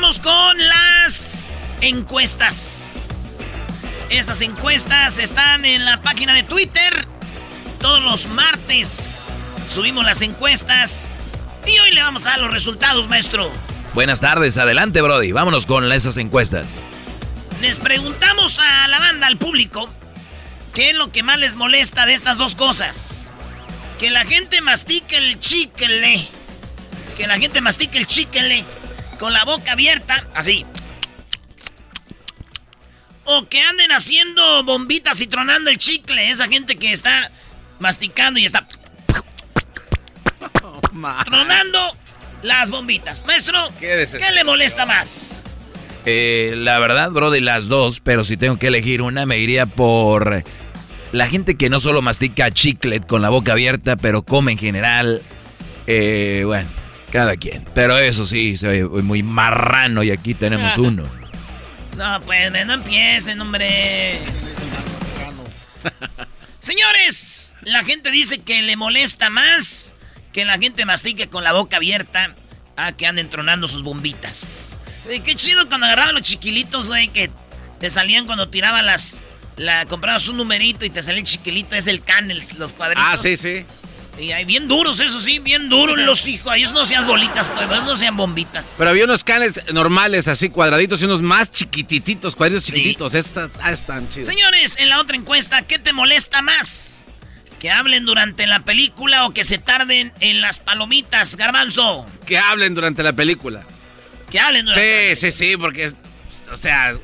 Vamos con las encuestas. Estas encuestas están en la página de Twitter. Todos los martes subimos las encuestas. Y hoy le vamos a dar los resultados, maestro. Buenas tardes, adelante, Brody. Vámonos con esas encuestas. Les preguntamos a la banda, al público, qué es lo que más les molesta de estas dos cosas. Que la gente mastique el chicle. Que la gente mastique el chicle con la boca abierta, así. O que anden haciendo bombitas y tronando el chicle. Esa gente que está masticando y está tronando las bombitas. Maestro, Qué ¿qué le molesta más? Eh, la verdad, Brody, las dos, pero si tengo que elegir una, me iría por la gente que no solo mastica chiclet con la boca abierta, pero come en general. Eh, bueno, cada quien. Pero eso sí, soy muy marrano y aquí tenemos uno. No, pues no empiecen, hombre. Señores, la gente dice que le molesta más que la gente mastique con la boca abierta a que anden tronando sus bombitas. Qué chido cuando agarraban los chiquilitos, güey, que te salían cuando tiraba las... La, comprabas un numerito y te salía el chiquilito, es el can, el- los cuadritos. Ah, sí, sí. Y ahí bien duros, eso sí, bien duros los hijos. Ellos no sean bolitas, pues, ellos no sean bombitas. Pero había unos canes normales, así cuadraditos, y unos más chiquitititos, cuadritos chiquititos. Esta, ah, están chidos. Señores, en la otra encuesta, ¿qué te molesta más? ¿Que hablen durante la película o que se tarden en las palomitas, garbanzo? Que hablen durante la película. Que hablen durante Sí, sí, sí, porque, o sea...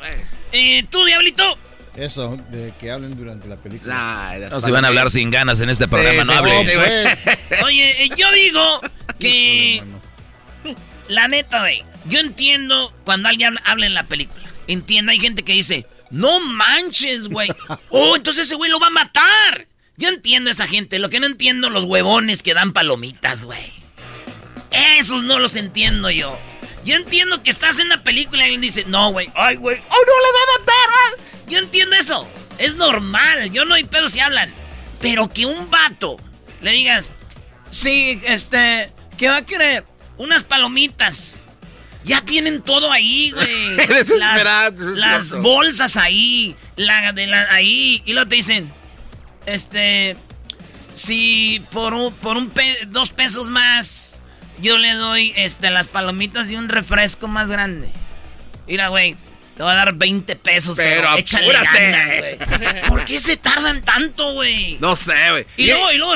Eh, ¿Tú, Diablito? Eso, de que hablen durante la película. No, si van a hablar sin ganas en este programa, Sí, no sí, hablen. sí. Oye, eh, yo digo que... La neta, güey, yo entiendo cuando alguien habla en la película. Entiendo, hay gente que dice, no manches, güey. Oh, entonces ese güey lo va a matar. Yo entiendo a esa gente. Lo que no entiendo, los huevones que dan palomitas, güey. Esos no los entiendo yo. Yo entiendo que estás en la película y alguien dice, no, güey, ay, güey, oh, no, lo va a matar. Ah". Yo entiendo eso. Es normal. Yo no hay pedo si hablan. Pero que un vato le digas, sí, este, ¿qué va a querer? Unas palomitas. Ya tienen todo ahí, güey. Las, las bolsas ahí, la de la ahí. Y luego te dicen, este, si por un, por un pe- dos pesos más, yo le doy este, las palomitas y un refresco más grande. Mira, güey, Te voy a dar 20 pesos, pero, Pero échale apúrate. ganas. ¿Por qué se tardan tanto, güey? No sé, güey. Y luego, y luego,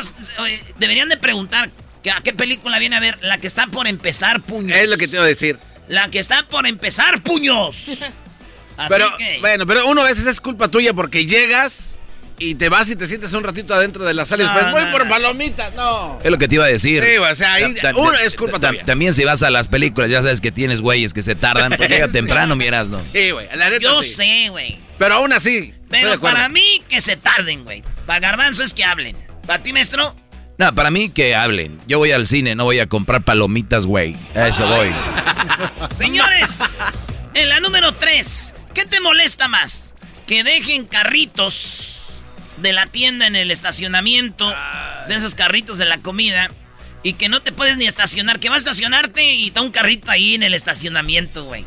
deberían de preguntar a qué película viene a ver la que está por empezar, puños. Es lo que te iba a decir. La que está por empezar, puños. Así Pero, que... bueno, pero uno a veces es culpa tuya porque llegas y te vas y te sientes un ratito adentro de la sala y No, después, voy no, por no. palomitas. No. Es lo que te iba a decir. Sí, güey, o sea, ahí Ta- ta- uno es culpa ta- tuya. También si vas a las películas, ya sabes que tienes güeyes que se tardan, pues llega temprano, miras, ¿no? Sí, güey, la neta Yo sí. sé, güey. Pero aún así, Pero para mí, que se tarden, güey. Para Garbanzo es que hablen. ¿Para ti, maestro? No, para mí que hablen. Yo voy al cine, no voy a comprar palomitas, güey. A eso voy. Señores, en la número 3, ¿qué te molesta más? Que dejen carritos de la tienda en el estacionamiento, de esos carritos de la comida, y que no te puedes ni estacionar, que vas a estacionarte y está un carrito ahí en el estacionamiento, güey.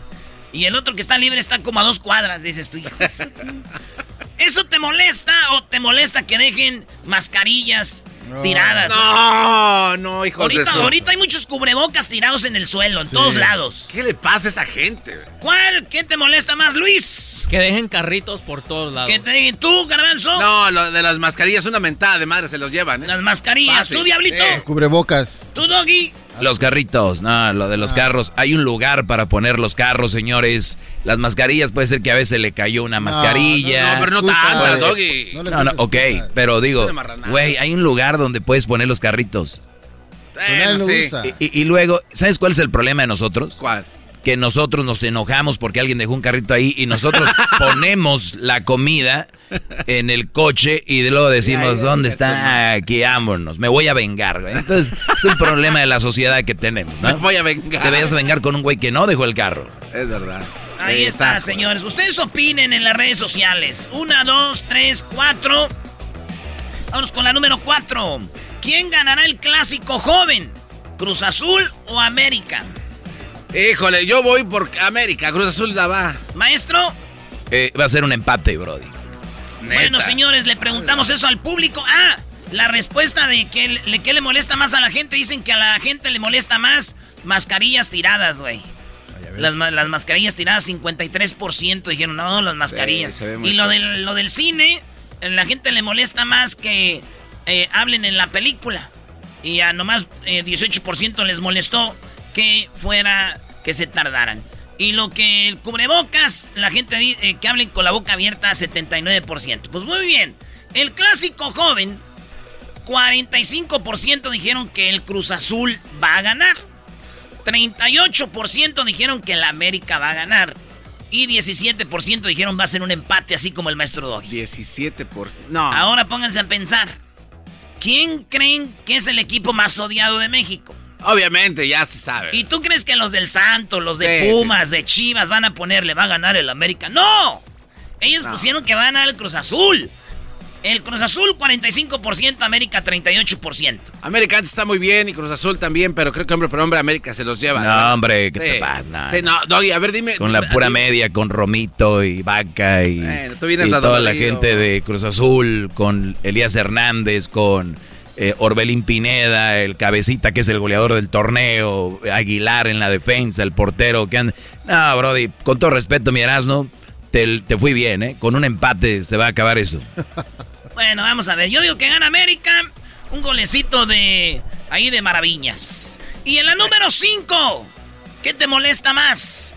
Y el otro que está libre está como a dos cuadras, dices tú. ¿Eso te molesta o te molesta que dejen mascarillas tiradas? No, no, hijo de Ahorita, eso. ahorita hay muchos cubrebocas tirados en el suelo, en todos lados. ¿Qué le pasa a esa gente? ¿Cuál? ¿Qué te molesta más, Luis? Que dejen carritos por todos lados. ¿Que te digan tú, Garbanzo? No, lo de las mascarillas, una mentada de madre se los llevan, ¿eh? Las mascarillas. Fácil. ¿Tú, Diablito? Sí. Cubrebocas. ¿Tú, Doggy? Los carritos, no, lo de los carros. Hay un lugar para poner los carros, señores. Las mascarillas, puede ser que a veces le cayó una mascarilla. no, pero no tantas, Doggy. No No, no, ok, pero digo, güey, hay un lugar donde puedes poner los carritos. Usa. Y, y- y luego, ¿sabes cuál es el problema de nosotros? ¿Cuál? Que nosotros nos enojamos porque alguien dejó un carrito ahí y nosotros ponemos la comida en el coche y luego decimos, ¿dónde está? Aquí, vámonos, me voy a vengar. güey. Entonces, es un problema de la sociedad que tenemos, Me ¿no? voy a vengar. Te vayas a vengar con un güey que no dejó el carro. Es verdad. Ahí está, señores. Ustedes opinen en las redes sociales. Una, dos, tres, cuatro. Vamos con la número cuatro. ¿Quién ganará el clásico joven? ¿Cruz Azul o América? Híjole, yo voy por América. Cruz Azul la va. Maestro, Eh, va a ser un empate, Brody. Bueno, señores, le preguntamos eso al público. Ah, la respuesta de que le, qué le molesta más a la gente. Dicen que a la gente le molesta más mascarillas tiradas, güey. Las, las mascarillas tiradas, 53% dijeron, no, las mascarillas. Sí, y lo del, lo del cine, a la gente le molesta más que eh, hablen en la película. Y a nomás eh, 18% les molestó que fuera, que se tardaran. Y lo que el cubrebocas, la gente eh, que hablen con la boca abierta, 79%. Pues muy bien. El clásico joven, 45% dijeron que el Cruz Azul va a ganar. 38% dijeron que el América va a ganar. Y 17% dijeron va a ser un empate, así como el maestro Doggy. 17 por... No. Ahora pónganse a pensar. ¿Quién creen que es el equipo más odiado de México? Obviamente, ya se sabe. ¿Y tú crees que los del Santos, los de Sí, Pumas, de Chivas van a ponerle, va a ganar el América? ¡No! Ellos No. pusieron que va a ganar el Cruz Azul. El Cruz Azul 45%, América 38%. América antes está muy bien y Cruz Azul también, pero creo que hombre por hombre América se los lleva. No, hombre, ¿qué Sí. te pasa? No, Sí, no, Doggy, a ver, dime. Con la pura dime- media, con Romito y Vaca y, Bueno, tú vienes y toda la gente de Cruz Azul, con Elías Hernández, con eh, Orbelín Pineda, el cabecita que es el goleador del torneo, Aguilar en la defensa, el portero que anda... No, Brody, con todo respeto, mi Erasmo, te, te fui bien, ¿eh? Con un empate se va a acabar eso. Bueno, vamos a ver. Yo digo que gana América. Un golecito de. Ahí de maravillas. Y en la número 5. ¿Qué te molesta más?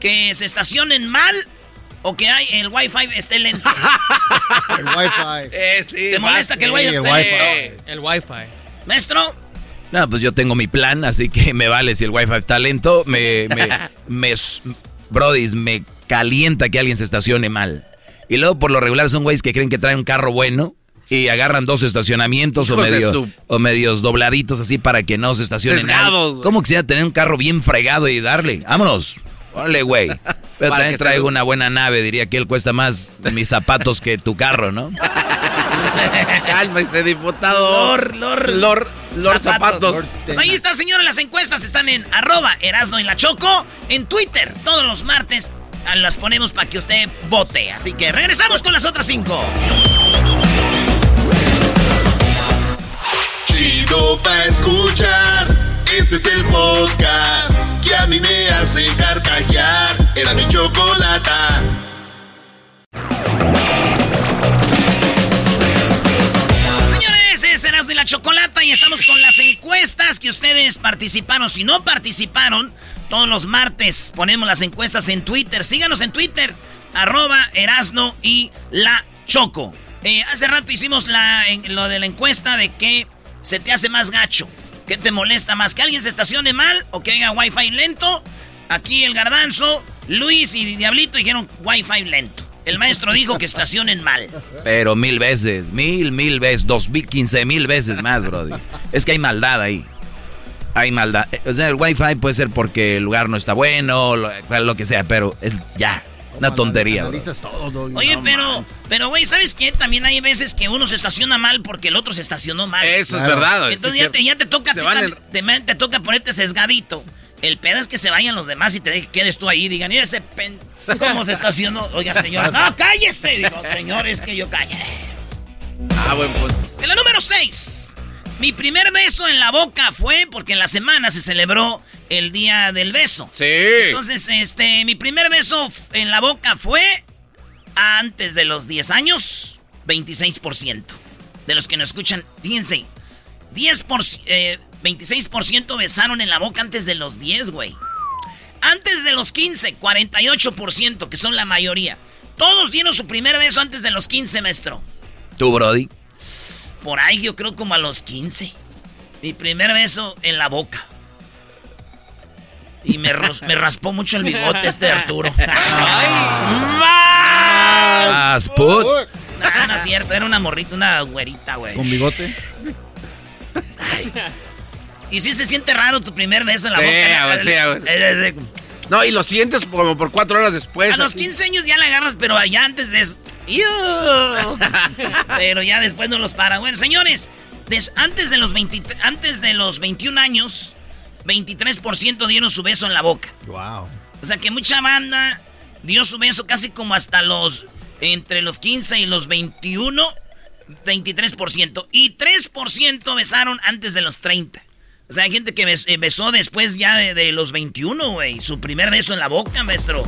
¿Que se estacionen mal? ¿O que hay, el wifi esté lento? El wifi. Eh, sí, ¿Te molesta que el Sí, wifi el esté wifi. lento? El wifi. Maestro, No, pues yo tengo mi plan, así que me vale si el wifi está lento. Me, me, me, brodis, me calienta que alguien se estacione mal. Y luego, por lo regular, son güeyes que creen que traen un carro bueno y agarran dos estacionamientos o, medio- su- o medios dobladitos así para que no se estacionen mal. Sesgados. ¿Cómo quisiera tener un carro bien fregado y darle? Vámonos. Órale, güey. Pero Para también traigo una buena nave, diría que él cuesta más mis zapatos que tu carro, ¿no? Cálmese, diputado. Lord, Lord. Lord, Lord Zapatos. Pues ahí está, señores. Las encuestas están en arroba Erasno y la Choco. En Twitter, todos los martes ah, las ponemos para que usted vote. Así que regresamos con las otras cinco. Chido pa' escuchar. Este es el podcast que a mí me hace carcajear. Era mi chocolata. Señores, es Erasmo y la Chocolata y estamos con las encuestas que ustedes participaron. Si no participaron, todos los martes ponemos las encuestas en Twitter. Síganos en Twitter, arroba Erasno y la Choco. Eh, hace rato hicimos lo de la encuesta de qué se te hace más gacho. ¿Qué te molesta más? ¿Que alguien se estacione mal o que haya wifi lento? Aquí el garbanzo, Luis y Diablito dijeron wifi lento. El maestro dijo que estacionen mal. Pero mil veces, mil, mil veces, dos mil, quince mil veces más, Brody. Es que hay maldad ahí. Hay maldad. O sea, el wifi puede ser porque el lugar no está bueno, lo, lo que sea, pero es ya, una tontería, todo. Oye, No pero, pero, güey, ¿sabes qué? También hay veces que uno se estaciona mal porque el otro se estacionó mal. Eso es verdad. Entonces es ya te, ya te toca, te, te toca ponerte sesgadito. El pedo es que se vayan los demás y te de- quedes tú ahí y digan, ¿y ese pen... ¿Cómo se estacionó? Oiga, señor, no, cállese. Digo, señor, es que yo callé. Ah, buen punto. En la número 6. Mi primer beso en la boca fue porque en la semana se celebró el día del beso. Sí. Entonces, este, mi primer beso en la boca fue antes de los 10 años, 26%. De los que nos escuchan, fíjense, 10%, eh, 26% besaron en la boca antes de los 10, güey. Antes de los 15, 48%, que son la mayoría. Todos dieron su primer beso antes de los 15, maestro. ¿Tú, Brody? Por ahí yo creo como a los 15. Mi primer beso en la boca. Y me, me raspó mucho el bigote este Arturo. Más put. No, no es cierto, era una morrita, una güerita, güey. Con bigote. Y sí se siente raro tu primer beso en la Sí, boca. sí, eh. No, y lo sientes como por cuatro horas después. A los así. 15 años ya la agarras, pero allá antes. ¡Iu! Pero ya después no los para. Bueno, señores, des- antes, de los 20 antes de los 21 años, 23% dieron su beso en la boca. Wow. O sea que mucha banda dio su beso casi como hasta los. Entre los 15 y los 21, 23%. Y 3% besaron antes de los 30. O sea, hay gente que eh, besó después ya de, de los 21, güey. Su primer beso en la boca, maestro.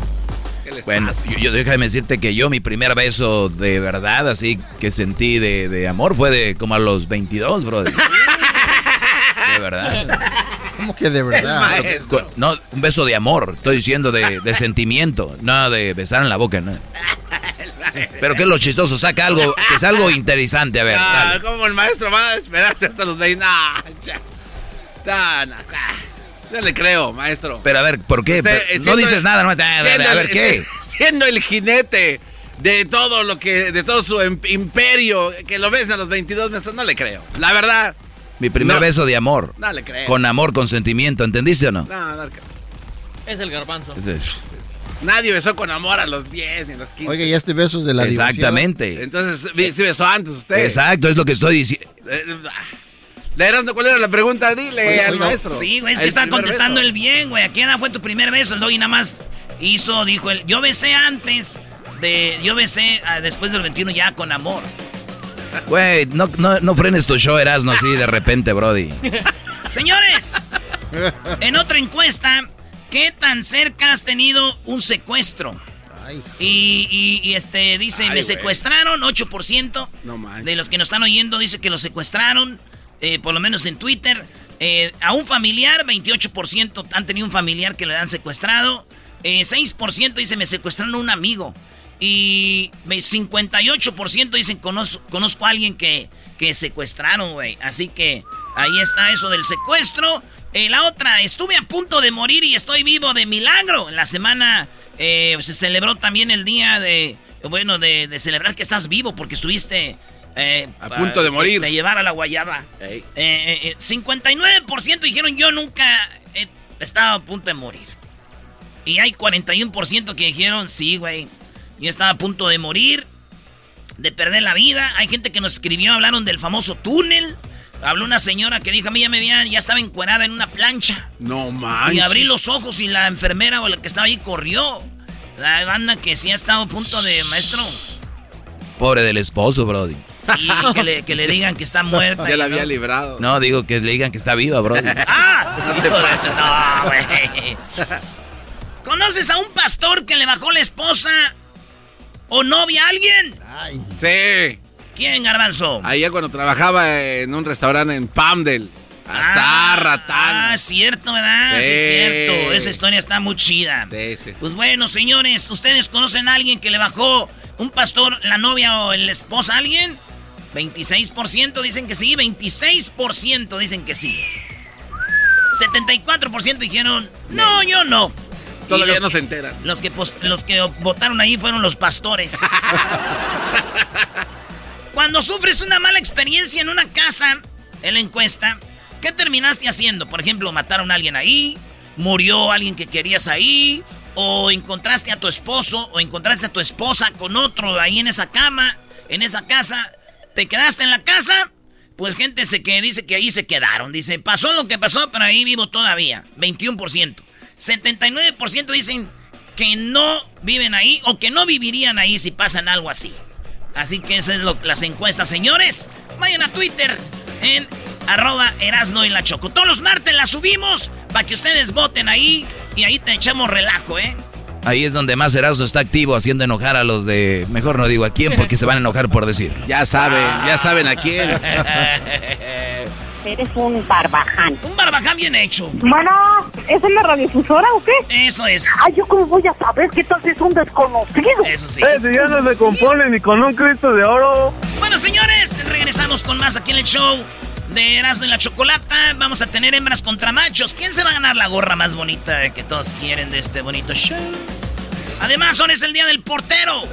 ¿Qué les Bueno, yo, yo déjame decirte que yo mi primer beso de verdad, así que sentí de, de amor, fue de como a los 22, brother. De verdad. ¿Cómo que de verdad? No, un beso de amor, estoy diciendo de, de sentimiento, no de besar en la boca, no. Pero que es lo chistoso, saca algo, que es algo interesante, a ver. Ah, dale. ¿Cómo el maestro va a esperarse hasta los 20? No, ya. No, no. Yo le creo, maestro. Pero a ver, ¿por qué? Usted, eh, no dices el- nada, nomás, a el- ver, ¿qué? Siendo el jinete de todo lo que, de todo su em- imperio, que lo ves a los 22 meses, no le creo. La verdad, Mi primer No. beso de amor. no le creo. Con amor, con sentimiento, ¿entendiste o no? No, no le creo. Es el garbanzo. Nadie besó con amor a los 10 ni a los 15. Oiga, y este beso es de la diversión. Exactamente. Entonces, sí besó antes usted. Exacto, es lo que estoy diciendo. Eh, ah. ¿Le eras cuál era la pregunta? Dile al maestro. Sí, güey, es que está contestando beso. el bien, güey. ¿A qué edad fue tu primer beso? El doggy nada más hizo, dijo él. Yo besé antes de. Yo besé ah, después del 21 ya con amor. Güey, no, no, no frenes tu show, Erasmo, así de repente, Brody. Señores, en otra encuesta, ¿qué tan cerca has tenido un secuestro? Ay, Y, y- y, este dice, Ay, me secuestraron, 8%. No. De los que nos están oyendo dice que lo secuestraron, eh, por lo menos en Twitter. Eh, a un familiar, 28% han tenido un familiar que le han secuestrado. Eh, 6% dice, me secuestraron un amigo. Y me- 58% dicen, conozco, conozco a alguien que, que secuestraron, güey. Así que ahí está eso del secuestro. Eh, la otra, estuve a punto de morir y estoy vivo de milagro. La semana eh, se celebró también el día de, bueno, de, de celebrar que estás vivo porque estuviste... eh, A punto de morir. De llevar a la guayaba. Ey. Eh, eh, 59% dijeron yo nunca he estado a punto de morir. Y hay 41% que dijeron sí, güey. Yo estaba a punto de morir, de perder la vida. Hay gente que nos escribió, hablaron del famoso túnel. Habló una señora que dijo, a mí ya me habían, ya estaba encuerada en una plancha. No manches. Y abrí los ojos y la enfermera o la que estaba ahí corrió. La banda que sí ha estado a punto de, maestro, Pobre del esposo, Brody. Sí, que le, que le digan que está muerta. Ya y la no. había librado. No, digo que le digan que está viva, Brody. ¡Ah! No, güey. ¿Conoces a un pastor que le bajó la esposa o novia a alguien? Sí. ¿Quién, Garbanzo? Ayer cuando trabajaba en un restaurante en Pamdel. Azar, Ah, cierto, ¿verdad? Sí. Sí. es cierto. Esa historia está muy chida. Sí, sí. Pues bueno, señores, ¿ustedes conocen a alguien que le bajó un pastor, la novia o la esposa a alguien? 26% dicen que sí, 26% dicen que sí. 74% dijeron, no, yo no. Todavía los no que- se enteran. Los que, los que votaron ahí fueron los pastores. Cuando sufres una mala experiencia en una casa, en la encuesta, ¿qué terminaste haciendo? Por ejemplo, mataron a alguien ahí, murió alguien que querías ahí, o encontraste a tu esposo, o encontraste a tu esposa con otro ahí en esa cama, en esa casa, te quedaste en la casa, pues gente se que dice que ahí se quedaron. Dice, pasó lo que pasó, pero ahí vivo todavía. 21%. 79% dicen que no viven ahí o que no vivirían ahí si pasan algo así. Así que esas es lo, las encuestas, señores. Vayan a Twitter en arroba Erasno y la Choco. Todos los martes las subimos para que ustedes voten ahí y ahí te echamos relajo, ¿eh? Ahí es donde más Erasmo está activo haciendo enojar a los de... Mejor no digo a quién porque se van a enojar por decir. Ya saben, ya saben a quién. Eres un barbaján. Un barbaján bien hecho. Bueno, ¿es en la radiodifusora o qué? Eso es. Ay, ¿yo cómo voy a saber que tal es un desconocido? Eso sí. Eh, si ya no se compone ni con un Cristo de oro. Bueno, señores, regresamos con más aquí en el show de Erasmo y la Chocolata. Vamos a tener hembras contra machos. ¿Quién se va a ganar la gorra más bonita que todos quieren de este bonito show? Además, hoy es el día del portero.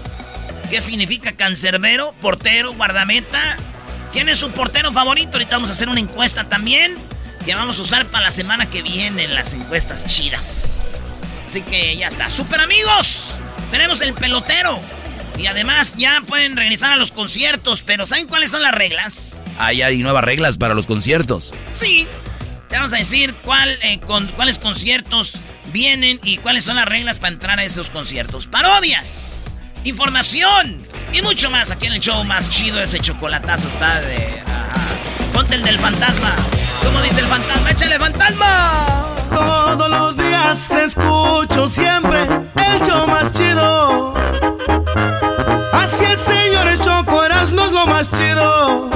¿Qué significa cancerbero, portero, guardameta? ¿Quién es su portero favorito? Ahorita vamos a hacer una encuesta también que vamos a usar para la semana que viene en las encuestas chidas. Así que ya está. ¡Super amigos! Tenemos el pelotero. Y además ya pueden regresar a los conciertos, pero ¿saben cuáles son las reglas? Ahí hay nuevas reglas para los conciertos. Sí. Te vamos a decir cuál, eh, con, cuáles conciertos vienen y cuáles son las reglas para entrar a esos conciertos. Parodias, información y mucho más aquí en el show más chido. Ese chocolatazo está de... Ponte el del fantasma. ¿Cómo dice el fantasma? ¡Échale fantasma! Todos los días escucho siempre el show más chido. Así es, señores, Choco Erasmo es lo más chido.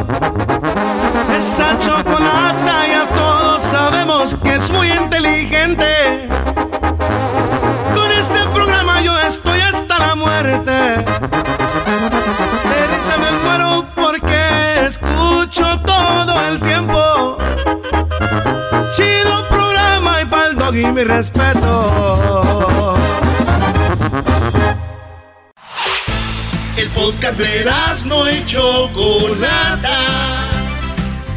Esa chocolata ya todos sabemos que es muy inteligente. Con este programa yo estoy hasta la muerte. De risa me muero porque escucho todo el tiempo. Chido programa y pa'l doggy mi respeto. El podcast de no y Chocolata.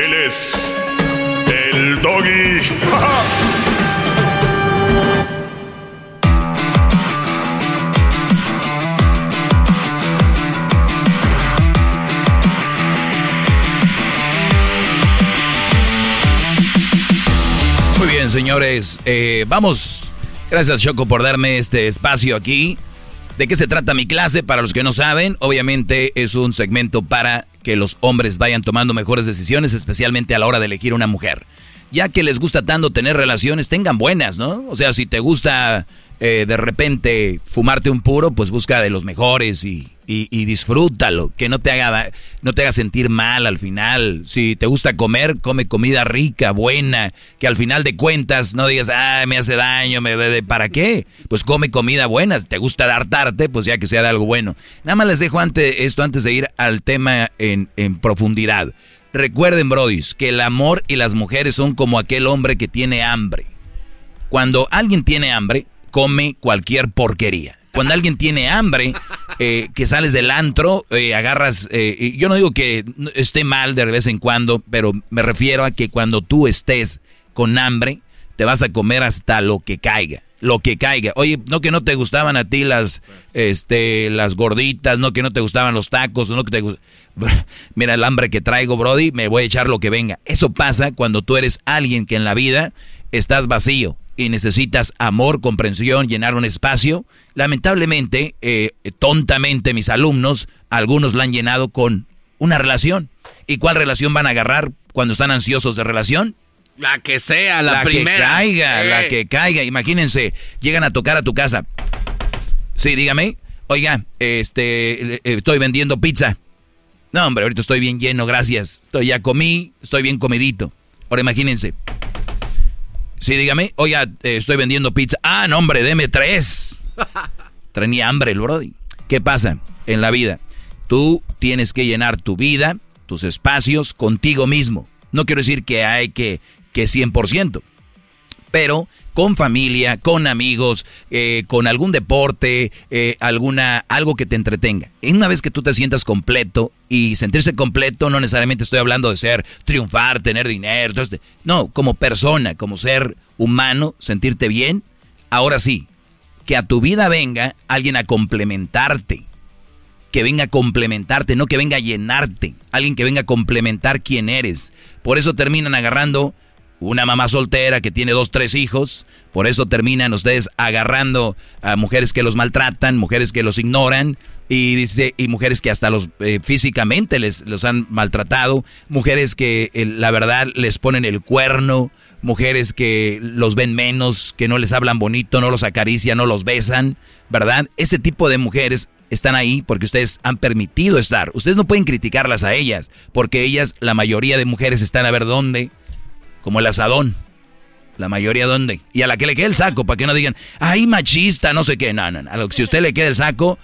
Él es. El doggy. Muy bien, señores. eh, vamos. Gracias, Choco, por darme este espacio aquí. ¿De qué se trata mi clase? Para los que no saben, obviamente es un segmento para que los hombres vayan tomando mejores decisiones, especialmente a la hora de elegir una mujer. Ya que les gusta tanto tener relaciones, tengan buenas, ¿no? O sea, si te gusta eh, de repente fumarte un puro, pues busca de los mejores y, y- disfrútalo, que no te, haga, no te haga sentir mal al final. Si te gusta comer, come comida rica, buena, que al final de cuentas no digas, ah, me hace daño, me de, de- ¿para qué? Pues come comida buena, si te gusta hartarte, pues ya que sea de algo bueno. Nada más les dejo esto antes de ir al tema en, en profundidad. Recuerden, brodis, que el amor y las mujeres son como aquel hombre que tiene hambre. Cuando alguien tiene hambre, come cualquier porquería. Cuando alguien tiene hambre, eh, que sales del antro, eh, agarras... eh, yo no digo que esté mal de vez en cuando, pero me refiero a que cuando tú estés con hambre, te vas a comer hasta lo que caiga. lo que caiga. Oye, no que no te gustaban a ti las, este, las gorditas, no que no te gustaban los tacos, no que te Mira el hambre que traigo, Brody, me voy a echar lo que venga. Eso pasa cuando tú eres alguien que en la vida estás vacío y necesitas amor, comprensión, llenar un espacio. Lamentablemente, eh, tontamente mis alumnos, algunos la han llenado con una relación. ¿Y cuál relación van a agarrar cuando están ansiosos de relación? La que sea, la, primera. que caiga, la que caiga. Imagínense, llegan a tocar a tu casa. Sí, dígame. Oiga, este, eh, estoy vendiendo pizza. No, hombre, ahorita estoy bien lleno, gracias. Estoy ya comí, estoy bien comidito. Ahora imagínense. Sí, dígame. Oiga, eh, estoy vendiendo pizza. Ah, no, hombre, deme tres. Tenía hambre el brody. ¿Qué pasa en la vida? Tú tienes que llenar tu vida, tus espacios contigo mismo. No quiero decir que hay que que 100%. Pero con familia, con amigos, eh, con algún deporte, eh, alguna, algo que te entretenga. Una vez que tú te sientas completo, y sentirse completo no necesariamente estoy hablando de ser, triunfar, tener dinero, no, como persona, como ser humano, sentirte bien, ahora sí, que a tu vida venga alguien a complementarte, que venga a complementarte, no que venga a llenarte, alguien que venga a complementar quién eres. Por eso terminan agarrando una mamá soltera que tiene dos, tres hijos, por eso terminan ustedes agarrando a mujeres que los maltratan, mujeres que los ignoran, y dice y mujeres que hasta los eh, físicamente les los han maltratado, mujeres que eh, la verdad les ponen el cuerno, mujeres que los ven menos, que no les hablan bonito, no los acarician, no los besan, ¿verdad? Ese tipo de mujeres están ahí porque ustedes han permitido estar. Ustedes no pueden criticarlas a ellas, porque ellas, la mayoría de mujeres están a ver dónde como el asadón. La mayoría dónde. Y a la que le quede el saco, para que no digan, ay, machista, no sé qué. No, no, no. Si usted le queda el saco,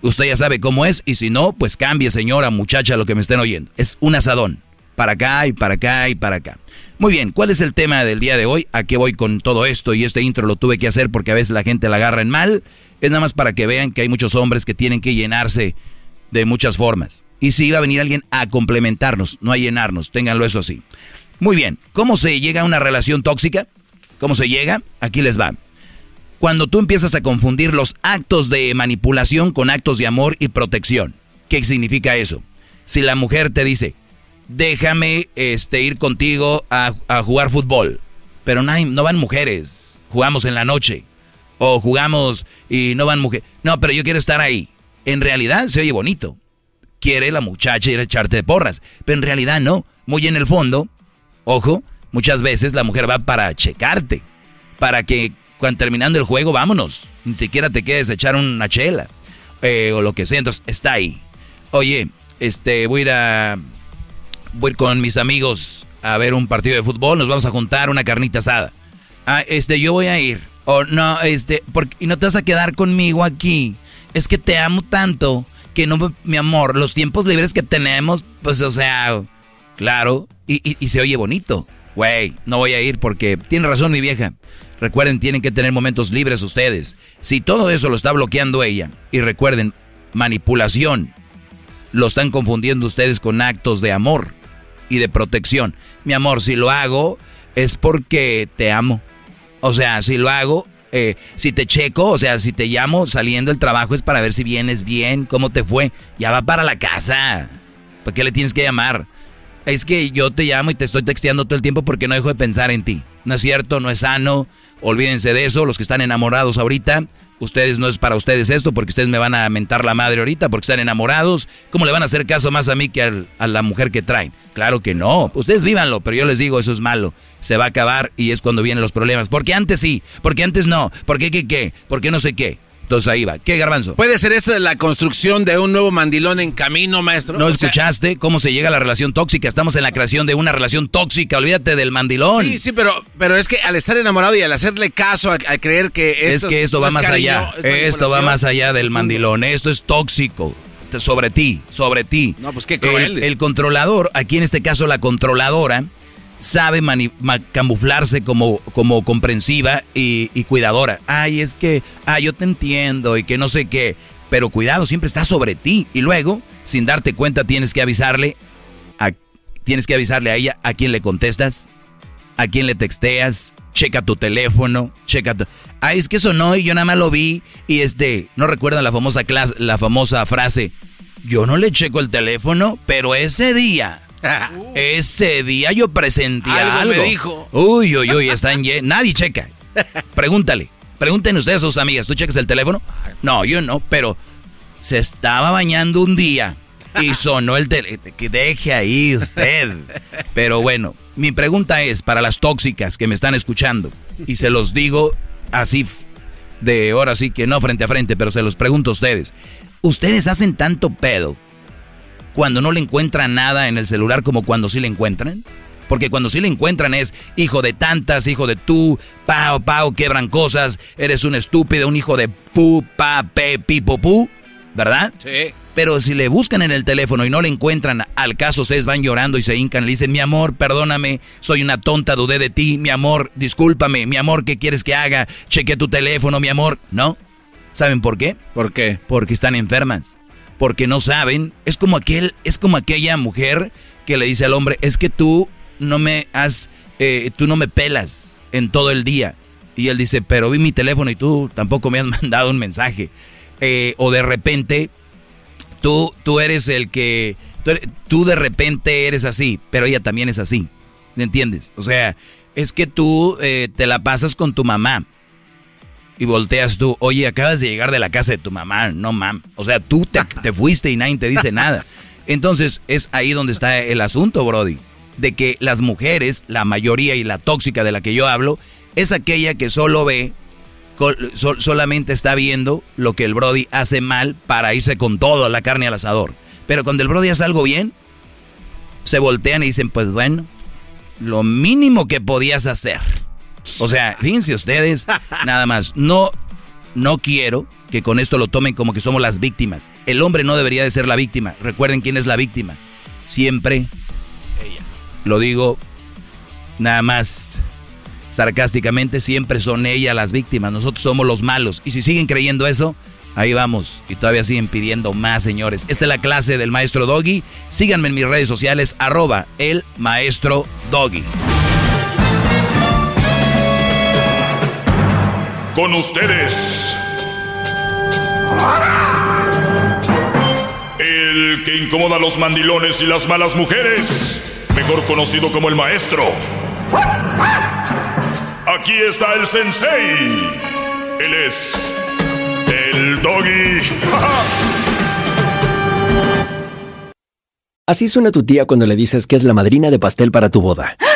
usted ya sabe cómo es. Y si no, pues cambie, señora, muchacha, lo que me estén oyendo. Es un asadón. Para acá y para acá y para acá. Muy bien, ¿cuál es el tema del día de hoy? ¿A qué voy con todo esto? Y este intro lo tuve que hacer porque a veces la gente la agarra en mal. Es nada más para que vean que hay muchos hombres que tienen que llenarse de muchas formas. Y si iba a venir alguien a complementarnos, no a llenarnos, ténganlo eso así. Muy bien, ¿cómo se llega a una relación tóxica? ¿Cómo se llega? Aquí les va. Cuando tú empiezas a confundir los actos de manipulación con actos de amor y protección. ¿Qué significa eso? Si la mujer te dice, déjame este, ir contigo a, jugar fútbol, pero no, no van mujeres, jugamos en la noche, o jugamos y no van mujeres, no, pero yo quiero estar ahí. En realidad se oye bonito. Quiere la muchacha ir a echarte de porras, pero en realidad no. Muy en el fondo, Ojo, muchas veces la mujer va para checarte, para que cuando terminando el juego, vámonos, ni siquiera te quedes a echar una chela eh, o lo que sea, entonces está ahí. Oye, este, voy a ir a, voy con mis amigos a ver un partido de fútbol, nos vamos a juntar una carnita asada. Ah, este, yo voy a ir. O no, este, porque, y no te vas a quedar conmigo aquí. Es que te amo tanto que no, mi amor, los tiempos libres que tenemos, pues, o sea, Claro, y, se oye bonito. Güey, no voy a ir porque tiene razón mi vieja. Recuerden, tienen que tener momentos libres ustedes. Si todo eso lo está bloqueando ella, y recuerden, manipulación, lo están confundiendo ustedes con actos de amor y de protección. Mi amor, si lo hago es porque te amo. O sea, si lo hago, eh, si te checo, o sea, si te llamo saliendo del trabajo es para ver si vienes bien, cómo te fue. Ya va para la casa. ¿Para qué le tienes que llamar? Es que yo te llamo y te estoy texteando todo el tiempo porque no dejo de pensar en ti. No es cierto, no es sano. Olvídense de eso. Los que están enamorados ahorita, ustedes no es para ustedes esto porque ustedes me van a mentar la madre ahorita porque están enamorados. ¿Cómo le van a hacer caso más a mí que a la mujer que traen? Claro que no. Ustedes vívanlo, pero yo les digo, eso es malo. Se va a acabar y es cuando vienen los problemas. Porque antes sí, porque antes no, porque qué qué, porque no sé qué. Entonces ahí va. ¿Qué, Garbanzo? ¿Puede ser esto de la construcción de un nuevo mandilón en camino, maestro? ¿No escuchaste cómo se llega a la relación tóxica? Estamos en la creación de una relación tóxica. Olvídate del mandilón. Sí, sí, pero, pero es que al estar enamorado y al hacerle caso, a, creer que esto es que esto va más allá. Esto va más allá del mandilón. Esto es tóxico sobre ti, sobre ti. No, pues qué cruel. el controlador, aquí en este caso la controladora, sabe camuflarse como, como comprensiva y, cuidadora. Ay, es que, ah, yo te entiendo y que no sé qué. Pero cuidado, siempre está sobre ti. Y luego, sin darte cuenta, tienes que avisarle a, tienes que avisarle a ella a quién le contestas. a quién le texteas, checa tu teléfono, checa tu... Ah, es que eso no, y yo nada más lo vi, y este, no recuerdan la famosa clase, la famosa frase, yo no le checo el teléfono, pero ese día, ese día yo presenté algo. Algo me dijo. Uy, uy, uy, están Nadie checa. Pregúntale. Pregúntenle ustedes a sus amigas, ¿tú checas el teléfono? No, yo no, pero se estaba bañando un día y sonó el teléfono. Que deje ahí usted. Pero bueno, mi pregunta es para las tóxicas que me están escuchando, y se los digo así de ahora sí que no frente a frente, pero se los pregunto a ustedes. ¿Ustedes hacen tanto pedo cuando no le encuentran nada en el celular como cuando sí le encuentran? Porque cuando sí le encuentran es hijo de tantas, hijo de tú, pao, pao, quebran cosas, eres un estúpido, un hijo de pu, pa, pe, pi, po, pu, ¿verdad? Sí. Pero si le buscan en el teléfono y no le encuentran, al caso ustedes van llorando y se hincan, le dicen, mi amor, perdóname, soy una tonta, dudé de ti, mi amor, discúlpame, mi amor, ¿qué quieres que haga? Cheque tu teléfono, mi amor. ¿No? ¿Saben por qué? ¿Por qué? Porque están enfermas. Porque no saben. Es como aquel, es como aquella mujer que le dice al hombre, es que tú no me has, eh, tú no me pelas en todo el día. Y él dice, pero vi mi teléfono y tú tampoco me has mandado un mensaje. Eh, o de repente, tú, tú eres el que, tú, de repente eres así, pero ella también es así. ¿Me entiendes? O sea, es que tú eh, te la pasas con tu mamá. Y volteas tú, oye, acabas de llegar de la casa de tu mamá, no mam. O sea, tú te, te fuiste y nadie te dice nada. Entonces es ahí donde está el asunto, Brody. De que las mujeres, la mayoría y la tóxica de la que yo hablo, es aquella que solo ve, sol- solamente está viendo lo que el Brody hace mal para irse con todo la carne al asador. Pero cuando el Brody hace algo bien, se voltean y dicen, pues bueno, lo mínimo que podías hacer. O sea, fíjense ustedes, nada más, no, no quiero que con esto lo tomen como que somos las víctimas. El hombre no debería de ser la víctima. Recuerden quién es la víctima. Siempre ella. Lo digo nada más sarcásticamente, siempre son ellas las víctimas. Nosotros somos los malos. Y si siguen creyendo eso, ahí vamos. Y todavía siguen pidiendo más, señores. Esta es la clase del maestro Doggy. Síganme en mis redes sociales, arroba el maestro Doggy. Con ustedes. El que incomoda a los mandilones y las malas mujeres. Mejor conocido como el maestro. Aquí está el sensei. Él es. El doggy. Así suena tu tía cuando le dices que es la madrina de pastel para tu boda.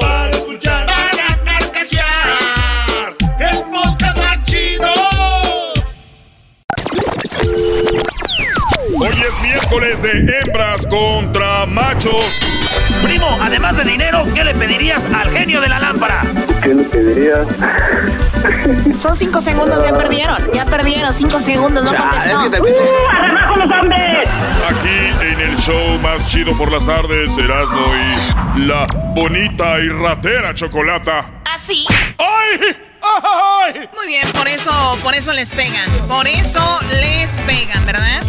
miércoles de hembras contra machos. Primo, además de dinero, ¿qué le pedirías al genio de la lámpara? ¿Qué le pedirías? Son cinco segundos, ya perdieron. Ya perdieron, cinco segundos, no contestó. Aquí en el show más chido por las tardes, Erasmo y la bonita y ratera chocolata. ¿Así? ¡Ay! ¡Ay! Muy bien, por eso, por eso les pegan. Por eso les pegan, ¿verdad?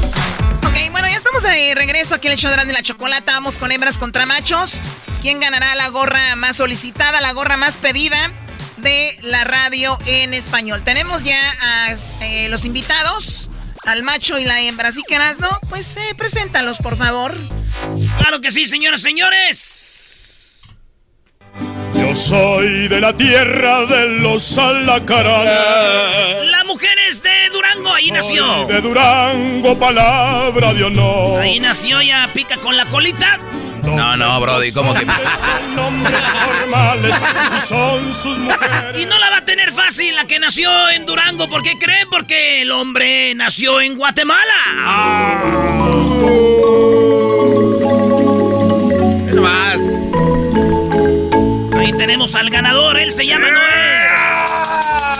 Ok, bueno, ya estamos de regreso aquí en el show de y la Chocolata. Vamos con hembras contra machos. ¿Quién ganará la gorra más solicitada, la gorra más pedida de la radio en español? Tenemos ya a eh, los invitados. al macho y la hembra. Así que, ¿no? Pues eh, preséntalos, por favor. Claro que sí, señoras y señores. Yo soy de la tierra de los alacaranes. La mujer es de Ahí nació. De Durango, palabra de honor. Ahí nació, ya pica con la colita. No, no, Brody, ¿cómo que Son nombres normales y son sus mujeres. Y no la va a tener fácil la que nació en Durango. ¿Por qué creen? Porque el hombre nació en Guatemala. Es más. Ahí tenemos al ganador, él se llama Noé.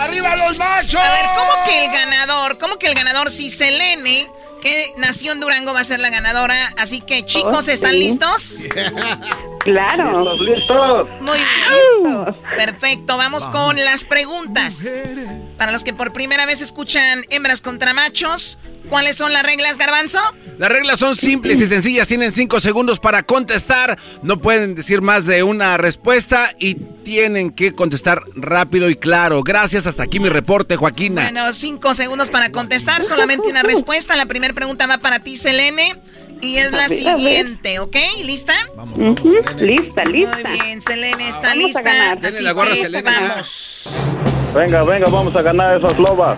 ¡Arriba los machos! A ver, ¿cómo que el ganador? ¿Cómo que el ganador? Si Selene, que nació en Durango, va a ser la ganadora. Así que, chicos, ¿están listos? Claro. listos. Muy bien. Perfecto, vamos con las preguntas. Para los que por primera vez escuchan hembras contra machos, ¿cuáles son las reglas, Garbanzo? Las reglas son simples y sencillas. Tienen cinco segundos para contestar. No pueden decir más de una respuesta y tienen que contestar rápido y claro. Gracias. Hasta aquí mi reporte, Joaquina. Bueno, cinco segundos para contestar, solamente una respuesta. La primera pregunta va para ti, Selene. Y es la siguiente, ¿ok? ¿Lista? Lista, lista. Muy bien, Selene está Vamos a lista. Así la gorra que vamos. Venga, venga, vamos a ganar esas lobas.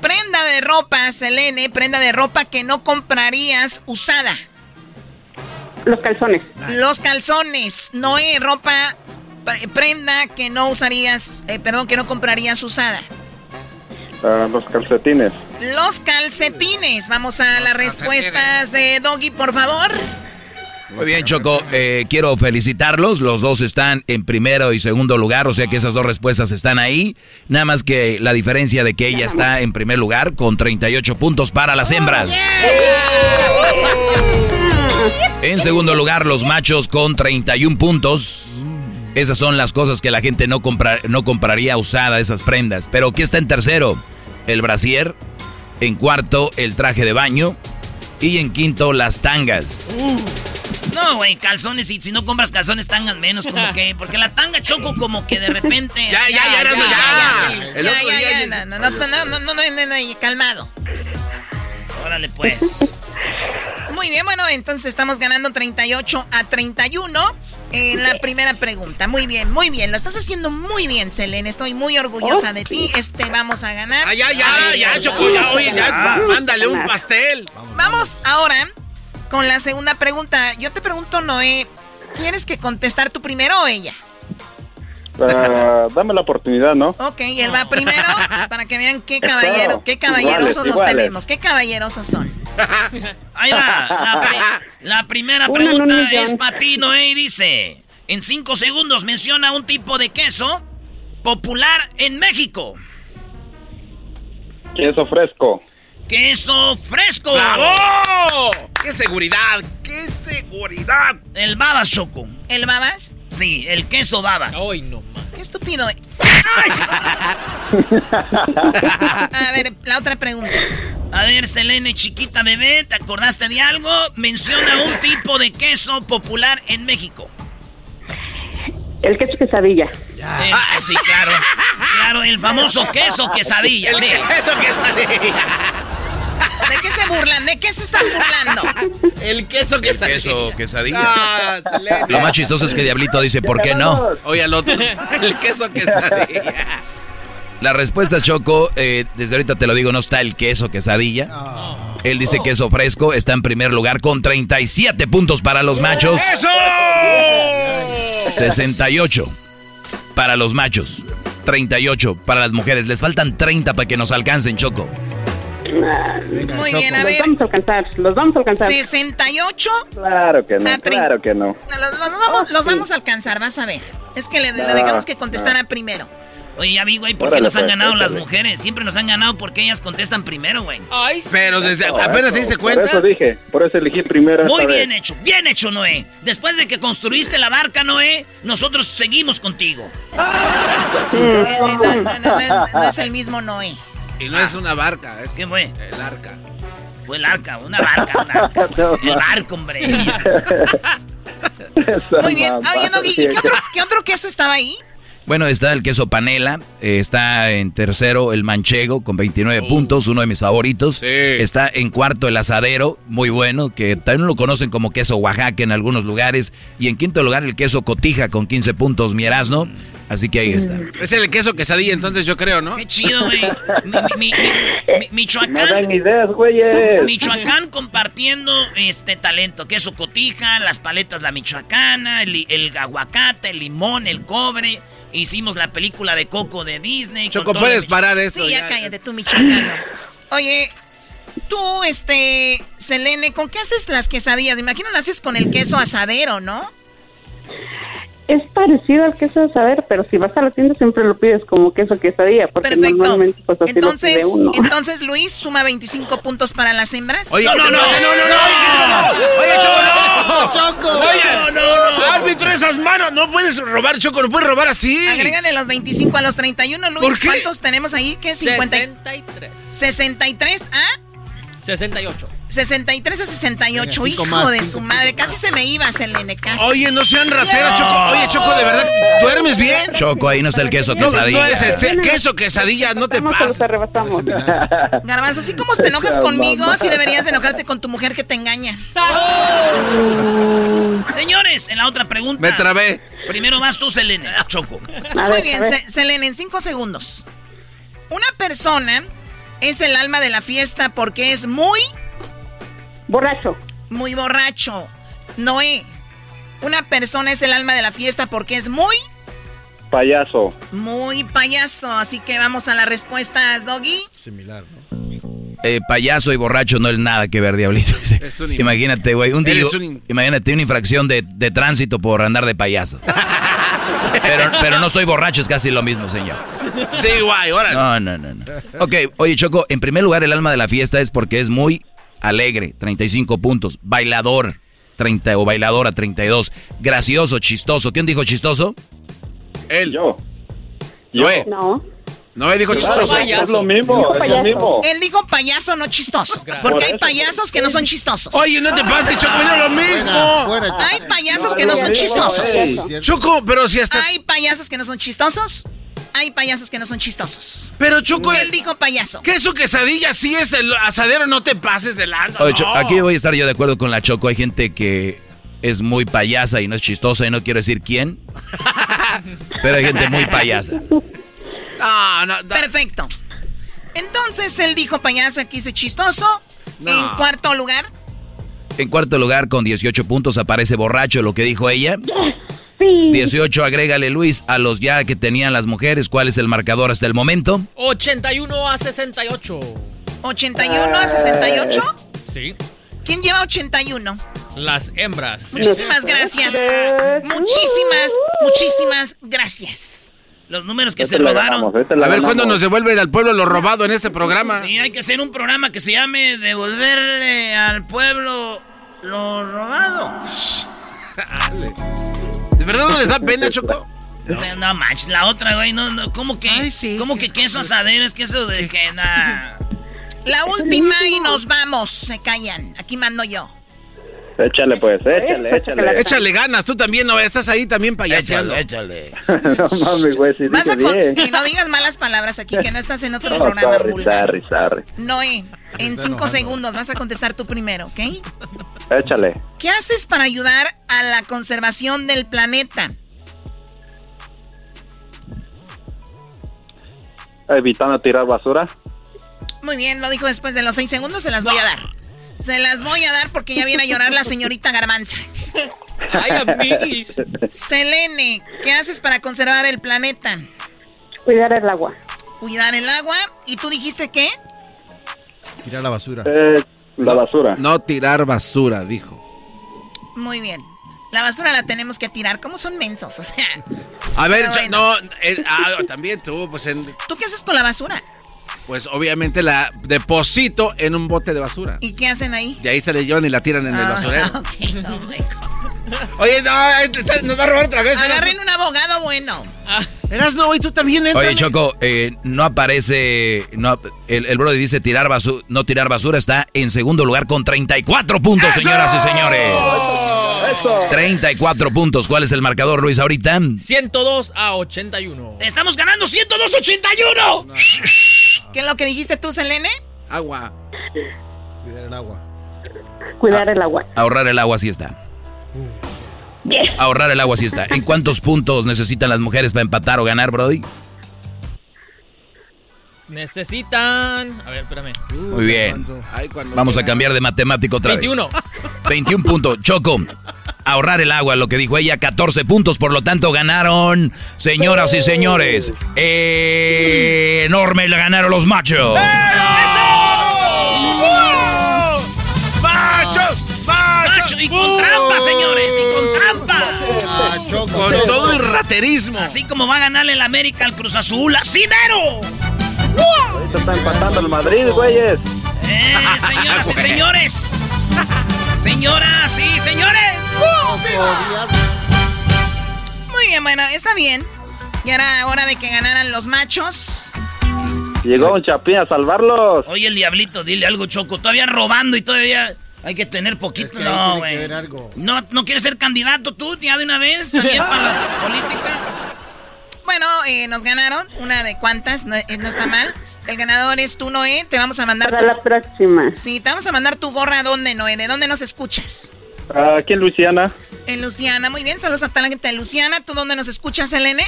Prenda de ropa, Selene, prenda de ropa que no comprarías usada. Los calzones. Los calzones, Noé, ropa, pre- prenda que no usarías, eh, perdón, que no comprarías usada. Ah, los calcetines. Los calcetines. Vamos a las respuestas de Doggy, por favor. Muy bien, Choco. eh, quiero felicitarlos. Los dos están en primero y segundo lugar, o sea que esas dos respuestas están ahí. Nada más que la diferencia de que ella está en primer lugar con 38 puntos para las hembras. En segundo lugar, los machos con 31 puntos. Esas son las cosas que la gente no, compra, no compraría usada, esas prendas. Pero ¿qué está en tercero? El brasier. En cuarto, el traje de baño. Y en quinto, las tangas. Mm. No, güey, calzones. Y si no compras calzones, tangas menos, como que. Porque la tanga choco como que de repente. ya, ya, ya, ya, ya. No, no, no, calmado. Órale, pues. Muy bien, bueno, entonces estamos ganando 38 a 31 en la primera pregunta. Muy bien, muy bien. Lo estás haciendo muy bien, Selene. Estoy muy orgullosa de ti. Este vamos a ganar. Ah, ya, ya, Así ya, oye, ya, Ah. mándale un pastel. Vamos ahora con la segunda pregunta. Yo te pregunto, Noé, ¿tienes que contestar tú primero o ella? Dame la oportunidad, ¿no? Ok, él va primero para que vean qué caballero, qué caballerosos Iguales, los iguales. tenemos, qué caballerosos son. Ahí va. La, pri- la primera pregunta es para ti, Noé, y dice: En cinco segundos menciona un tipo de queso popular en México. Queso fresco. ¡Queso fresco! ¡Bravo! ¡Qué seguridad! ¡Qué seguridad! El babas, Choco. ¿El babas? Sí, el queso babas. Ay, no más. Qué estúpido. eh. A ver, la otra pregunta. A ver, Selene, chiquita bebé, ¿te acordaste de algo? Menciona un tipo de queso popular en México. El queso quesadilla. Eh, sí, claro. Claro, el famoso queso quesadilla. El sí. queso quesadilla. ¿De qué se burlan? ¿De qué se están burlando? El queso quesadilla. Queso, quesadilla. Ah. Lo más chistoso es que Diablito dice, ¿por qué no? Oye, al otro. El queso quesadilla. La respuesta, Choco, eh, desde ahorita te lo digo, no está el queso quesadilla. Él dice queso fresco, está en primer lugar con 37 puntos para los machos. ¡Eso! 68 para los machos. 38 para las mujeres. Les faltan 30 para que nos alcancen, Choco. Muy bien, a Los ver. vamos a alcanzar, los vamos a alcanzar. 68. Claro que no, Ah, claro que no. Los, los vamos, los vamos a alcanzar, vas a ver. Es que le, le Ah, dejamos que contestara primero. Oye, ya vi, güey, ¿por qué Órale, nos han pues, ganado las mujeres? Siempre nos han ganado porque ellas contestan primero, güey. Ay, Pero desde apenas se diste Por cuenta. eso dije, por eso elegí primero Muy esta bien vez. hecho, bien hecho, Noé. Después de que construiste la barca, Noé, nosotros seguimos contigo. Eh, eh, no, no, no, no no es el mismo Noé. Y no es una barca, es ¿Qué fue? el arca. Fue el arca, una barca, una arca. El barco, hombre. Muy bien. Oye, ¿y qué otro, qué otro queso estaba ahí? Bueno, está el queso panela, eh, está en tercero el manchego con 29 puntos, uno de mis favoritos. Está en cuarto el asadero, muy bueno, que también lo conocen como queso Oaxaca en algunos lugares. Y en quinto lugar el queso cotija con 15 puntos, mi Erasmo. Así que ahí está. Es el queso quesadilla, entonces yo creo, ¿no? Qué chido, güey. Mi- mi- mi- mi- Michoacán. No dan ideas, güeyes. Michoacán compartiendo este talento, queso cotija, las paletas la michoacana, el, el aguacate, el limón, el cobre. Hicimos la película de Coco de Disney. Choco, ¿puedes parar esto Sí, ya, ya? cállate, tú, michoacano. Oye, tú, este, Selene, ¿con qué haces las quesadillas? Me Imagino las haces con el queso asadero, ¿no? Es parecido al queso de saber, pero si vas a la tienda siempre lo pides como queso quesadilla, porque Perfecto. normalmente pues así Entonces, lo pide uno. entonces Luis suma 25 puntos para las hembras. Oye, no, no, no, no, no, no, oye, Choco, no. Choco. Oye, No, no, no. árbitro, esas manos, no puedes robar, Choco, no puedes robar así. Agrégale los 25 a los 31, Luis. ¿Por qué? ¿Cuántos tenemos ahí? ¿Qué? 50. 63. 63 a 68. 63 a 68. Venga, cinco Hijo más, de cinco su madre. Casi se me iba, Selene, casi. Oye, no sean rateras, Choco. Oye, Choco, de verdad, ¿duermes bien? Choco, ahí no está el queso No, quesadilla. no es el queso quesadilla, no te pases. Garbanzo, así como te enojas conmigo, así deberías de enojarte con tu mujer que te engaña. Señores, en la otra pregunta. Me trabé. Primero vas tú, Selene. Choco. Muy bien, Selene, en 5 segundos. Una persona es el alma de la fiesta porque es muy, Borracho. muy borracho. Noé. Una persona es el alma de la fiesta porque es muy, Payaso. muy payaso. Así que vamos a las respuestas, Doggy. Similar, ¿no? Eh, payaso y borracho no es nada que ver, diablito. Es un im- Imagínate, güey, un día, un im- imagínate una infracción de, de tránsito por andar de payaso. pero, pero no estoy borracho, es casi lo mismo, señor. De igual, órale. No, no, no, no. Ok, oye, Choco, en primer lugar, el alma de la fiesta es porque es muy alegre, 35 puntos. Bailador, 30 o bailadora, 32. Gracioso, chistoso. ¿Quién dijo chistoso? Él. Yo. Noé. No. Noé dijo Claro, chistoso. es lo mismo, es lo mismo. Él dijo payaso, no chistoso. Porque hay payasos que no son chistosos. Oye, no te pases, Choco, es lo mismo. Hay payasos que no son chistosos. Choco, pero si hasta... Hay payasos que no son chistosos. Hay payasos que no son chistosos. Pero Choco, Él dijo payaso. queso quesadilla sí es el asadero, no te pases de lanza. Oye, no. Aquí voy a estar yo de acuerdo con la Choco. Hay gente que es muy payasa y no es chistosa y no quiero decir quién. pero hay gente muy payasa. No, no, no. Perfecto. Entonces él dijo payaso, aquí dice chistoso. No. En cuarto lugar, En cuarto lugar, con 18 puntos, aparece borracho, lo que dijo ella. Sí. 18, agrégale Luis a los ya que tenían las mujeres. ¿Cuál es el marcador hasta el momento? 81 a 68. 81 a 68. Sí. ¿Quién lleva 81? Las hembras. Muchísimas gracias. Muchísimas, muchísimas gracias. Los números que Este se robaron. ganamos, este A ver cuándo nos devuelven al pueblo lo robado en este programa. Sí, hay que hacer un programa que se llame Devolverle al pueblo lo robado. ¿De verdad no les da pena, Choco? No, no manches, la otra, güey, no, no, ¿cómo que? Ay, sí, ¿Cómo que que queso asadero? Es queso de que nada. La última y nos vamos. Se callan. Aquí mando yo. Échale, pues, échale, échale. Échale ganas, tú también no estás ahí también payaseando. Échale, no mames, güey, si Vas a con- bien. y no digas malas palabras aquí, que no estás en otro No, programa. sorry, vulgar. sorry, sorry. Noé, en cinco segundos vas a contestar tú primero, ¿ok? Échale. ¿Qué haces para ayudar a la conservación del planeta? Evitando tirar basura. Muy bien, lo dijo después de los seis segundos, se las voy a dar. Se las voy a dar porque ya viene a llorar la señorita Garbanza. Ay, amiguis. Selene, ¿qué haces para conservar el planeta? Cuidar el agua. Cuidar el agua. ¿Y tú dijiste qué? Tirar la basura. Eh, la basura. No tirar basura, dijo. Muy bien. La basura la tenemos que tirar. ¿Cómo son mensos? O sea, A ver, bueno. no, eh, ah, también tú, pues, en- ¿tú qué haces con la basura? Pues obviamente la deposito en un bote de basura. ¿Y qué hacen ahí? Y ahí se le llevan y la tiran en el Ah, basurero. ok, no, God. Oye, no, nos va a robar otra vez. Agarren un abogado bueno. Eras no, y tú también entras. Oye, Choco, eh, no aparece. No, el, el Brody dice tirar basura, no tirar basura. Está en segundo lugar con 34 puntos, señoras y señores. Eso. 34 puntos. ¿Cuál es el marcador, Luis, ahorita? 102 a 81. Estamos ganando 102 a 81. ¿Qué es lo que dijiste tú, Selene? Agua. Cuidar el agua. Cuidar el agua. Ahorrar el agua, así está. Ahorrar el agua, así está. ¿En cuántos puntos necesitan las mujeres para empatar o ganar, Brody? Necesitan. A ver, espérame. Muy bien. Vamos a cambiar de matemático otra 21. vez. 21 puntos. Choco. Ahorrar el agua, lo que dijo ella, 14 puntos, por lo tanto ganaron, señoras y señores, eh, enorme le ganaron los machos. ¡Machos! ¡Machos! Macho, y con trampa, señores, y con trampa. Con todo el raterismo. Así como va a ganarle el América al Cruz Azul, así mero. Ahorita está empatando el Madrid, güeyes. Eh, señoras y señores. Señoras y señores. Muy bien, bueno, está bien. Y era hora de que ganaran los machos. Llegó un chapín a salvarlos. Oye, el diablito, dile algo, Choco. Todavía robando y todavía hay que tener poquito. Es que no, güey. No, no quieres ser candidato tú ya de una vez también para las políticas. Bueno, eh, nos ganaron. Una de cuantas, no, eh, no está mal. El ganador es tú, Noé. Te vamos a mandar Para tu... la próxima. Sí, te vamos a mandar tu gorra. ¿A dónde, Noé? ¿De dónde nos escuchas? Aquí en Luisiana. En Luciana. Muy bien, saludos a toda la gente de Luciana. ¿Tú dónde nos escuchas, Elene?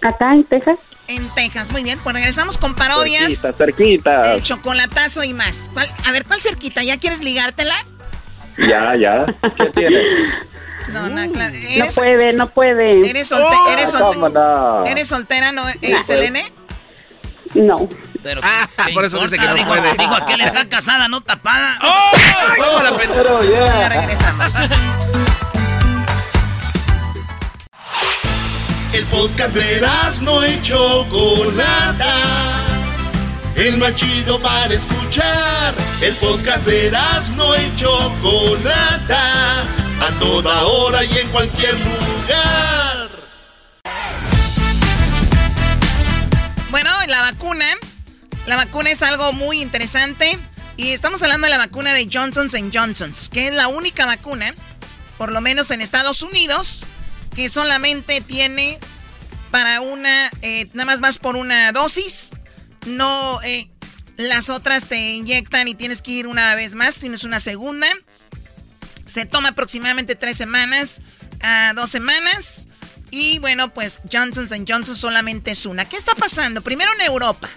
Acá en Texas. En Texas. Muy bien, pues regresamos con parodias. Cerquita, cerquita. El chocolatazo y más. ¿Cuál- a ver, ¿cuál cerquita? ¿Ya quieres ligártela? Ya, ya. ¿Qué tiene? No, no, claro. No ¿Eres, puede, no puede. eres, solte- eres, ¿Cómo solte- no? ¿Eres soltera, no? ¿Eres Nah. Elene? No. Pero Ah, ¿qué por eso dice que no dijo, puede. Dijo aquel está casada, no tapada. ¿Cómo la pen- Pero Ya ya. regresamos. El podcast de no y Chocolata. El más chido para escuchar. El podcast de no y Chocolata. A toda hora y en cualquier lugar. Bueno, la vacuna. La vacuna es algo muy interesante. Y estamos hablando de la vacuna de Johnson Johnson, que es la única vacuna, por lo menos en Estados Unidos, que solamente tiene para una, eh, nada más vas por una dosis. No, eh, las otras te inyectan y tienes que ir una vez más, tienes una segunda. Se toma aproximadamente tres semanas a dos semanas. Y bueno, pues Johnson Johnson solamente es una. ¿Qué está pasando? Primero en Europa.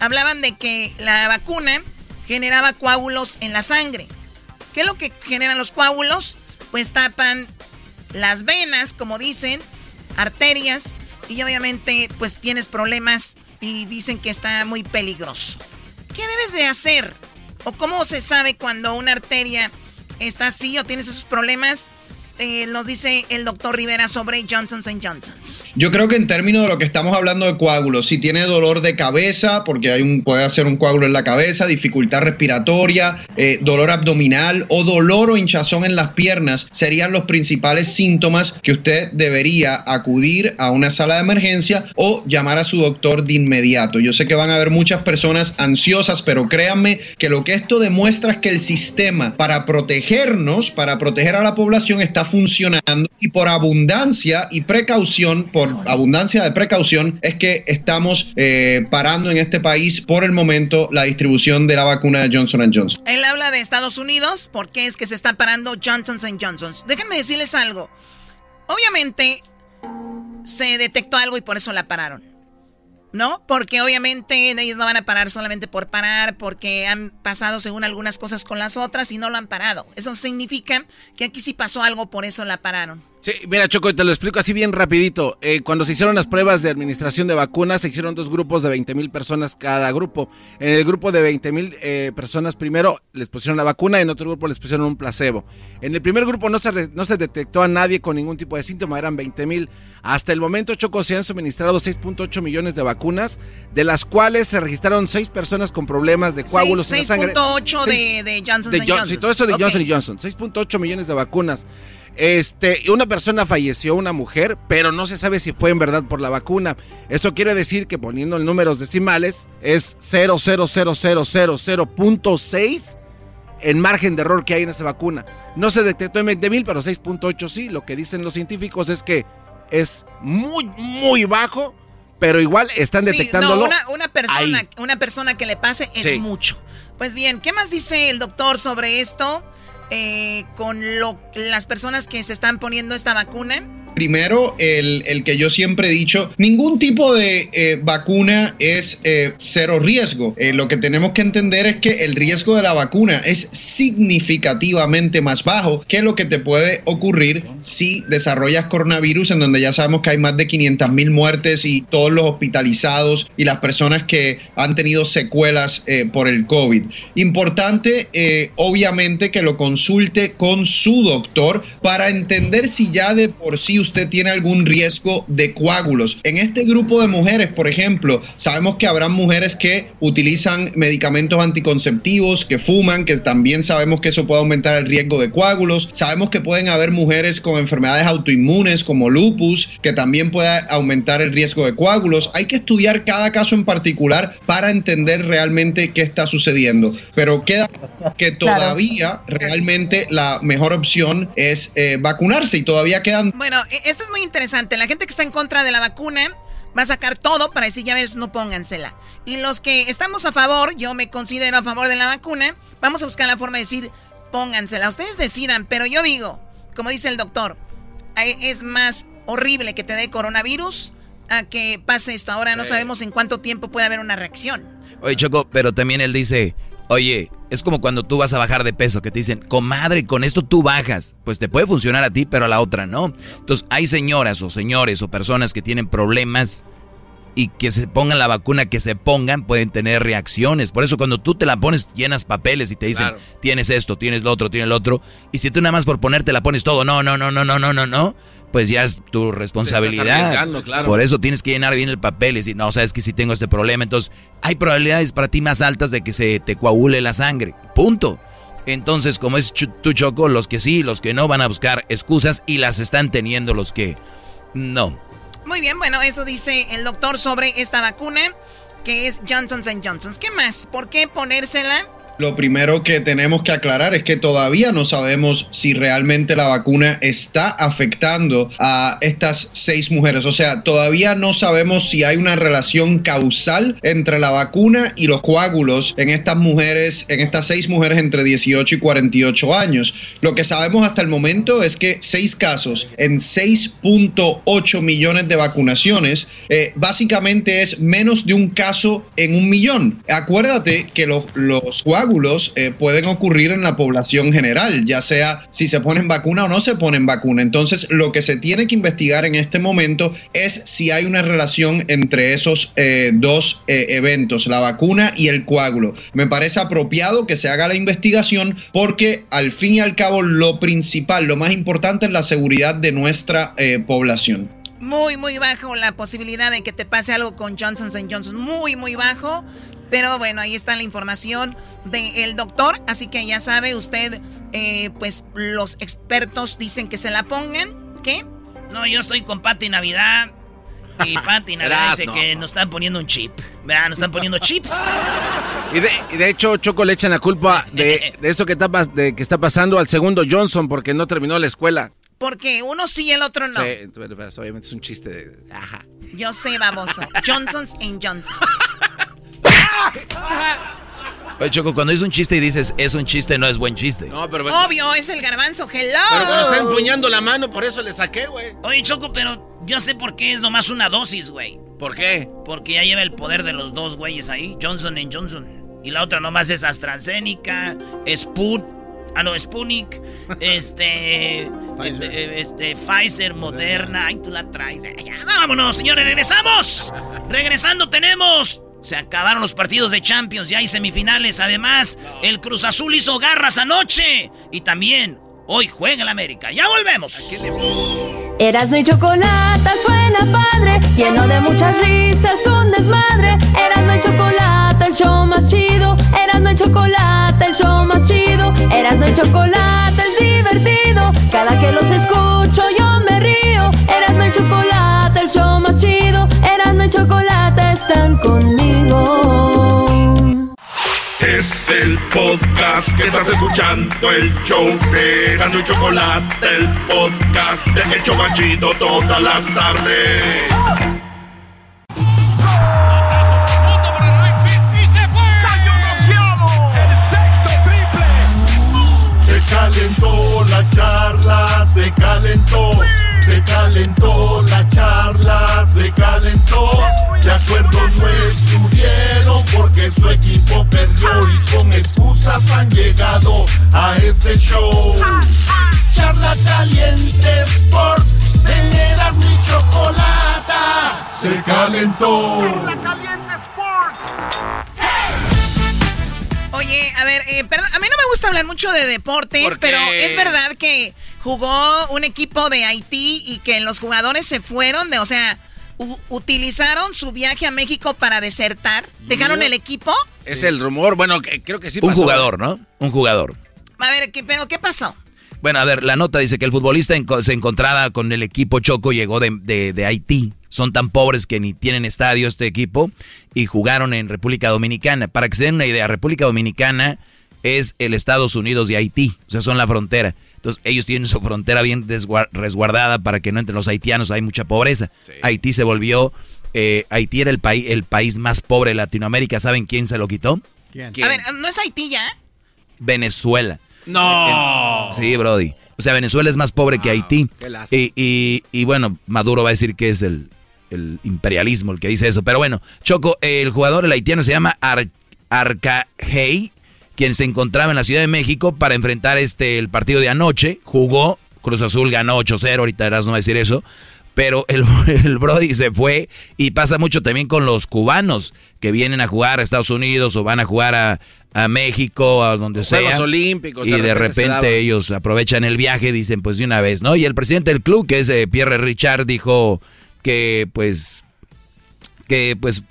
Hablaban de que la vacuna generaba coágulos en la sangre. ¿Qué es lo que generan los coágulos? Pues tapan las venas, como dicen, arterias. Y obviamente pues tienes problemas y dicen que está muy peligroso. ¿Qué debes de hacer? ¿O cómo se sabe cuando una arteria está así o tienes esos problemas? Eh, nos dice el doctor Rivera sobre Johnson Johnson. Yo creo que en términos de lo que estamos hablando de coágulos, si tiene dolor de cabeza, porque hay un, puede hacer un coágulo en la cabeza, dificultad respiratoria, eh, dolor abdominal o dolor o hinchazón en las piernas, serían los principales síntomas que usted debería acudir a una sala de emergencia o llamar a su doctor de inmediato. Yo sé que van a haber muchas personas ansiosas, pero créanme que lo que esto demuestra es que el sistema para protegernos, para proteger a la población está funcionando y por abundancia y precaución, por abundancia de precaución, es que estamos eh, parando en este país por el momento la distribución de la vacuna de Johnson Johnson. Él habla de Estados Unidos, ¿por qué es que se está parando Johnson Johnson? Déjenme decirles algo. Obviamente se detectó algo y por eso la pararon. ¿No? Porque obviamente ellos no van a parar solamente por parar, porque han pasado según algunas cosas con las otras y no lo han parado. Eso significa que aquí sí pasó algo, por eso la pararon. Sí, mira Choco, te lo explico así bien rapidito. Eh, cuando se hicieron las pruebas de administración de vacunas, se hicieron dos grupos de 20 mil personas cada grupo. En el grupo de 20 mil eh, personas primero les pusieron la vacuna, en otro grupo les pusieron un placebo. En el primer grupo no se, no se detectó a nadie con ningún tipo de síntoma, eran 20 mil. Hasta el momento, Choco, se han suministrado 6.8 millones de vacunas, de las cuales se registraron 6 personas con problemas de coágulos en la sangre. 6.8 Seis- de, de Johnson de Johnson. Johnson. Sí, todo eso de. Johnson Johnson. 6.8 millones de vacunas. Este, una persona falleció, una mujer, pero no se sabe si fue en verdad por la vacuna. Esto quiere decir que poniendo en números decimales es 0,00000.6 el margen de error que hay en esa vacuna. No se detectó en 20 mil, pero 6.8 sí. Lo que dicen los científicos es que es muy, muy bajo, pero igual están detectándolo. no, una, persona, una persona que le pase es mucho. Pues bien, ¿qué más dice el doctor sobre esto? Eh, con lo, las personas que se están poniendo esta vacuna. Primero, el, que yo siempre he dicho, ningún tipo de eh, vacuna es eh, cero riesgo. Eh, lo que tenemos que entender es que el riesgo de la vacuna es significativamente más bajo que lo que te puede ocurrir si desarrollas coronavirus, en donde ya sabemos que hay más de 500 mil muertes y todos los hospitalizados y las personas que han tenido secuelas por el COVID. Importante, obviamente, que lo consulte con su doctor para entender si ya de por sí usted tiene algún riesgo de coágulos. En este grupo de mujeres, por ejemplo, sabemos que habrán mujeres que utilizan medicamentos anticonceptivos, que fuman, que también sabemos que eso puede aumentar el riesgo de coágulos. Sabemos que pueden haber mujeres con enfermedades autoinmunes como lupus, que también puede aumentar el riesgo de coágulos. Hay que estudiar cada caso en particular para entender realmente qué está sucediendo. Pero queda que todavía realmente la mejor opción es eh, vacunarse y todavía quedan... Bueno, esto es muy interesante. La gente que está en contra de la vacuna va a sacar todo para decir, ya ves, no póngansela. Y los que estamos a favor, yo me considero a favor de la vacuna, vamos a buscar la forma de decir, póngansela. Ustedes decidan, pero yo digo, como dice el doctor, es más horrible que te dé coronavirus a que pase esto. Ahora no sabemos en cuánto tiempo puede haber una reacción. Oye, Choco, pero también él dice, Oye, es como cuando tú vas a bajar de peso, que te dicen, comadre, con esto tú bajas. Pues te puede funcionar a ti, pero a la otra no. Entonces, hay señoras o señores o personas que tienen problemas y que se pongan la vacuna que se pongan, pueden tener reacciones. Por eso cuando tú te la pones, llenas papeles y te dicen, tienes esto, tienes lo otro, tienes lo otro. Y si tú nada más por ponerte la pones todo, no, no, no, no, no, no, no, no pues ya es tu responsabilidad. Por eso tienes que llenar bien el papel y decir, no, sabes que si tengo este problema, entonces hay probabilidades para ti más altas de que se te coagule la sangre. Punto. Entonces, como es tu choco, los que sí, los que no van a buscar excusas y las están teniendo los que no. Muy bien, bueno, eso dice el doctor sobre esta vacuna que es Johnson Johnson. ¿Qué más? ¿Por qué ponérsela? Lo primero que tenemos que aclarar es que todavía no sabemos si realmente la vacuna está afectando a estas seis mujeres. O sea, todavía no sabemos si hay una relación causal entre la vacuna y los coágulos en estas mujeres, en estas seis mujeres entre 18 y 48 años. Lo que sabemos hasta el momento es que seis casos en 6.8 millones de vacunaciones, eh, básicamente es menos de un caso en un millón. Acuérdate que los, los coágulos eh, pueden ocurrir en la población general, ya sea si se ponen vacuna o no se ponen vacuna. Entonces, lo que se tiene que investigar en este momento es si hay una relación entre esos eh, dos eh, eventos, la vacuna y el coágulo. Me parece apropiado que se haga la investigación porque al fin y al cabo lo principal, lo más importante es la seguridad de nuestra población muy, muy bajo la posibilidad de que te pase algo con Johnson Johnson. Muy, muy bajo. Pero bueno, ahí está la información del doctor. Así que ya sabe usted, eh, pues los expertos dicen que se la pongan. ¿Qué? No, yo estoy con Pati Navidad. Y Pati Navidad dice que nos están poniendo un chip. Vean, nos están poniendo chips. Y de, hecho, Choco le echan la culpa de, de esto que está, de, que está pasando al segundo Johnson porque no terminó la escuela. Porque uno sí y el otro no. Sí, obviamente es un chiste. Ajá. Yo sé, baboso. Johnson's en Johnson. Oye, Choco, cuando es un chiste y dices es un chiste, no es buen chiste. No, pero... Obvio, es el garbanzo, hello. Pero cuando está empuñando la mano, por eso le saqué, güey. Oye, Choco, pero yo sé por qué es nomás una dosis, güey. ¿Por qué? Porque ya lleva el poder de los dos güeyes ahí, Johnson Johnson. Y la otra nomás es AstraZeneca, Sput, ah no, Sputnik, este, Pfizer. Eh, este, Pfizer, Moderna, ay, tú la traes. Ya, vámonos, señores, regresamos. Regresando tenemos se acabaron los partidos de Champions, ya hay semifinales. Además, el Cruz Azul hizo garras anoche. Y también, hoy juega el América. Ya volvemos. Eras y chocolate suena padre, lleno de muchas risas, un desmadre. Eras y chocolate, el show más chido. Eras y chocolate, el show más chido. Eras y chocolate es divertido. Cada que los escucho yo me río. Eras no chocolate, el show más chido. El podcast que estás escuchando, el show de y Chocolate, el podcast de El Chocachito todas las tardes. Se calentó la charla, se calentó, se calentó la charla, se calentó. De acuerdo no estuvieron porque su equipo perdió y con excusas han llegado a este show. Charla caliente Sports, teneras mi chocolata, se calentó. Oye, a ver, eh, perdón, a mí no me gusta hablar mucho de deportes, pero es verdad que jugó un equipo de Haití y que los jugadores se fueron de, o sea, utilizaron su viaje a México para desertar, dejaron el equipo. Es el rumor, bueno, que- creo que sí Un pasó. jugador, ¿no? Un jugador. A ver, ¿qué, pero ¿qué pasó? Bueno, a ver, la nota dice que el futbolista enco- se encontraba con el equipo Choco, llegó de, de- de Haití. Son tan pobres que ni tienen estadio este equipo y jugaron en República Dominicana. Para que se den una idea, República Dominicana es el Estados Unidos de Haití, o sea, son la frontera. Entonces, ellos tienen su frontera bien resguardada para que no entre los haitianos, hay mucha pobreza. Haití se volvió, eh, Haití era el, país el país más pobre de Latinoamérica. ¿Saben quién se lo quitó? A ver, ¿no es Haití ya? Venezuela. No. Sí, Brody. O sea, Venezuela es más pobre que Haití. qué lástima. Y, y, y bueno, Maduro va a decir que es el, el imperialismo el que dice eso. Pero bueno, Choco, el jugador, el haitiano, se llama Ar Arcajei, quien se encontraba en la Ciudad de México para enfrentar este el partido de anoche. Jugó, Cruz Azul ganó 8-0, ahorita Eras no decir eso. Pero el, el Brody se fue y pasa mucho también con los cubanos que vienen a jugar a Estados Unidos o van a jugar a, a México, a donde sea. Juegos Olímpicos, Y de repente ellos aprovechan el viaje, dicen pues de una vez, ¿no? Y el presidente del club, que es eh, Pierre Richard, dijo que pues que pues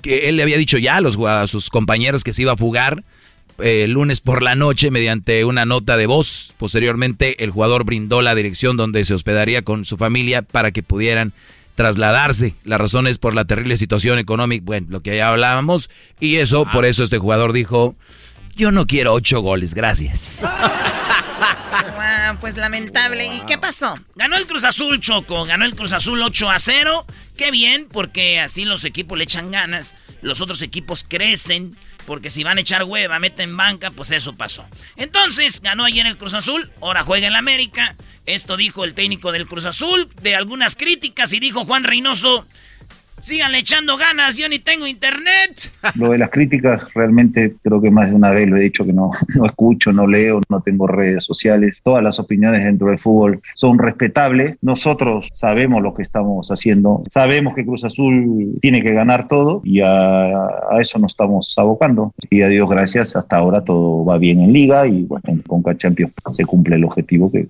que él le había dicho ya a, los, a sus compañeros que se iba a fugar eh, el lunes por la noche mediante una nota de voz. Posteriormente el jugador brindó la dirección donde se hospedaría con su familia para que pudieran trasladarse. La razón es por la terrible situación económica, bueno, lo que ya hablábamos, y eso, por eso este jugador dijo, yo no quiero ocho goles, gracias. Ah, pues lamentable. ¿Y qué pasó? Ganó el Cruz Azul, Choco. Ganó el Cruz Azul 8 a 0. Qué bien, porque así los equipos le echan ganas. Los otros equipos crecen. Porque si van a echar hueva, meten banca, pues eso pasó. Entonces, ganó ayer el Cruz Azul. Ahora juega en la América. Esto dijo el técnico del Cruz Azul. De algunas críticas. Y dijo Juan Reynoso. Síganle echando ganas. Yo ni tengo internet. Lo de las críticas, realmente creo que más de una vez lo he dicho que no, no escucho, no leo, no tengo redes sociales. Todas las opiniones dentro del fútbol son respetables. Nosotros sabemos lo que estamos haciendo. Sabemos que Cruz Azul tiene que ganar todo y a, a eso nos estamos abocando. Y a Dios gracias, hasta ahora todo va bien en Liga y bueno, en Conca Champions se cumple el objetivo que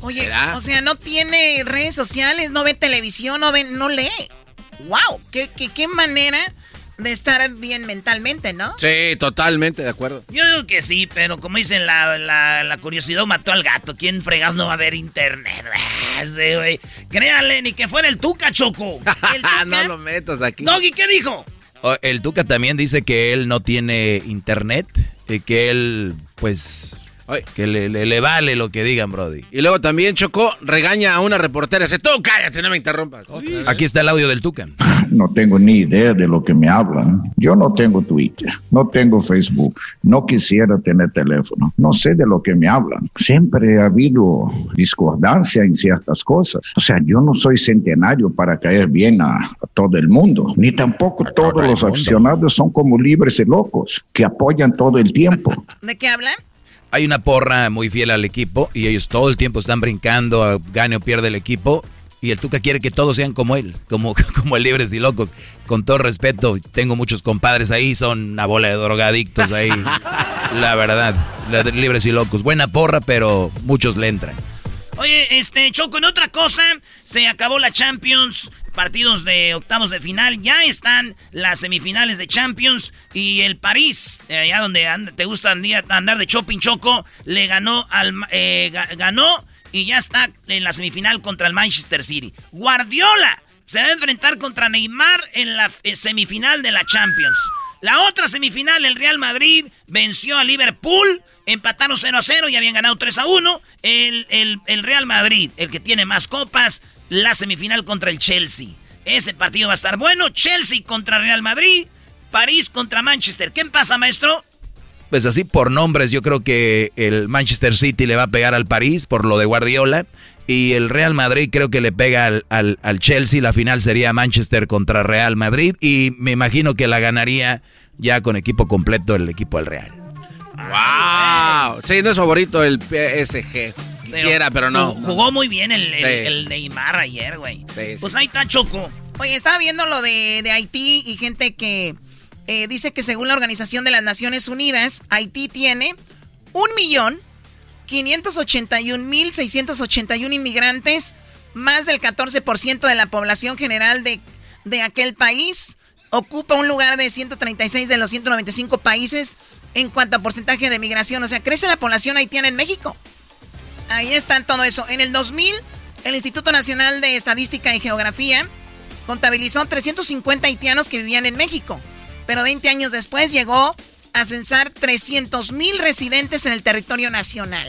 Oye, o sea, no tiene redes sociales, no ve televisión, no ve, no lee. ¡Wow! ¿Qué, qué, qué manera de estar bien mentalmente, ¿no? Sí, totalmente de acuerdo. Yo digo que sí, pero como dicen, la, la, la curiosidad mató al gato. ¿Quién fregas no va a ver internet? Sí, güey. Créanle, ni que fuera el Tuca, Choco. ¿El Tuca? no lo metas aquí. Doggy, ¿qué dijo? O- El Tuca también dice que él no tiene internet, y que él, pues, que le, le- le vale lo que digan, Brody. Y luego también Chocó regaña a una reportera. Dice, tú cállate, no me interrumpas. Aquí está el audio del Tuca. No tengo ni idea de lo que me hablan. Yo no tengo Twitter, no tengo Facebook, no quisiera tener teléfono, no sé de lo que me hablan. Siempre ha habido discordancia en ciertas cosas. O sea, yo no soy centenario para caer bien a, a todo el mundo, ni tampoco todos los aficionados son como libres y locos, que apoyan todo el tiempo. ¿De qué hablan? Hay una porra muy fiel al equipo y ellos todo el tiempo están brincando, a- gane o pierde el equipo. Y el Tuca quiere que todos sean como él, como, como libres y locos. Con todo respeto, tengo muchos compadres ahí, son una bola de drogadictos ahí. La verdad, libres y locos. Buena porra, pero muchos le entran. Oye, este, Choco, en otra cosa, se acabó la Champions, partidos de octavos de final, ya están las semifinales de Champions y el París, eh, allá donde te gusta andar de shopping, Choco, le ganó al, eh, ga- ganó y ya está en la semifinal contra el Manchester City. Guardiola se va a enfrentar contra Neymar en la eh, semifinal de la Champions. La otra semifinal, el Real Madrid venció a Liverpool, empataron 0 a 0 y habían ganado 3 a 1. El, el Real Madrid, el que tiene más copas, la semifinal contra el Chelsea. Ese partido va a estar bueno. Chelsea contra Real Madrid, París contra Manchester. ¿Qué pasa, maestro? Pues así por nombres, yo creo que el Manchester City le va a pegar al París por lo de Guardiola. Y el Real Madrid creo que le pega al, al, Chelsea. La final sería Manchester contra Real Madrid. Y me imagino que la ganaría ya con equipo completo el equipo del Real. ¡Wow! Sí, no es favorito el PSG. Quisiera, pero, no. Jugó, muy bien el, Neymar ayer, güey. pues ahí está Choco. Oye, estaba viendo lo de, de Haití y gente que eh, dice que según la Organización de las Naciones Unidas, Haití tiene un millón 581.681 inmigrantes, más del 14% de la población general de, de aquel país. Ocupa un lugar de 136 de los 195 países en cuanto a porcentaje de migración. O sea, crece la población haitiana en México. Ahí está todo eso. En el 2000, el Instituto Nacional de Estadística y Geografía contabilizó 350 haitianos que vivían en México. Pero 20 años después llegó a censar 300 mil residentes en el territorio nacional.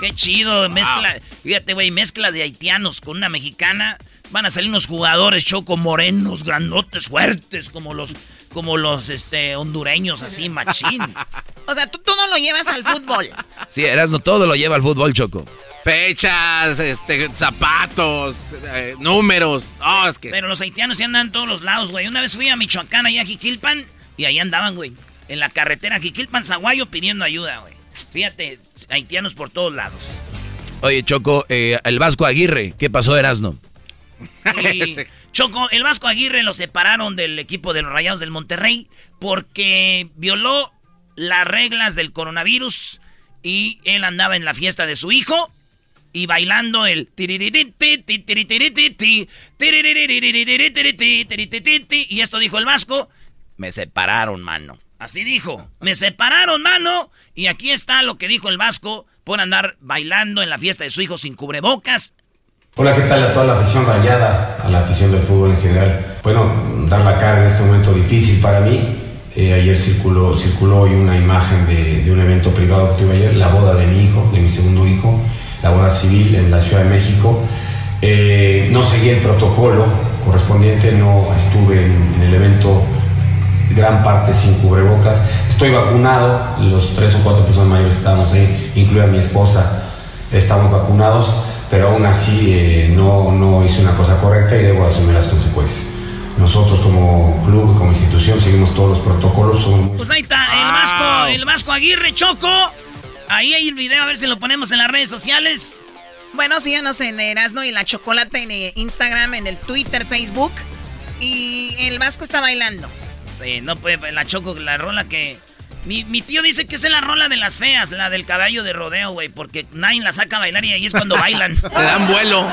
Qué chido, mezcla, fíjate, güey, mezcla de haitianos con una mexicana. Van a salir unos jugadores choco morenos, grandotes, fuertes, como los, como los este, hondureños, así, machín. o sea, tú todo lo llevas al fútbol. Sí, Erasmo, todo lo lleva al fútbol, Choco. Fechas, este, zapatos, eh, números. Oh, es que... Pero los haitianos sí andan en todos los lados, güey. Una vez fui a Michoacán, allá a Jiquilpan, y ahí andaban, güey en la carretera Jiquilpan, Zaguayo pidiendo ayuda, güey. Fíjate, haitianos por todos lados. Oye, Choco, eh, el Vasco Aguirre, ¿qué pasó, Erasno? Choco, el Vasco Aguirre lo separaron del equipo de los Rayados del Monterrey porque violó las reglas del coronavirus y él andaba en la fiesta de su hijo y bailando el y esto dijo el Vasco, me separaron, mano. Así dijo. Me separaron, mano. Y aquí está lo que dijo el Vasco por andar bailando en la fiesta de su hijo sin cubrebocas. Hola, ¿qué tal a toda la afición rayada, a la afición del fútbol en general? Bueno, dar la cara en este momento difícil para mí. Eh, ayer circuló, circuló hoy una imagen de, un evento privado que tuve ayer, la boda de mi hijo, de mi segundo hijo, la boda civil en la Ciudad de México. Eh, no seguí el protocolo correspondiente, no estuve en el evento gran parte sin cubrebocas. Estoy vacunado, los tres o cuatro personas mayores estamos ahí, incluida mi esposa, estamos vacunados, pero aún así eh, no, no hice una cosa correcta y debo asumir las consecuencias. Nosotros como club, como institución, seguimos todos los protocolos. Pues ahí está, el Vasco, el Vasco Aguirre Choco. Ahí hay el video, a ver si lo ponemos en las redes sociales. Bueno, síganos en Erasno y la Chocolate en eh, Instagram, en el Twitter, Facebook. Y el Vasco está bailando. Eh, no puede, la choco, la rola que... Mi, tío dice que es la rola de las feas, la del caballo de rodeo, güey, porque nadie la saca a bailar y ahí es cuando bailan. Te dan vuelo.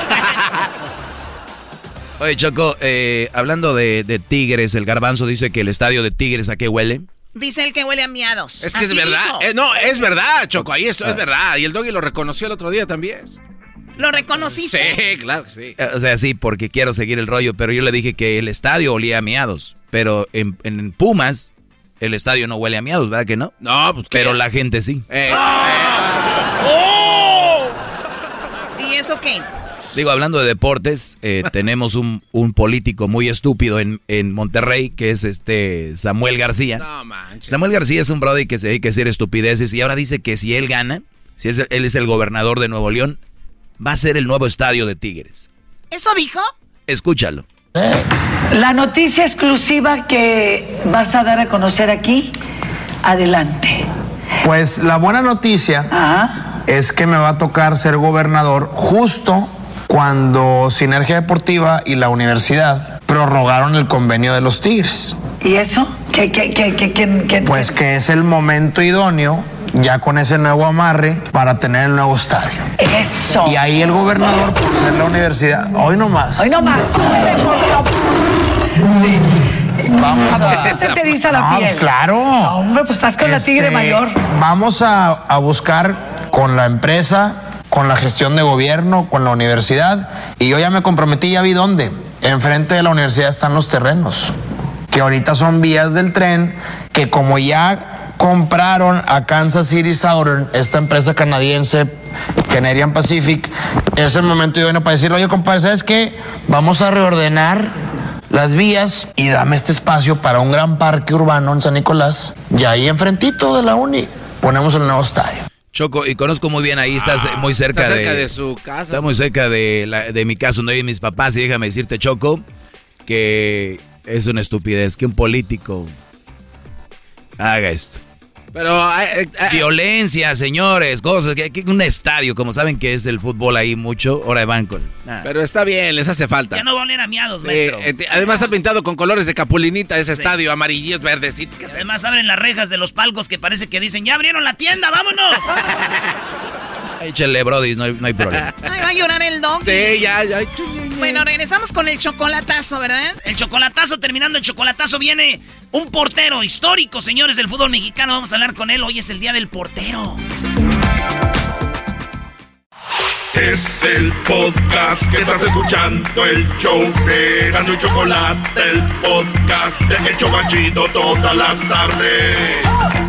Oye, Choco, eh, hablando de, Tigres, el garbanzo dice que el estadio de Tigres, ¿a qué huele? Dice el que huele a miados. Es que es verdad. Eh, no, es verdad, Choco, ahí es, es ah. verdad. Y el doggy lo reconoció el otro día también. ¿Lo reconociste? Sí, claro sí. O sea, sí, porque quiero seguir el rollo, pero yo le dije que el estadio olía a miados. Pero en, Pumas, el estadio no huele a miados, ¿verdad que no? No, pues Pero la gente sí. Eh, ¡Oh! ¿Y eso qué? Digo, hablando de deportes, eh, tenemos un, político muy estúpido en, Monterrey, que es este Samuel García. No, manches. Samuel García es un brody que se dedica a decir estupideces y ahora dice que si él gana, si es, él es el gobernador de Nuevo León, va a ser el nuevo estadio de Tigres. ¿Eso dijo? Escúchalo. La noticia exclusiva que vas a dar a conocer aquí, adelante. Pues la buena noticia es que me va a tocar ser gobernador justo cuando Sinergia Deportiva y la universidad prorrogaron el convenio de los Tigres. ¿Y eso? ¿Qué, qué, qué, qué pues que es el momento idóneo ya con ese nuevo amarre para tener el nuevo estadio. Eso. Y ahí el gobernador, por ser la universidad, hoy no más. Hoy no más. Sí. Vamos a... ¿A se te eriza la piel? claro. hombre, pues estás con la tigre este, mayor. Vamos a, a buscar con la empresa con la gestión de gobierno, con la universidad, y yo ya me comprometí, ya vi dónde. Enfrente de la universidad están los terrenos, que ahorita son vías del tren, que como ya compraron a Kansas City Southern, esta empresa canadiense, Canadian Pacific, es el momento idóneo para decirle, oye, compadre, ¿sabes qué? Vamos a reordenar las vías y dame este espacio para un gran parque urbano en San Nicolás, y ahí enfrentito de la uni ponemos el nuevo estadio. Choco, y conozco muy bien ahí, estás Ah, muy cerca, Está cerca de, de su casa. Está muy cerca de, la- de mi casa, donde viven mis papás, y déjame decirte, Choco, que es una estupidez que un político haga esto. Pero eh, eh, Violencia, señores, cosas, que, que un estadio, como saben que es el fútbol ahí mucho, ahora van con... nada. pero está bien, les hace falta. Ya no va a oler a miados, Sí, maestro. eh, además está pintado con colores de capulinita ese estadio, amarillos, verdecitos. Además abren las rejas de los palcos que parece que dicen, ya abrieron la tienda, vámonos. Échale, Brody, no hay, no hay problema. Ay, va a llorar el dog. Sí, ya, ya. Bueno, regresamos con el chocolatazo, ¿verdad? El chocolatazo, terminando el chocolatazo, viene un portero histórico, señores del fútbol mexicano. Vamos a hablar con él. Hoy es el día del portero. Es el podcast que estás escuchando, el show de Gano y Chocolate, el podcast de El Chocachito todas las tardes.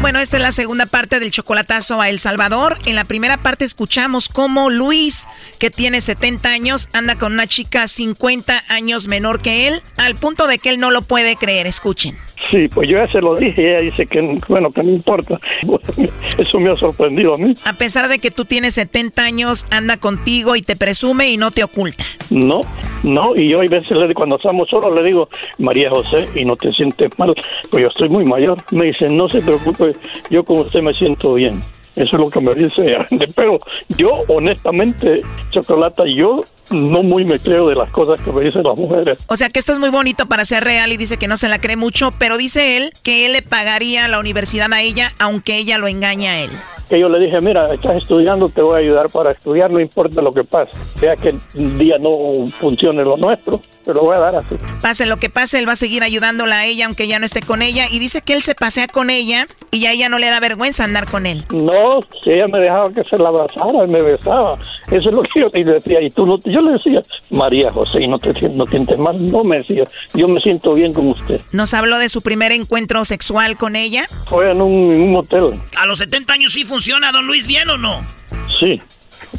Bueno, esta es la segunda parte del chocolatazo a El Salvador. En la primera parte escuchamos cómo Luis, que tiene 70 años, anda con una chica 50 años menor que él, al punto de que él no lo puede creer. Escuchen. Sí, pues yo ya se lo dije y ella dice que, bueno, que no importa. Eso me ha sorprendido a mí. A pesar de que tú tienes 70 años, anda contigo y te presume y no te oculta. No, no, y yo hay veces le, cuando estamos solos le digo, María José, y no te sientes mal, pues yo estoy muy mayor. Me dice, no se preocupe, yo con usted me siento bien. Eso es lo que me dice. Pero yo, honestamente, Chocolata, yo no muy me creo de las cosas que me dicen las mujeres. O sea que esto es muy bonito para ser real y dice que no se la cree mucho, pero dice él que él le pagaría la universidad a ella aunque ella lo engaña a él. que yo le dije, mira, estás estudiando, te voy a ayudar para estudiar, no importa lo que pase. Sea que el día no funcione lo nuestro, te lo voy a dar así. Pase lo que pase, él va a seguir ayudándola a ella aunque ya no esté con ella y dice que él se pasea con ella y a ella no le da vergüenza andar con él. No, si ella me dejaba que se la abrazara, me besaba. Eso es lo que yo le decía. Y tú no, yo le decía, María José, y no te, no te sientes mal. No me decía, yo me siento bien con usted. Nos habló de su primer encuentro sexual con ella. Fue en un, en un hotel. ¿A los 70 años sí funciona, don Luis, bien o no? Sí,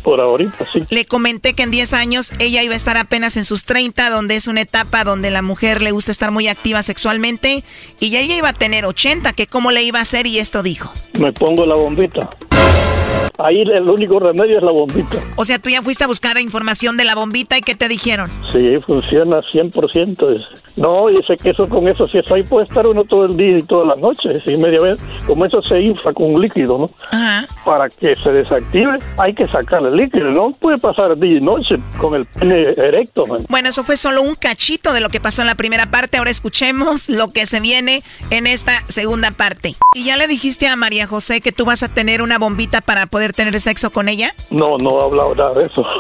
por ahorita sí. Le comenté que en 10 años ella iba a estar apenas en sus 30, donde es una etapa donde la mujer le gusta estar muy activa sexualmente, y ella iba a tener 80, que cómo le iba a hacer, y esto dijo. Me pongo la bombita. Ahí el único remedio es la bombita. O sea, tú ya fuiste a buscar información de la bombita y ¿qué te dijeron? Sí, funciona 100%. Es- No, dice que eso con eso, si eso ahí puede estar uno todo el día y toda la noche. Si media vez, como eso se infla con un líquido, ¿no? Para que se desactive, hay que sacar el líquido. No puede pasar día y noche con el pene erecto, man. Bueno, eso fue solo un cachito de lo que pasó en la primera parte. Ahora escuchemos lo que se viene en esta segunda parte. ¿Y ya le dijiste a María José que tú vas a tener una bombita para poder tener sexo con ella? No, no he hablado nada de eso.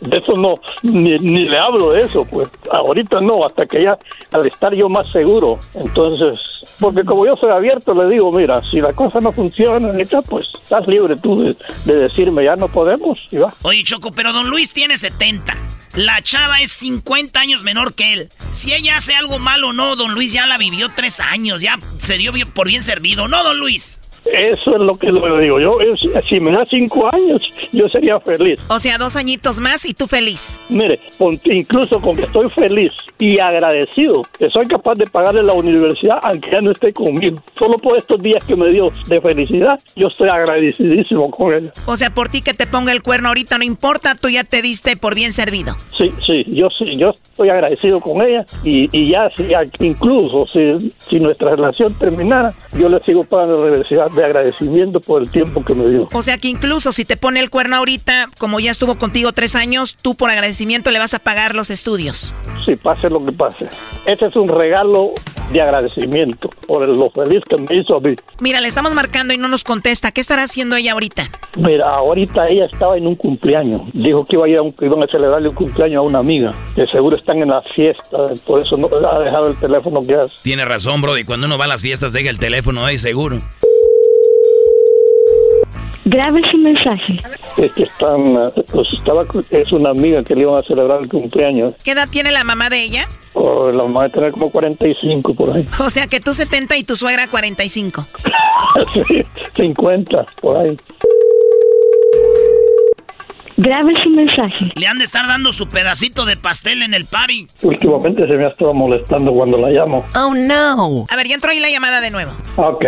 De eso no, ni, ni le hablo de eso, pues. Ahorita no, hasta que ya, al estar yo más seguro. Entonces, porque como yo soy abierto, le digo, mira, si la cosa no funciona, pues estás libre tú de, de decirme, ya no podemos, y va. Oye, Choco, pero don Luis tiene 70. La chava es 50 años menor que él. Si ella hace algo malo o no, don Luis ya la vivió tres años. Ya se dio por bien servido. ¿No, don Luis? Eso es lo que le digo yo. es- si me da cinco años, yo sería feliz. O sea, dos añitos más y tú feliz. Mire, con- incluso con que estoy feliz y agradecido que soy capaz de pagarle la universidad aunque ya no esté conmigo. Solo por estos días que me dio de felicidad, yo estoy agradecidísimo con ella. O sea, por ti que te ponga el cuerno ahorita no importa, tú ya te diste por bien servido. Sí, sí, yo sí, yo estoy agradecido con ella y, y ya, si- incluso si, si nuestra relación terminara, yo le sigo pagando la universidad de agradecimiento por el tiempo que me dio. O sea que incluso si te pone el cuerno ahorita, como ya estuvo contigo tres años, tú por agradecimiento le vas a pagar los estudios. Sí, pase lo que pase. Este es un regalo de agradecimiento por lo feliz que me hizo a mí. Mira, le estamos marcando y no nos contesta. ¿Qué estará haciendo ella ahorita? Mira, ahorita ella estaba en un cumpleaños. Dijo que iba a ir a un, iban a celebrarle un cumpleaños a una amiga. Que seguro están en la fiesta. Por eso no ha dejado el teléfono que hace. Tiene razón, Brody. Cuando uno va a las fiestas, deja el teléfono ahí seguro. Grabe su mensaje. Es que están, pues estaba, es una amiga que le iban a celebrar el cumpleaños. ¿Qué edad tiene la mamá de ella? Oh, la mamá de tener como 45 por ahí. O sea que tú 70 y tu suegra 45. sí, 50 por ahí. Grabe su mensaje. Le han de estar dando su pedacito de pastel en el party. Últimamente se me ha estado molestando cuando la llamo. Oh no. A ver, ya entró ahí la llamada de nuevo. Ok.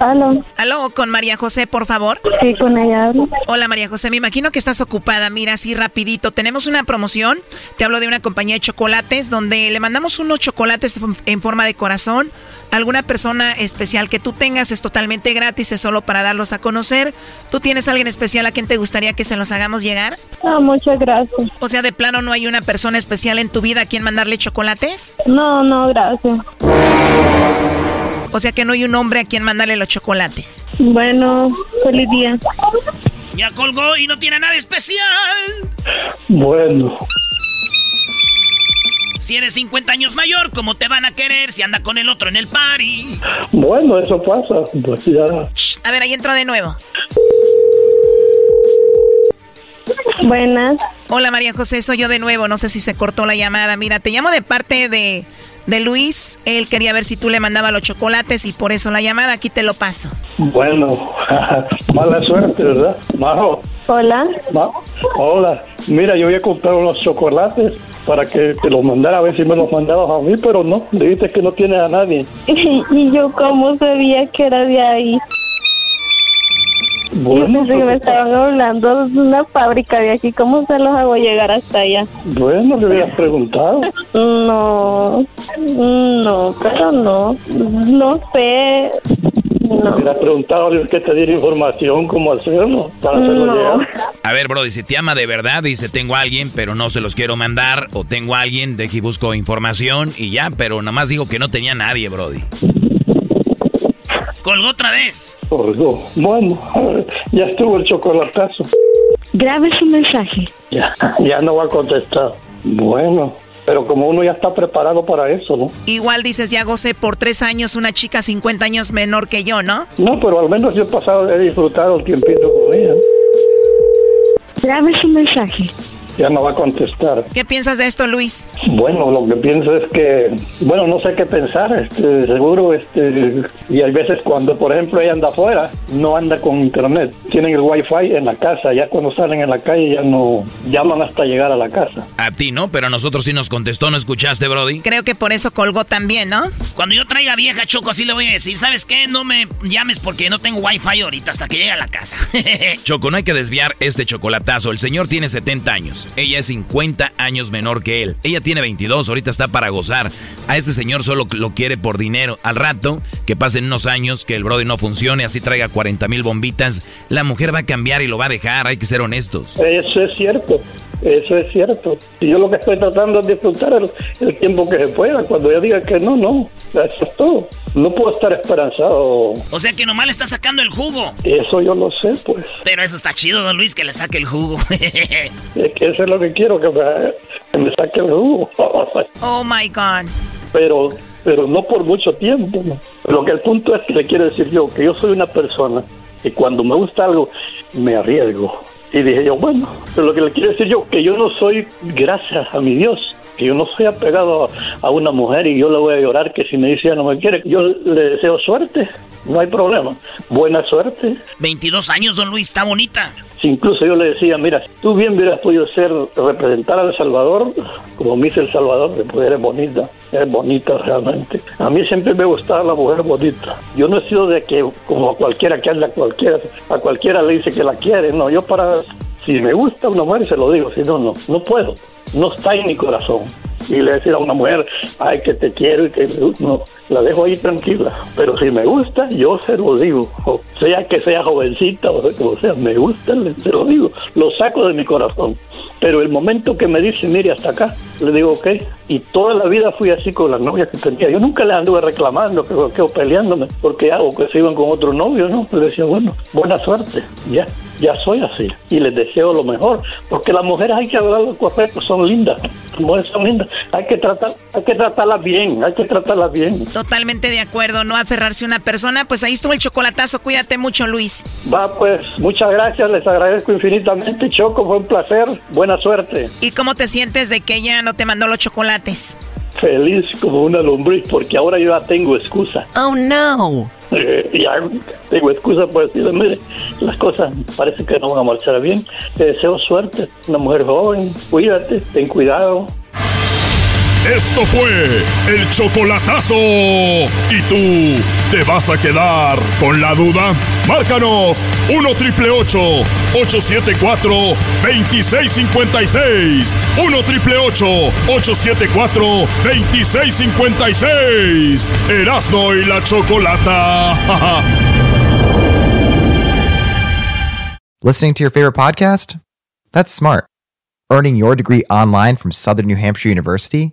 Aló. Aló, con María José, por favor. Sí, con ella hablo. Hola María José, me imagino que estás ocupada. Mira, así rapidito. Tenemos una promoción. Te hablo de una compañía de chocolates donde le mandamos unos chocolates en forma de corazón. Alguna persona especial que tú tengas es totalmente gratis, es solo para darlos a conocer. ¿Tú tienes alguien especial a quien te gustaría que se los hagamos llegar? Ah, muchas gracias. O sea, de plano no hay una persona especial en tu vida a quien mandarle chocolates? No, no, gracias. O sea que no hay un hombre a quien mandarle los chocolates. Bueno, feliz día. Ya colgó y no tiene nada especial. Bueno. Si eres 50 años mayor, ¿cómo te van a querer si anda con el otro en el party? Bueno, eso pasa. Pues ya. A ver, ahí entro de nuevo. Buenas. Hola María José, soy yo de nuevo. No sé si se cortó la llamada. Mira, te llamo de parte de, de Luis. Él quería ver si tú le mandabas los chocolates y por eso la llamada. Aquí te lo paso. Bueno, mala suerte, ¿verdad? Majo. Hola. Ma- Hola. Mira, yo había comprado unos chocolates para que te los mandara a ver si me los mandabas a mí, pero no. Dijiste que no tienes a nadie. y yo cómo sabía que era de ahí. Bueno, yo me estaban hablando de una fábrica de aquí. ¿Cómo se los hago llegar hasta allá? Bueno, le hubieras preguntado. No, no, pero no. No sé. No. Me hubieras preguntado que te diera información cómo hacerlo para hacerlo No. llegar. A ver, Brody, si te ama de verdad, dice, tengo a alguien, pero no se los quiero mandar, o tengo a alguien, de que busco información y ya, pero nada más digo que no tenía nadie, Brody. Colgó otra vez. Colgó. Bueno, ya estuvo el chocolatazo. Grabe su mensaje. Ya, ya no va a contestar. Bueno, pero como uno ya está preparado para eso, ¿no? Igual dices, ya gocé por tres años una chica 50 años menor que yo, ¿no? No, pero al menos yo he pasado, he disfrutado el tiempito con ella. Grabe su mensaje. Ya no va a contestar. ¿Qué piensas de esto, Luis? Bueno, lo que pienso es que, bueno, no sé qué pensar, este, seguro, este, y hay veces cuando, por ejemplo, ella anda afuera, no anda con internet, tienen el wifi en la casa, ya cuando salen en la calle ya no llaman hasta llegar a la casa. A ti no, pero a nosotros sí nos contestó, ¿no escuchaste, Brody? Creo que por eso colgó también, ¿no? Cuando yo traiga vieja Choco, así le voy a decir, ¿sabes qué? No me llames porque no tengo wifi ahorita hasta que llegue a la casa. Choco, no hay que desviar este chocolatazo. El señor tiene 70 años. Ella es 50 años menor que él. Ella tiene 22, ahorita está para gozar. A este señor solo lo quiere por dinero. Al rato, que pasen unos años, que el Brody no funcione, así traiga 40 mil bombitas, la mujer va a cambiar y lo va a dejar. Hay que ser honestos. Eso es cierto, eso es cierto. Y yo lo que estoy tratando es disfrutar el, el tiempo que se pueda. Cuando ella diga que no, no, eso es todo. No puedo estar esperanzado. O sea que nomás le está sacando el jugo. Eso yo lo sé, pues. Pero eso está chido, don Luis, que le saque el jugo. Es que eso es lo que quiero, que me, que me saque el jugo. Oh my God. pero pero no por mucho tiempo. Lo que el punto es que le quiero decir yo, que yo soy una persona que cuando me gusta algo, me arriesgo. Y dije yo, bueno, pero lo que le quiero decir yo, que yo no soy, gracias a mi Dios, que yo no soy apegado a, una mujer y yo le voy a llorar que si me dice ya no me quiere, yo le deseo suerte, no hay problema. Buena suerte. 22 años, don Luis, está bonita. Si incluso yo le decía, mira, tú bien hubieras podido ser, representar a El Salvador, como Miss El Salvador, después eres bonita, eres bonita realmente. A mí siempre me gustaba la mujer bonita. Yo no he sido de que, como a cualquiera que anda a cualquiera, a cualquiera le dice que la quiere, no, yo para, si me gusta una mujer se lo digo, si no, no, no puedo. no está en mi corazón. Y le decir a una mujer, ay, que te quiero y que no, la dejo ahí tranquila. Pero si me gusta, yo se lo digo. O sea que sea jovencita o como sea, me gusta, se lo digo. Lo saco de mi corazón. Pero el momento que me dice, mire, hasta acá, le digo, ok. Y toda la vida fui así con las novias que tenía. Yo nunca le anduve reclamando, que, que, o peleándome, porque hago que se iban con otro novio, ¿no? Le decía, bueno, buena suerte, ya, ya soy así. Y les deseo lo mejor, porque las mujeres hay que hablarlas correcto, son lindas. Las mujeres son lindas. Hay que, tratar, hay que tratarlas bien, hay que tratarlas bien. Totalmente de acuerdo, no aferrarse a una persona. Pues ahí estuvo el chocolatazo. Cuídate mucho, Luis. Va, pues, muchas gracias, les agradezco infinitamente. Choco, fue un placer, buena suerte. ¿Y cómo te sientes de que ella no te mandó los chocolates? Feliz como una lombriz, porque ahora yo ya tengo excusa. Oh, no. Eh, ya tengo excusa por decirle, mire, las cosas parece que no van a marchar bien. Te deseo suerte, una mujer joven, cuídate, ten cuidado. Esto fue el chocolatazo. ¿Y tú te vas a quedar con la duda? Márcanos 1 triple 874 2656. 1 triple 874 2656. Erasno y la chocolata. Listening to your favorite podcast? That's smart. Earning your degree online from Southern New Hampshire University?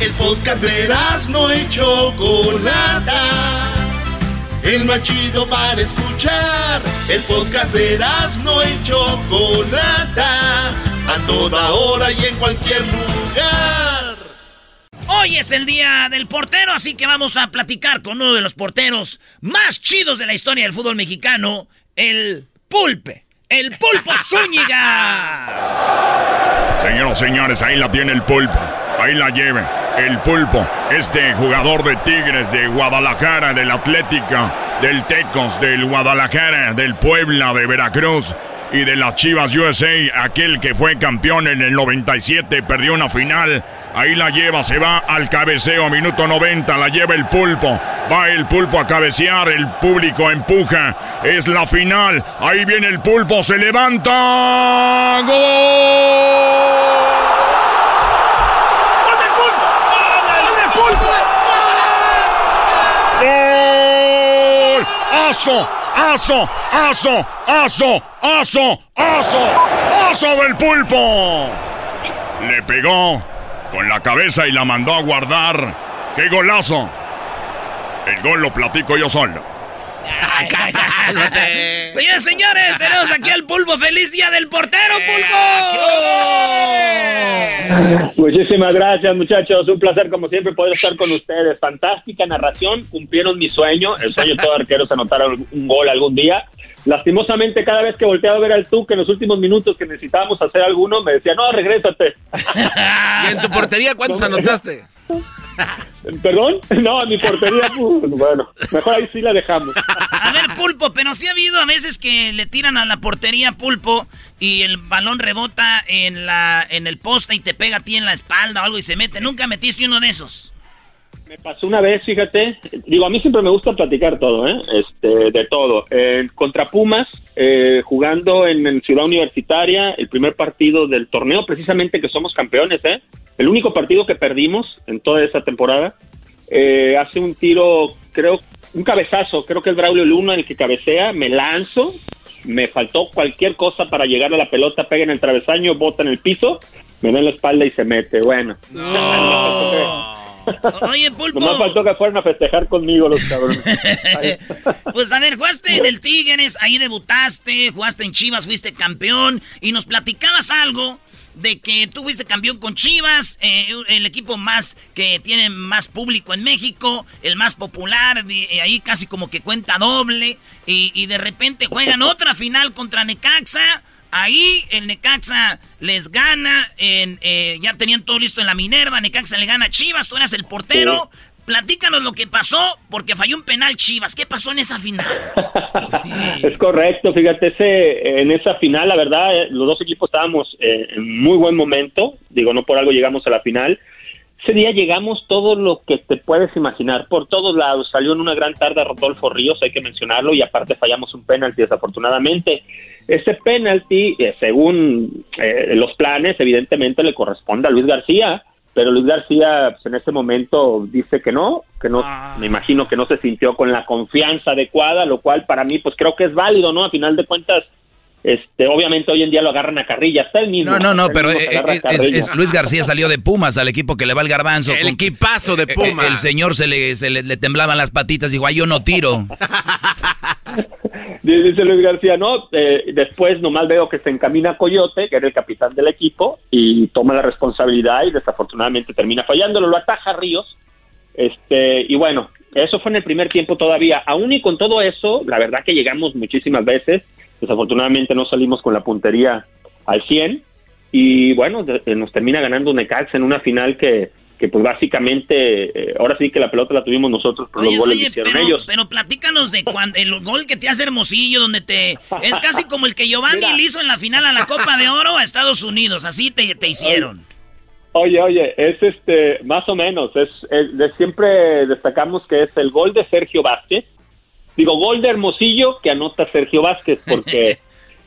El podcast de no y Chocolata. El más chido para escuchar. El podcast de no y Chocolata. A toda hora y en cualquier lugar. Hoy es el día del portero, así que vamos a platicar con uno de los porteros más chidos de la historia del fútbol mexicano, el Pulpe. El Pulpo Zúñiga. Señoras y señores, ahí la tiene el pulpo. Ahí la lleve. El pulpo, este jugador de Tigres, de Guadalajara, del Atlética, del Tecos, del Guadalajara, del Puebla, de Veracruz y de las Chivas USA, aquel que fue campeón en el 97, perdió una final. Ahí la lleva, se va al cabeceo, minuto 90, la lleva el pulpo. Va el pulpo a cabecear, el público empuja. Es la final. Ahí viene el pulpo, se levanta. ¡Gol! ¡Gol! ¡Aso! ¡Aso! ¡Aso! ¡Aso! ¡Aso! ¡Aso! ¡Aso del pulpo! Le pegó con la cabeza y la mandó a guardar. ¡Qué golazo! El gol lo platico yo solo. Señores, señores, tenemos aquí al Pulpo. ¡Feliz día del portero, Pulpo! Muchísimas gracias, muchachos. Un placer, como siempre, poder estar con ustedes. Fantástica narración. Cumplieron mi sueño. El sueño de todo arquero es anotar un gol algún día. Lastimosamente, cada vez que volteaba a ver al Tuca en los últimos minutos que necesitábamos hacer alguno, me decía, no, regrésate. ¿Y en tu portería cuántos anotaste? ¿Perdón? No, en mi portería, bueno, mejor ahí sí la dejamos. A ver, Pulpo, pero sí ha habido a veces que le tiran a la portería Pulpo y el balón rebota en la en el poste y te pega a ti en la espalda o algo y se mete. ¿Nunca metiste uno de esos? Me pasó una vez, fíjate, digo, a mí siempre me gusta platicar todo, ¿eh? Este, de todo. Eh, contra Pumas, eh, jugando en, en, Ciudad Universitaria, el primer partido del torneo, precisamente que somos campeones, ¿eh? El único partido que perdimos en toda esa temporada. Eh, hace un tiro, creo, un cabezazo, creo que es Braulio Luna el que cabecea, me lanzo, me faltó cualquier cosa para llegar a la pelota, pega en el travesaño, bota en el piso, me da en la espalda y se mete. Bueno. Oye, Pulpo. Nomás faltó que fueran a festejar conmigo los cabrones. pues a ver, jugaste en el Tigres, ahí debutaste, jugaste en Chivas, fuiste campeón y nos platicabas algo de que tú fuiste campeón con Chivas, eh, el equipo más que tiene más público en México, el más popular, de, ahí casi como que cuenta doble, y, y de repente juegan otra final contra Necaxa. Ahí el Necaxa les gana, en, eh, ya tenían todo listo en la Minerva, Necaxa le gana a Chivas, tú eras el portero. Platícanos lo que pasó, porque falló un penal Chivas. ¿Qué pasó en esa final? Es correcto, fíjate, ese, en esa final, la verdad, eh, los dos equipos estábamos eh, en muy buen momento, digo, no por algo llegamos a la final. Ese día llegamos todo lo que te puedes imaginar, por todos lados. Salió en una gran tarde Rodolfo Ríos, hay que mencionarlo, y aparte fallamos un penalti, desafortunadamente. Ese penalti, eh, según eh, los planes, evidentemente le corresponde a Luis García, pero Luis García pues, en ese momento dice que no, que no, me imagino que no se sintió con la confianza adecuada, lo cual para mí pues creo que es válido, ¿no? A final de cuentas, este, obviamente hoy en día lo agarran a carrilla, está el mismo. No, no, no, pero eh, es- es Luis García salió de Pumas al equipo que le va el garbanzo. El equipazo de Pumas. El, señor se le, se le, le temblaban las patitas y dijo, ay, yo no tiro. Dice Luis García, no, eh, después nomás veo que se encamina Coyote, que era el capitán del equipo, y toma la responsabilidad y desafortunadamente termina fallándolo, lo ataja Ríos, este, y bueno, eso fue en el primer tiempo todavía, aún y con todo eso, la verdad que llegamos muchísimas veces, desafortunadamente no salimos con la puntería al 100, y bueno, eh, nos termina ganando Necaxa en una final que, que pues básicamente, eh, ahora sí que la pelota la tuvimos nosotros, pero los goles lo hicieron pero, ellos. pero platícanos de cuando el gol que te hace Hermosillo, donde te. Es casi como el que Giovanni le hizo en la final a la Copa de Oro a Estados Unidos. Así te, te hicieron. Oye, oye, es este, más o menos, es, es- de- siempre destacamos que es el gol de Sergio Vázquez, digo, gol de Hermosillo que anota Sergio Vázquez, porque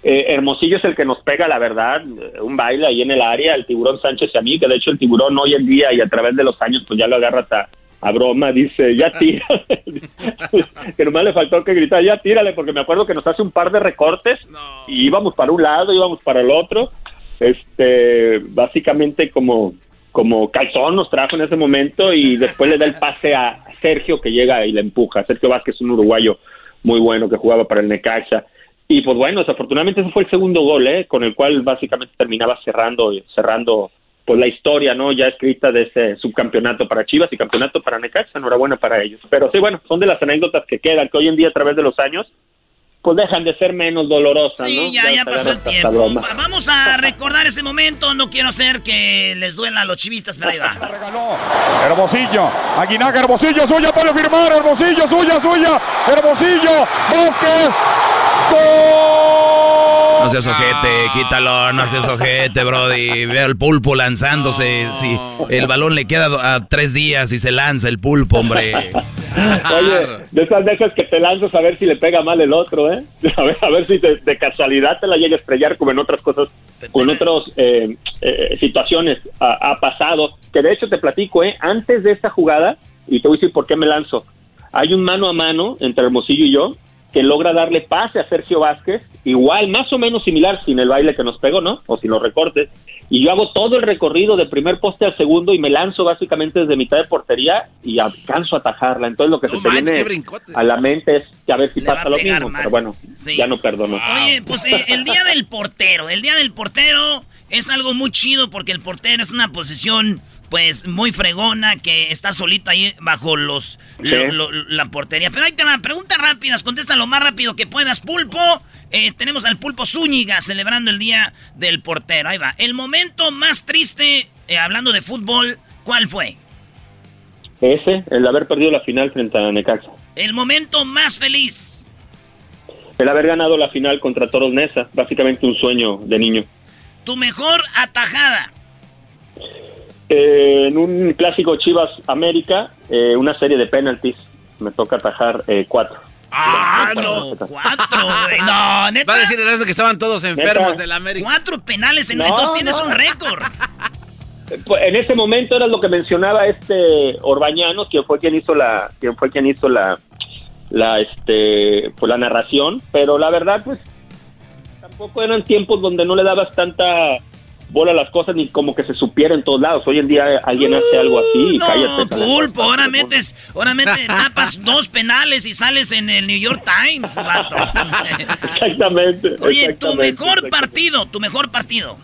eh, Hermosillo es el que nos pega, la verdad, eh, un baile ahí en el área, el tiburón Sánchez y a mí, que de hecho el tiburón hoy en día y a través de los años, pues ya lo agarra hasta a broma, dice, ya tírale, que nomás le faltó que gritar, ya tírale, porque me acuerdo que nos hace un par de recortes y íbamos para un lado, íbamos para el otro, este, básicamente como, como calzón nos trajo en ese momento y después le da el pase a Sergio que llega y le empuja. Sergio Vázquez, un uruguayo muy bueno que jugaba para el Necaxa. Y pues bueno, desafortunadamente ese fue el segundo gol, ¿eh? con el cual básicamente terminaba cerrando, cerrando pues la historia, ¿no? Ya escrita de ese subcampeonato para Chivas y campeonato para Necaxa, enhorabuena para ellos. Pero sí, bueno, son de las anécdotas que quedan, que hoy en día a través de los años, pues dejan de ser menos dolorosas, Sí, ¿no? ya, ya pasó el tiempo. Vamos a recordar ese momento. No quiero hacer que les duela a los chivistas, pero ahí va. Hermosillo, Aguinaga, Hermosillo, suya, puede firmar, Hermosillo, suya, suya, Hermosillo, Vázquez, No seas ojete, quítalo, no seas ojete, brody. Ve al pulpo lanzándose. Si el balón le queda a tres días y se lanza el pulpo, hombre. Oye, de esas veces que te lanzas a ver si le pega mal el otro, ¿eh? A ver, a ver si te- de casualidad te la llega a estrellar como en otras cosas, en otras eh, eh, situaciones ha, ha pasado. Que de hecho te platico, ¿eh? Antes de esta jugada, y te voy a decir por qué me lanzo, hay un mano a mano entre Hermosillo y yo que logra darle pase a Sergio Vázquez, igual, más o menos similar, sin el baile que nos pegó, ¿no? O sin los recortes. Y yo hago todo el recorrido del primer poste al segundo y me lanzo básicamente desde mitad de portería y alcanzo a atajarla. Entonces lo que se te manches, qué viene a la mente es que a ver si Le pasa lo mismo. mal. Pero bueno, Sí. ya no perdono. Oye, pues eh, el día del portero. El día del portero es algo muy chido porque el portero es una posición, pues, muy fregona que está solita ahí bajo los lo- lo- la portería. Pero ahí te va, preguntas rápidas, contesta lo más rápido que puedas. Pulpo, eh, tenemos al Pulpo Zúñiga celebrando el día del portero. Ahí va. El momento más triste, eh, hablando de fútbol, ¿cuál fue? Ese, el haber perdido la final frente a Necaxa. El momento más feliz. El haber ganado la final contra Toros Neza, básicamente un sueño de niño. Tu mejor atajada. Eh, en un clásico Chivas América, eh, una serie de penaltis, me toca atajar eh, cuatro. Ah, no. Cuatro, güey. No, neta. Va a decir Erasmo que estaban todos enfermos Neta. de la América. Cuatro penales en No, entonces tienes no. un récord. Pues, en ese momento era lo que mencionaba este Orbañanos, quien fue quien hizo la, quien fue quien hizo la, la, este, pues la narración, pero la verdad, pues, tampoco eran tiempos donde no le dabas tanta bola las cosas ni como que se supiera en todos lados. Hoy en día alguien hace algo así y no, cállate. Pulpo, ahora metes, ahora metes, tapas dos penales y sales en el New York Times, vato. exactamente. Oye, tu mejor partido, tu mejor partido.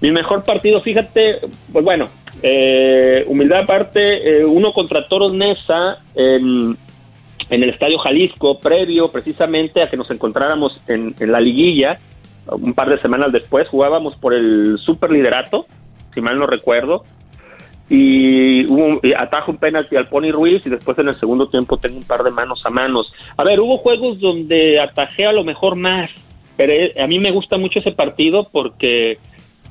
Mi mejor partido, fíjate, pues bueno, eh, humildad aparte, eh, uno contra Toros Nesa en, en el Estadio Jalisco, previo precisamente a que nos encontráramos en, en la liguilla, un par de semanas después, jugábamos por el superliderato, si mal no recuerdo, y hubo y atajo un penalti al Pony Ruiz y después en el segundo tiempo tengo un par de manos a manos. A ver, hubo juegos donde atajé a lo mejor más, pero eh, a mí me gusta mucho ese partido porque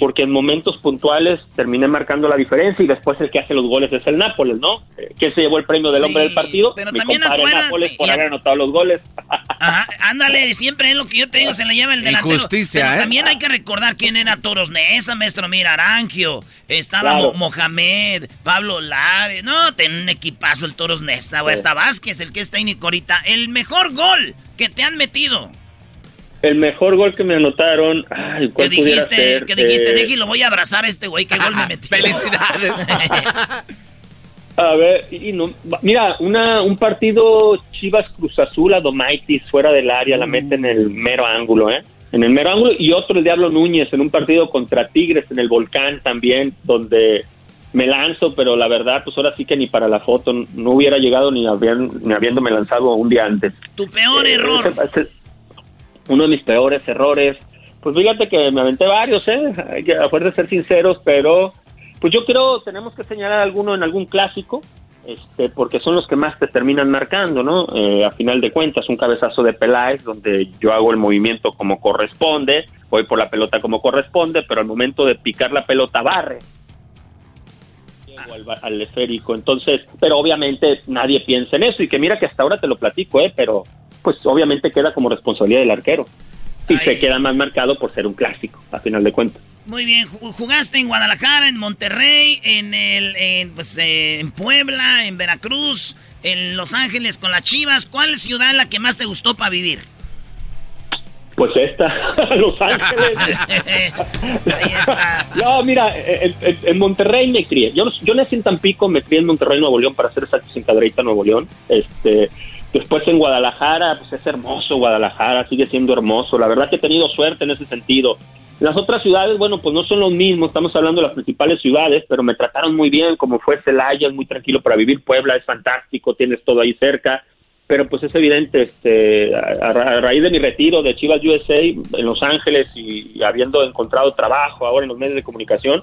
porque en momentos puntuales terminé marcando la diferencia y después el que hace los goles es el Nápoles, ¿no? Eh, ¿Quién se llevó el premio del Sí, hombre del partido? pero Mi también compadre afuera- Nápoles por y- haber anotado los goles. Ajá, ándale, siempre es lo que yo te digo, se le lleva el delantero. Injusticia, Pero ¿eh? también hay que recordar quién era Toros Nesa, maestro. Mira, Arangio, estaba Claro. Mohamed, Pablo Lares. No, ten un equipazo el Toros Nesa, güey. Sí. Hasta Vázquez, el que es técnico ahorita. El mejor gol que te han metido. El mejor gol que me anotaron, ay, Que ¿cuál pudiera dijiste, ser? que dijiste, Eh, deje y lo voy a abrazar a este güey, qué gol me metió. Felicidades. A ver, y no, mira, una, un partido Chivas Cruz Azul a Domaitis fuera del área, la mete en el mero ángulo, ¿eh? En el mero ángulo, y otro el Diablo Núñez en un partido contra Tigres en el Volcán también, donde me lanzo, pero la verdad, pues ahora sí que ni para la foto, no hubiera llegado ni, habían, ni habiéndome lanzado un día antes. Tu peor Eh, error. ese- ese- uno de mis peores errores. Pues fíjate que me aventé varios, ¿eh? Hay que, a fuerza de ser sinceros, pero pues yo creo tenemos que señalar alguno en algún clásico, este, porque son los que más te terminan marcando, ¿no? Eh, a final de cuentas, un cabezazo de Peláez, donde yo hago el movimiento como corresponde, voy por la pelota como corresponde, pero al momento de picar la pelota barre al, al esférico. Entonces, pero obviamente nadie piensa en eso. Y que mira que hasta ahora te lo platico, ¿eh? Pero pues obviamente queda como responsabilidad del arquero. Y se queda más marcado por ser un clásico, a final de cuentas. Muy bien, ju- jugaste en Guadalajara, en Monterrey, en el, en, pues, eh, en Puebla, en Veracruz, en Los Ángeles con las Chivas. ¿Cuál ciudad es la que más te gustó para vivir? Pues esta, Los Ángeles. No, mira, en, en- en Monterrey me crié. Yo, yo nací en Tampico, me crié en Monterrey, Nuevo León, para ser exactos, en Cadereyta, Nuevo León. Este, después en Guadalajara, pues es hermoso Guadalajara, sigue siendo hermoso. La verdad que he tenido suerte en ese sentido. Las otras ciudades, bueno, pues no son los mismos, estamos hablando de las principales ciudades, pero me trataron muy bien, como fue Celaya, es muy tranquilo para vivir, Puebla es fantástico, tienes todo ahí cerca, pero pues es evidente, este, a, raíz de mi retiro de Chivas USA en Los Ángeles y habiendo encontrado trabajo ahora en los medios de comunicación,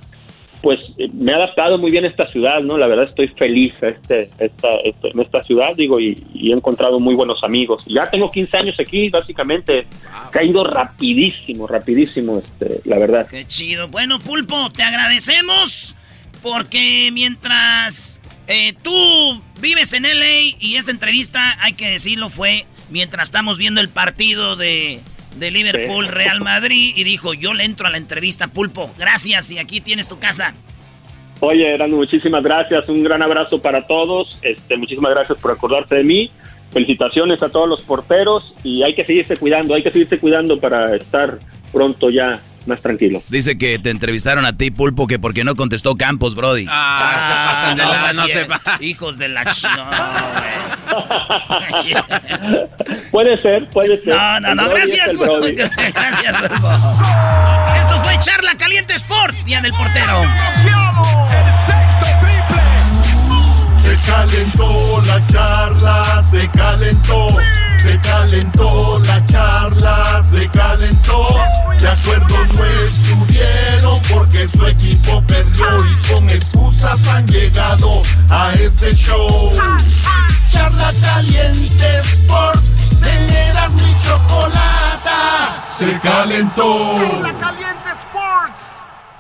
pues eh, me he adaptado muy bien a esta ciudad, ¿no? La verdad estoy feliz este, esta, este- en esta ciudad, digo, y, y he encontrado muy buenos amigos. Ya tengo 15 años aquí, básicamente, se ha ido rapidísimo, rapidísimo, este, la verdad. Qué chido. Bueno, Pulpo, te agradecemos porque mientras eh, tú vives en LA y esta entrevista, hay que decirlo, fue mientras estamos viendo el partido de, de Liverpool Sí. Real Madrid y dijo, yo le entro a la entrevista, Pulpo. Gracias y aquí tienes tu casa. Oye, Erano, muchísimas gracias, un gran abrazo para todos, este, muchísimas gracias por acordarte de mí, felicitaciones a todos los porteros y hay que seguirse cuidando, hay que seguirse cuidando para estar pronto ya más tranquilo. Dice que te entrevistaron a ti, Pulpo, que porque no contestó Campos, Brody. Ah, se pasan de la... No sí, se pa- Hijos de la... no, Puede ser, puede ser. No, no, El no, gracias, el. Brody. Gracias, Pulpo. Esto fue Charla Caliente Sports, Día del Portero. Se calentó la charla, se calentó, se calentó la charla, se calentó. De acuerdo no estuvieron porque su equipo perdió y con excusas han llegado a este show. Charla caliente Sports, tenerás mi chocolata, se calentó. Caliente Sports.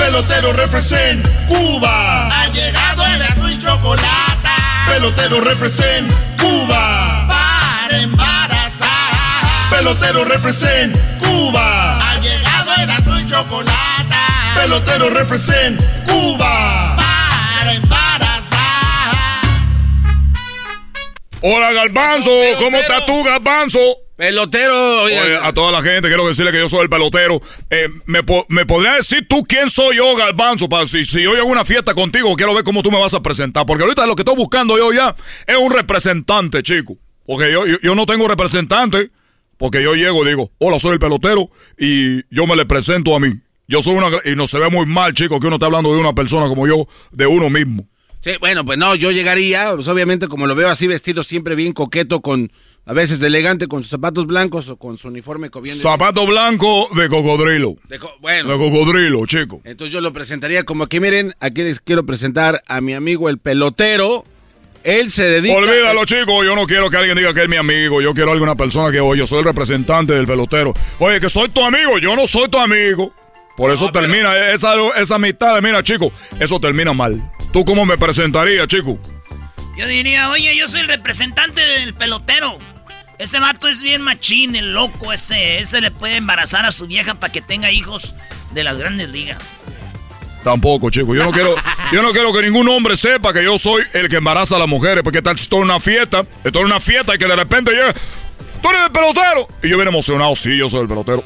Pelotero represent Cuba. Ha llegado el y chocolate. Pelotero represent Cuba. Para embarazar. Pelotero represent Cuba. Ha llegado el y chocolate. Pelotero represent Cuba. Para embarazar. Hola, Galbanzo. ¿Cómo estás tú, Galbanzo? Pelotero. A toda la gente quiero decirle que yo soy el pelotero. Eh, ¿me, po- ¿Me decir tú quién soy yo, Galbanzo? Para si, si yo a una fiesta contigo, quiero ver cómo tú me vas a presentar. Porque ahorita lo que estoy buscando yo ya es un representante, chico. Porque yo, yo, yo no tengo representante. Porque yo llego y digo, hola, soy el pelotero. Y yo me le presento a mí. Yo soy una... Y no se ve muy mal, chico, que uno está hablando de una persona como yo, de uno mismo. Sí, bueno, pues no, yo llegaría, pues obviamente como lo veo así vestido siempre bien coqueto con, a veces de elegante con sus zapatos blancos o con su uniforme co- bien de- Zapato blanco de cocodrilo. de co- bueno. De cocodrilo, chico. Entonces yo lo presentaría como que miren, aquí les quiero presentar a mi amigo el pelotero. Él se dedica Olvídalo, chicos. Yo no quiero que alguien diga que es mi amigo. Yo quiero alguna persona que, oye, yo soy el representante del pelotero. Oye, que soy tu amigo. Yo no soy tu amigo. Por eso termina esa, esa amistad. de, Mira, chico, eso termina mal. ¿Tú cómo me presentarías, chico? Yo diría, oye, yo soy el representante del pelotero. Ese vato es bien machín, el loco ese. Ese le puede embarazar a su vieja para que tenga hijos de las grandes ligas. Tampoco, chico. Yo no quiero, yo no quiero que ningún hombre sepa que yo soy el que embaraza a las mujeres. Porque tal, esto es una fiesta. Esto es una fiesta y que de repente llega. Tú eres el pelotero. Y yo bien emocionado. Sí, yo soy el pelotero.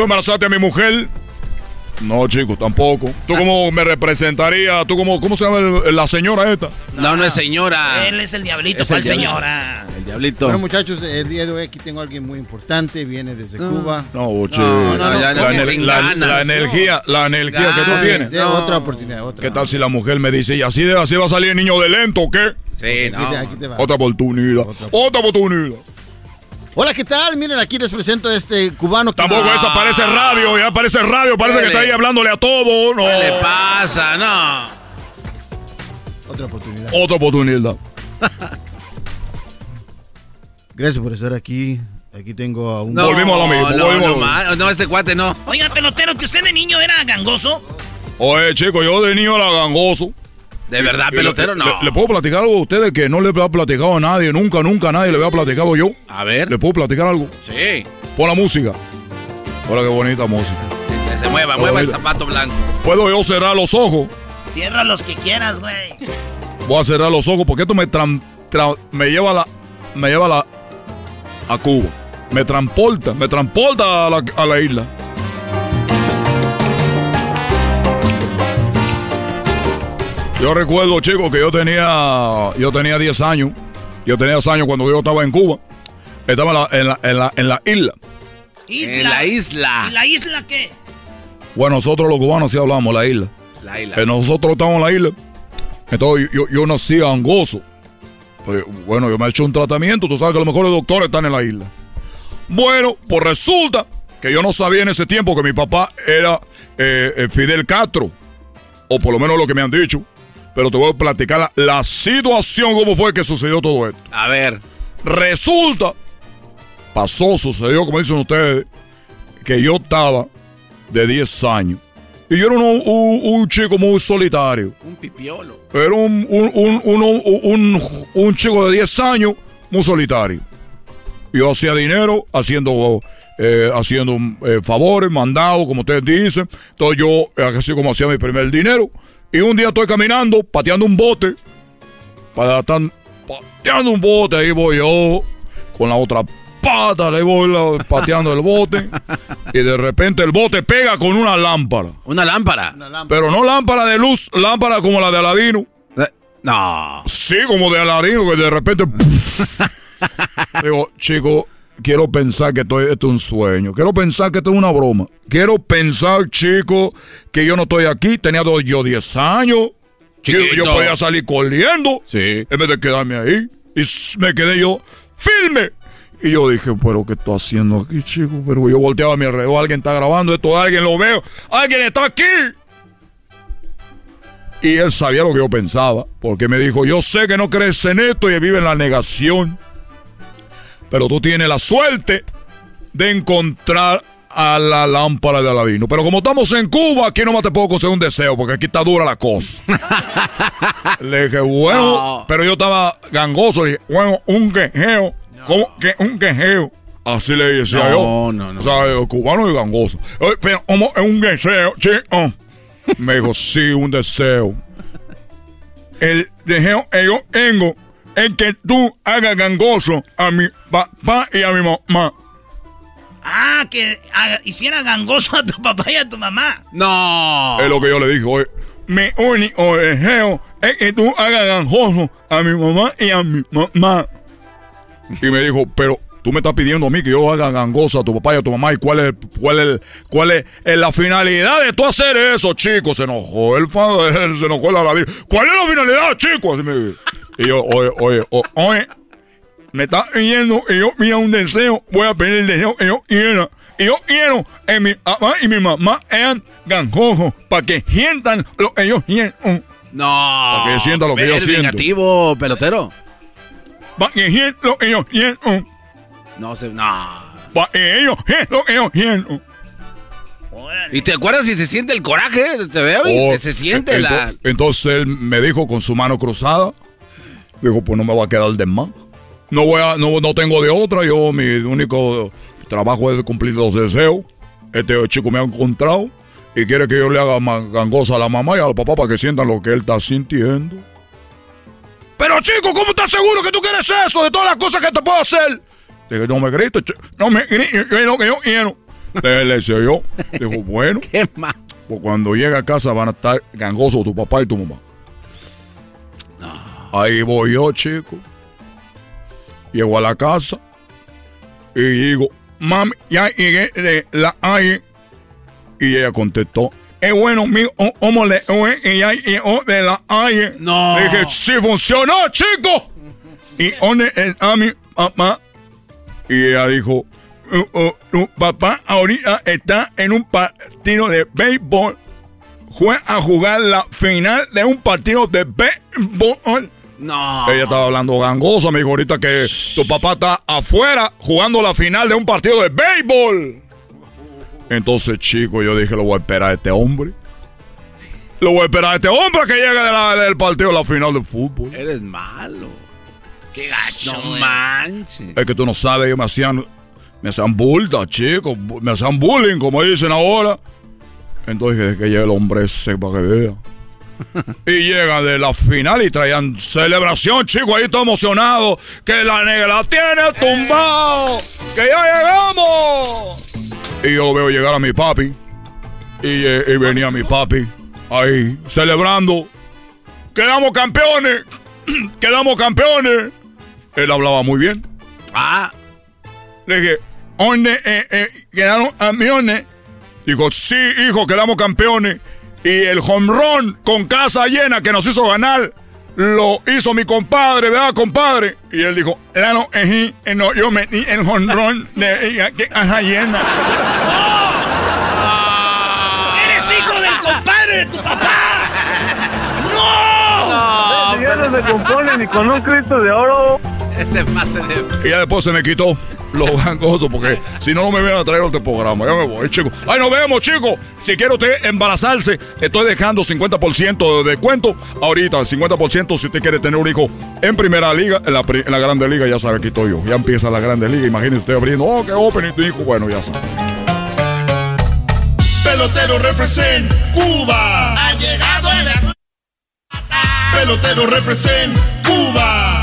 ¿Tú embarazaste a mi mujer? No, chico, tampoco. ¿Tú cómo me representaría? ¿Tú cómo, cómo se llama el- la señora esta? No, no es señora. Él es el diablito, Es ¿cuál el señora? El diablito. Bueno, muchachos, el día de hoy aquí tengo a alguien muy importante, viene desde Cuba. No, chico. no, no, la, no, ener- sin la- ganas, la no. energía, la energía que tú tienes. De otra oportunidad, otra. ¿Qué tal si la mujer me dice, y así, de- así va a salir el niño de lento o qué? Sí, no. Aquí te va. Otra oportunidad. Otra oportunidad. Hola, ¿qué tal? Miren, aquí les presento a este cubano. que- Tampoco esa parece radio, ya parece radio, parece que está ahí hablándole a todo. No. ¿Qué le pasa? No. Otra oportunidad. Otra oportunidad. Gracias por estar aquí. Aquí tengo a un... No, no, no, ma- no, este cuate no. Oiga, pelotero, que usted de niño era gangoso. Oye, chico, yo de niño era gangoso. ¿De verdad, Y- pelotero? No. Le, le puedo platicar algo a ustedes que no le he platicado a nadie, nunca, nunca a nadie le había platicado yo. A ver. ¿Le puedo platicar algo? Sí. Pon la música. Hola, qué bonita música. Se, se mueva, Hola, mueva el zapato blanco. ¿Puedo yo cerrar los ojos? Cierra los que quieras, güey. Voy a cerrar los ojos porque esto me, tra- me lleva a la me lleva a la a Cuba. Me transporta, me transporta a la, a la isla. Yo recuerdo, chicos, que yo tenía yo tenía 10 años. Yo tenía 10 años cuando yo estaba en Cuba. Estaba en la, en la, en la, en la isla. Isla. En la isla. ¿Y la isla qué? Bueno, nosotros los cubanos sí hablamos la isla. La isla. Eh, nosotros estamos en la isla. Entonces yo, yo nací gangoso. Pues, bueno, yo me he hecho un tratamiento. Tú sabes que los mejores doctores están en la isla. Bueno, pues resulta que yo no sabía en ese tiempo que mi papá era eh, eh, Fidel Castro. O por lo menos lo que me han dicho. Pero te voy a platicar la, la situación, cómo fue que sucedió todo esto. A ver. Resulta, pasó, sucedió, como dicen ustedes, que yo estaba de 10 años. Y yo era un, un- un chico muy solitario. Un pipiolo. Era un, un, chico de 10 años muy solitario. Yo hacía dinero haciendo, eh, haciendo eh, favores, mandados, como ustedes dicen. Entonces yo, así como hacía mi primer dinero. Y un día estoy caminando, pateando un bote. Para tan, pateando un bote, ahí voy yo. Con la otra pata le voy la- pateando el bote. y de repente el bote pega con una lámpara. ¿Una lámpara? Pero no lámpara de luz, lámpara como la de Aladino. No. Sí, como de Aladino, que de repente. Digo, chico, quiero pensar que esto, esto es un sueño. Quiero pensar que esto es una broma. Quiero pensar, chico, que yo no estoy aquí. Tenía dos, yo 10 años. Yo, yo Chiquito. podía salir corriendo. Sí. En vez de quedarme ahí. Y me quedé yo, filme. Y yo dije, pero ¿qué estoy haciendo aquí, chico? Pero yo volteaba a mi alrededor, alguien está grabando esto, alguien lo veo, alguien está aquí. Y él sabía lo que yo pensaba, porque me dijo, yo sé que no crees en esto y vive en la negación, pero tú tienes la suerte de encontrar a la lámpara de Aladino. Pero como estamos en Cuba, aquí nomás te puedo conseguir un deseo, porque aquí está dura la cosa. Le dije, bueno, No. pero yo estaba gangoso, le dije, bueno, un quejeo, ¿cómo que un quejeo? Así le decía No, yo. no, no. O sea, eh, cubano y gangoso. Pero, ¿cómo es un deseo, chico? Me dijo, sí, un deseo. El deseo que yo tengo es que tú hagas gangoso a mi papá y a mi mamá. Ah, que haga- hiciera gangoso a tu papá y a tu mamá. No. Es lo que yo le dije, oye. Mi único deseo es que tú hagas gangoso a mi mamá y a mi mamá. Y me dijo, pero tú me estás pidiendo a mí que yo haga gangoso a tu papá y a tu mamá. ¿Y cuál es, cuál es, cuál es, la finalidad de tú hacer eso, chico? Se enojó el fan, se enojó el aladín. ¿Cuál es la finalidad, chico? Así me- y yo, oye, oye, oye, me está pidiendo y yo mira un deseo, voy a pedir el deseo que yo quiera. Y yo quiero que mi papá y mi mamá sean gangosos para que sientan lo que yo siento. No. Para que sienta lo que yo siento. negativo, pelotero. Para que sientan lo que yo siento. No sé, no. Para que ellos sientan lo que yo siento. ¿Y te acuerdas si se siente el coraje? Te veo y Oh, se siente ento- la... Entonces él me dijo con su mano cruzada, dijo, pues no me va a quedar de más. No voy a, no, no tengo de otra, yo mi único trabajo es cumplir los deseos. Este chico me ha encontrado y quiere que yo le haga gangosa a la mamá y al papá para que sientan lo que él está sintiendo. Pero chico, ¿cómo estás seguro que tú quieres eso de todas las cosas que te puedo hacer? Dije, no me grites, no me grites, que yo quiero. Le, le decía yo, dijo, bueno, pues cuando llegue a casa van a estar gangosos tu papá y tu mamá. Ahí voy yo, chico. Llego a la casa y digo, mami, ya llegué de la calle. Y ella contestó, es bueno, mi, o- ¿cómo le? Y ya llegó de la calle. No. Le dije, sí funcionó, chico. ¿Y dónde está mi papá? Y ella dijo, "Uh, uh, tu papá ahorita está en un partido de béisbol. Fue a jugar la final de un partido de béisbol. No. Ella estaba hablando gangosa, me dijo ahorita que tu papá está afuera jugando la final de un partido de béisbol. Entonces, chico, yo dije, lo voy a esperar a este hombre. Lo voy a esperar a este hombre que llegue de la- del partido de la final de fútbol. Eres malo. Qué gacho. No manches. Es que tú no sabes, ellos me hacían, me hacían bulda, chicos, me hacían bullying, como dicen ahora. Entonces, dije, que llegue el hombre ese para que vea. Y llega de la final y traían celebración, chicos, ahí está emocionado, que la negra tiene tumbado, que ya llegamos. Y yo veo llegar a mi papi, y, eh, y venía mi papi ahí celebrando. Quedamos campeones, quedamos campeones. Él hablaba muy bien. Ah. Le dije, ¿dónde eh, eh, quedaron campeones? Dijo, sí, hijo, quedamos campeones. Y el home run con casa llena que nos hizo ganar lo hizo mi compadre, ¿verdad, compadre? Y él dijo, claro, ejí, eh, no, yo metí el run de que casa llena. ¡Eres hijo del compadre de tu papá! ¡No! Ya no se compone ni con un Cristo de oro. Ese pase de... Y ya después se me quitó los gangosos porque si no, no me vienen a traer otro programa. Ya me voy, chicos. ¡Ay, nos vemos, chicos! Si quiere usted embarazarse, estoy dejando 50% de descuento. Ahorita, 50% si usted quiere tener un hijo en primera liga, en la, en la grande liga, ya sabe, aquí estoy yo. Ya empieza la grande liga. Imagínese usted abriendo, oh, qué open tu hijo. Bueno, ya sabe. Pelotero represent Cuba. Ha llegado el Pelotero represent Cuba.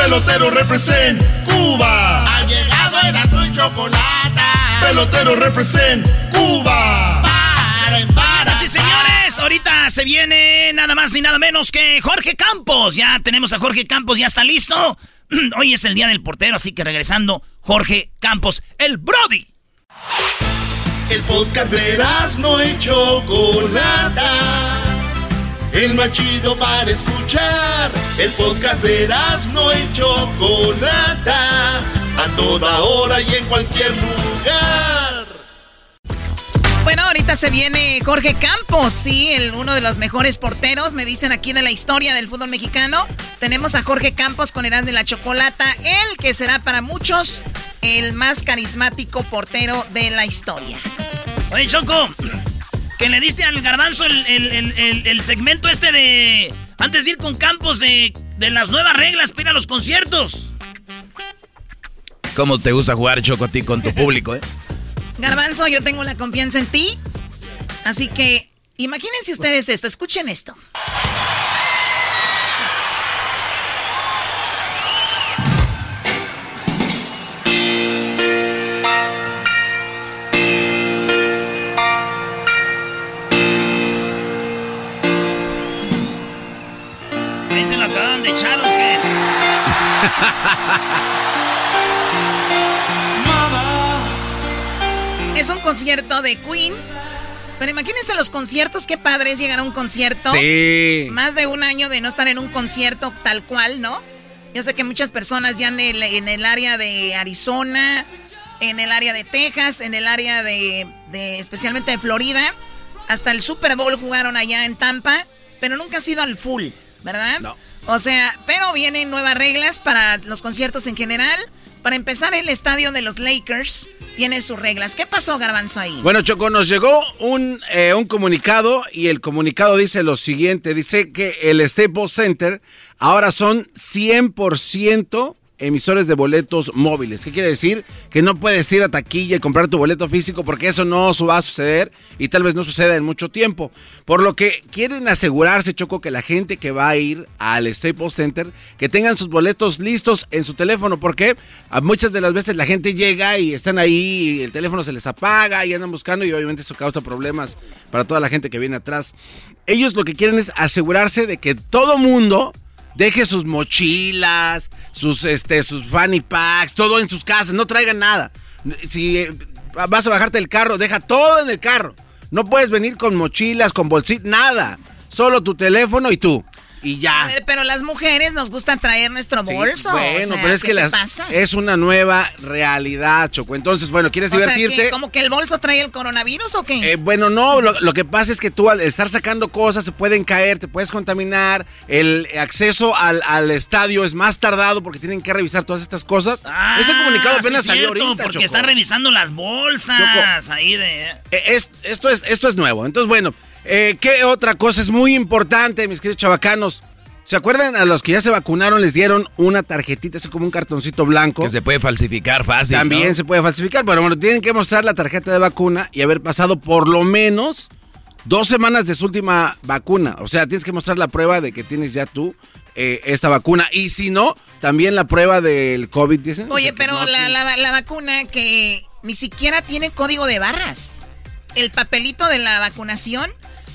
Para. Pelotero represent Cuba. Ha llegado el y chocolate. Pelotero represent Cuba. Para embarazar. Sí, señores, Señores, ahorita se viene nada más ni nada menos que Jorge Campos. Ya tenemos a Jorge Campos, ya está listo. Hoy es el día del portero, así que regresando, Jorge Campos, el Brody. El podcast de no hecho Chocolata. El más chido para escuchar. El podcast de no hecho Chocolata. A toda hora y en cualquier lugar. Bueno, ahorita se viene Jorge Campos, sí, el, uno de los mejores porteros, me dicen aquí de la historia del fútbol mexicano. Tenemos a Jorge Campos con Erasmo de la Chocolata, el que será para muchos el más carismático portero de la historia. Oye, Choco, que le diste al garbanzo el, segmento este de. Antes de ir con Campos de, de las nuevas reglas para los conciertos. ¿Cómo te gusta jugar, Choco, a ti con tu público, eh? Garbanzo, yo tengo la confianza en ti. Así que imagínense ustedes esto, escuchen esto. Es un concierto de Queen. Pero imagínense los conciertos, qué padre es llegar a un concierto. Sí. Más de un año de no estar en un concierto tal cual, ¿no? Yo sé que muchas personas ya en el, en el área de Arizona, en el área de Texas, en el área de, de, especialmente de Florida, hasta el Super Bowl jugaron allá en Tampa, pero nunca ha sido al full, ¿verdad? No. O sea, pero vienen nuevas reglas para los conciertos en general. Para empezar, el estadio de los Lakers tiene sus reglas. ¿Qué pasó, Garbanzo, ahí? Bueno, Choco, nos llegó un, eh, un comunicado y el comunicado dice lo siguiente. Dice que el Staples Center ahora son 100% emisores de boletos móviles. ¿Qué quiere decir? Que no puedes ir a taquilla y comprar tu boleto físico porque eso no va a suceder y tal vez no suceda en mucho tiempo. Por lo que quieren asegurarse, Choco, que la gente que va a ir al Staples Center, que tengan sus boletos listos en su teléfono, porque muchas de las veces la gente llega y están ahí y el teléfono se les apaga y andan buscando y obviamente eso causa problemas para toda la gente que viene atrás. Ellos lo que quieren es asegurarse de que todo mundo deje sus mochilas, sus, este, sus fanny packs, todo en sus casas, no traigan nada. Si eh, vas a bajarte del carro, deja todo en el carro. No puedes venir con mochilas, con bolsitas, nada. Solo tu teléfono y tú. Y ya. A ver, pero las mujeres nos gusta traer nuestro Sí, bolso. bueno, o sea, pero es ¿qué que te las- pasa? es una nueva realidad, Choco. Entonces, bueno, ¿quieres O sea, divertirte? que ¿Como que el bolso trae el coronavirus o qué? Eh, bueno, no, lo, lo que pasa es que tú al estar sacando cosas se pueden caer, te puedes contaminar, el acceso al, al estadio es más tardado porque tienen que revisar todas estas cosas. Ese comunicado Ah, sí apenas salió cierto, ahorita, Porque Choco. están revisando las bolsas ahí de... Eh, es- esto, es, esto es nuevo. Entonces, bueno, eh, ¿qué otra cosa es muy importante, mis queridos chavacanos? ¿Se acuerdan a los que ya se vacunaron les dieron una tarjetita, así como un cartoncito blanco? Que se puede falsificar fácil. También ¿no? se puede falsificar, pero bueno, tienen que mostrar la tarjeta de vacuna y haber pasado por lo menos dos semanas de su última vacuna. O sea, tienes que mostrar la prueba de que tienes ya tú eh, esta vacuna. Y si no, también la prueba del COVID-19. O Oye, sea, pero no la, la- la vacuna que ni siquiera tiene código de barras. El papelito de la vacunación,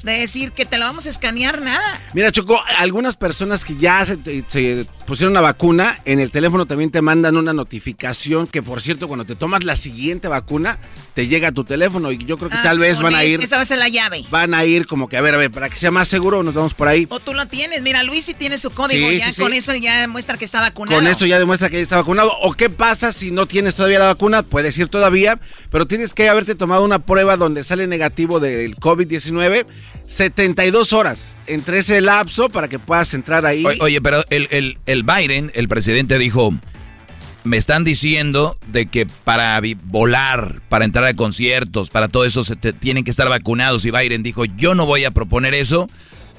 de decir que te lo vamos a escanear, nada. Mira, Choco, algunas personas que ya se, se pusieron la vacuna, en el teléfono también te mandan una notificación que, por cierto, cuando te tomas la siguiente vacuna, te llega a tu teléfono y yo creo que Ah, tal vez van a ir... Esa va a ser la llave. Van a ir como que, a ver, a ver, para que sea más seguro, nos vamos por ahí. O tú lo tienes. Mira, Luis sí tiene su código. Sí, ya sí, sí. con eso ya muestra que está vacunado. Con eso ya demuestra que ya está vacunado. ¿O qué pasa si no tienes todavía la vacuna? Puedes ir todavía, pero tienes que haberte tomado una prueba donde sale negativo del COVID-19 72 horas entre ese lapso para que puedas entrar ahí. Oye, pero el, el, el Biden, el presidente, dijo, me están diciendo de que para volar, para entrar a conciertos, para todo eso, se te- tienen que estar vacunados. Y Biden dijo, yo no voy a proponer eso.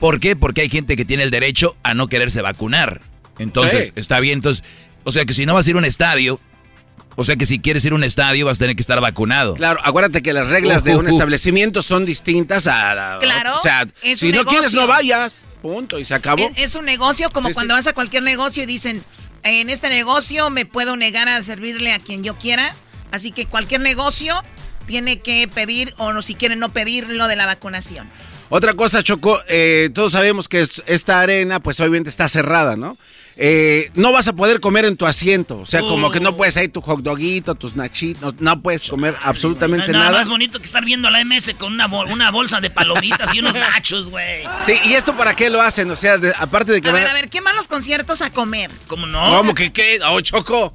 ¿Por qué? Porque hay gente que tiene el derecho a no quererse vacunar. Entonces, Sí. está bien. Entonces, o sea que si no vas a ir a un estadio, o sea que si quieres ir a un estadio vas a tener que estar vacunado. Claro, acuérdate que las reglas de un establecimiento son distintas a... a- Claro, O sea, es si no quieres, negocio. no vayas. Punto, y se acabó. Es, es un negocio como Sí, cuando sí. vas a cualquier negocio y dicen, en este negocio me puedo negar a servirle a quien yo quiera. Así que cualquier negocio tiene que pedir o no, si quieren no pedir lo de la vacunación. Otra cosa, Choco, eh, todos sabemos que es- esta arena, pues obviamente está cerrada, ¿no? Eh, no vas a poder comer en tu asiento. O sea, como que no puedes ahí tu hot doguito, tus nachitos, no, no puedes comer No absolutamente nada nada. más bonito que estar viendo a la MS con una, bol- una bolsa de palomitas y unos nachos, güey. Sí, ¿y esto para qué lo hacen? O sea, de- aparte de que A ver, a ver, ¿qué más los conciertos a comer? ¿Cómo ¿Cómo que qué? Oh, Choco.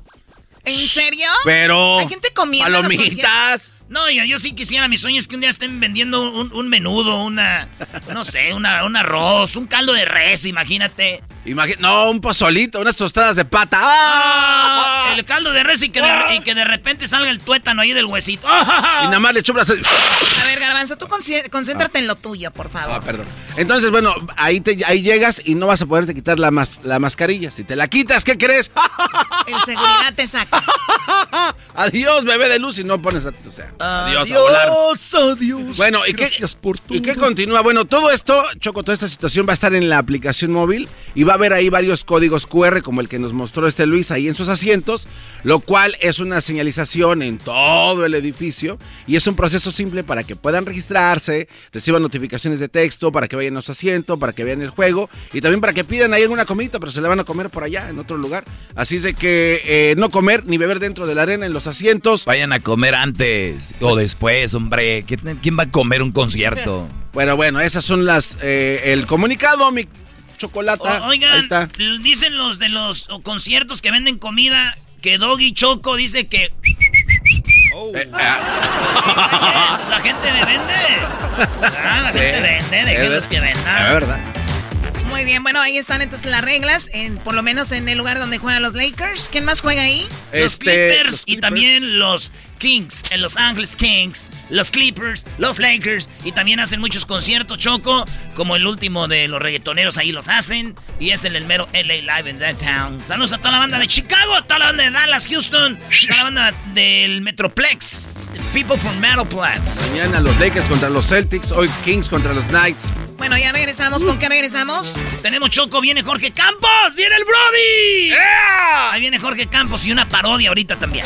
¿En serio? Pero. Hay gente comiendo Palomitas. No, yo, yo sí quisiera, mi sueño es que un día estén vendiendo un, un menudo, una, no sé, una, un arroz, un caldo de res, imagínate. Imagi- no, un pozolito, unas tostadas de pata. Ah, el caldo de res y que de, y que de repente salga el tuétano ahí del huesito. Y nada más le chupas. A ver, Garbanzo, tú concéntrate en lo tuyo, por favor. Ah, perdón. Entonces, bueno, ahí, te, ahí llegas y no vas a poderte quitar la, mas- la mascarilla. Si te la quitas, ¿qué crees? El seguridad te saca. Adiós, bebé de luz, y no pones a... O sea, adiós, a Adiós, volar. adiós. Bueno, ¿y qué, Gracias por todo. ¿y qué continúa? Bueno, todo esto, Choco, toda esta situación va a estar en la aplicación móvil y va a haber ahí varios códigos QR como el que nos mostró este Luis ahí en sus asientos, lo cual es una señalización en todo el edificio y es un proceso simple para que puedan registrarse, reciban notificaciones de texto, para que vayan a su asiento, para que vean el juego y también para que pidan ahí alguna comidita, pero se la van a comer por allá, en otro lugar. Así es de que eh, no comer ni beber dentro de la arena en los asientos. Vayan a comer antes o después, hombre. ¿Qué- ¿Quién va a comer un concierto? Bueno, bueno, esas son las. eh, el comunicado, mi chocolata. O- oigan, Ahí está. dicen los de los conciertos que venden comida que Doggy Choco dice que... Eh, la gente me vende. Ah, la gente Sí. vende, déjenlos Es que vendan. Es verdad. Muy bien, bueno, ahí están entonces las reglas, en, por lo menos en el lugar donde juegan los Lakers. ¿Quién más juega ahí? Los Este, Clippers los y también los Kings, en Los Ángeles Kings, los Clippers, los Lakers y también hacen muchos conciertos, Choco, como el último de los reggaetoneros ahí los hacen y es en el mero LA Live in Downtown. Saludos a toda la banda de Chicago, a toda la banda de Dallas, Houston, toda la banda del Metroplex, People from Metroplex. Mañana los Lakers contra los Celtics, hoy Kings contra los Knights. Bueno, ya regresamos. ¿Con qué regresamos? Tenemos Choco, viene Jorge Campos, viene el Brody. Ahí viene Jorge Campos y una parodia ahorita también.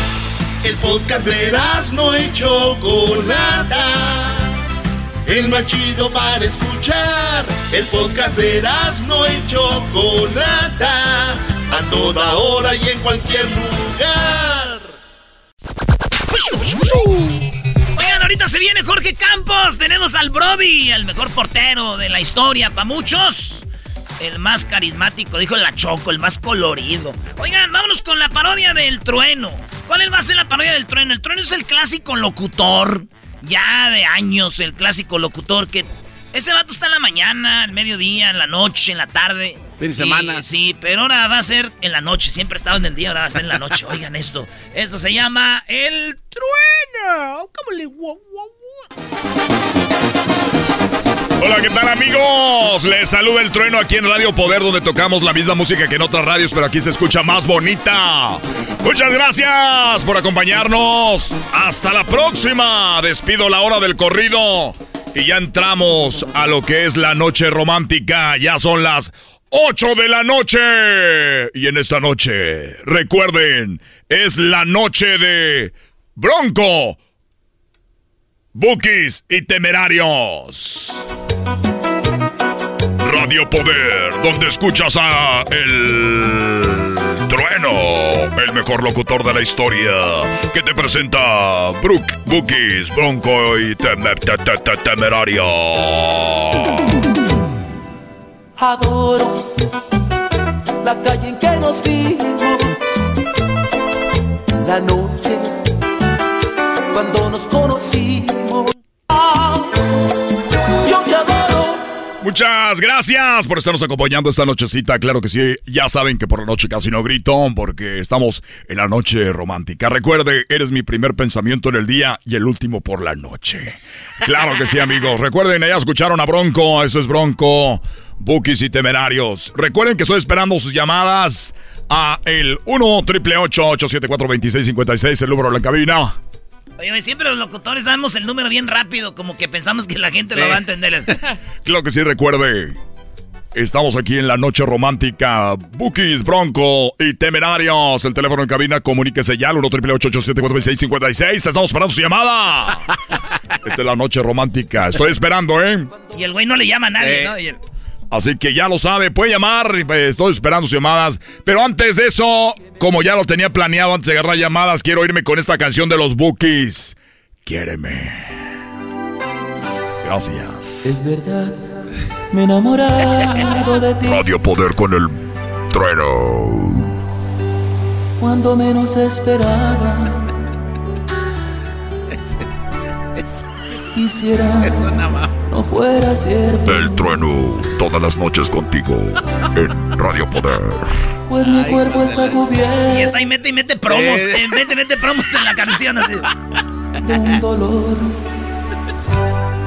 El podcast de no y Chocolata. El más chido para escuchar. El podcast de no y Chocolata. A toda hora y en cualquier lugar. Oigan, ahorita se viene Jorge Campos. Tenemos al Brody, el mejor portero de la historia para muchos. El más carismático, dijo la Choco, el más colorido. Oigan, vámonos con la parodia del trueno. ¿Cuál va a ser la parodia del trueno? El trueno es el clásico locutor. Ya de años, el clásico locutor que. Ese vato está en la mañana, al mediodía, en la noche, en la tarde. Fin semana. sí, pero ahora va a ser en la noche. Siempre ha estado en el día, ahora va a ser en la noche. Oigan esto. Esto se llama el trueno. ¿Cómo le Hola, ¿qué tal amigos? Les saluda el trueno aquí en Radio Poder donde tocamos la misma música que en otras radios, pero aquí se escucha más bonita. Muchas gracias por acompañarnos. Hasta la próxima. Despido la hora del corrido y ya entramos a lo que es la noche romántica. Ya son las 8 de la noche. Y en esta noche, recuerden, es la noche de Bronco. Bookies y Temerarios. Radio Poder, donde escuchas a el trueno, el mejor locutor de la historia, que te presenta Brook, Bookies, Bronco y Temer- te- te- te- Temerario. Adoro la calle en que nos vimos, la noche cuando nos conocimos. Muchas gracias por estarnos acompañando esta nochecita. Claro que sí, ya saben que por la noche casi no grito porque estamos en la noche romántica. Recuerde, eres mi primer pensamiento en el día y el último por la noche. Claro que sí, amigos. Recuerden, ya escucharon a Bronco, eso es Bronco, Bookies y Temerarios. Recuerden que estoy esperando sus llamadas a el 1 triple 874 2656 el número de la cabina. Oye, siempre los locutores damos el número bien rápido, como que pensamos que la gente lo va a entender. claro que sí, recuerde. Estamos aquí en la noche romántica. Bookies, Bronco y Temerarios. El teléfono en cabina, comuníquese ya al 1 56 Estamos esperando su llamada. Esta es la noche romántica. Estoy esperando, ¿eh? Y el güey no le llama a nadie, ¿no? Así que ya lo sabe, puede llamar, pues, estoy esperando sus llamadas. Pero antes de eso, como ya lo tenía planeado antes de agarrar llamadas, quiero irme con esta canción de los Bookies. Quiéreme. Gracias. Es verdad, me he enamorado de ti. Radio Poder con el trueno. Cuando menos esperaba. Quisiera no fuera cierto. El trueno, todas las noches contigo en Radio Poder. Pues mi cuerpo está cubierto. Y está ahí mete y mete promos, eh. Eh, mete, mete promos en la canción así. De un dolor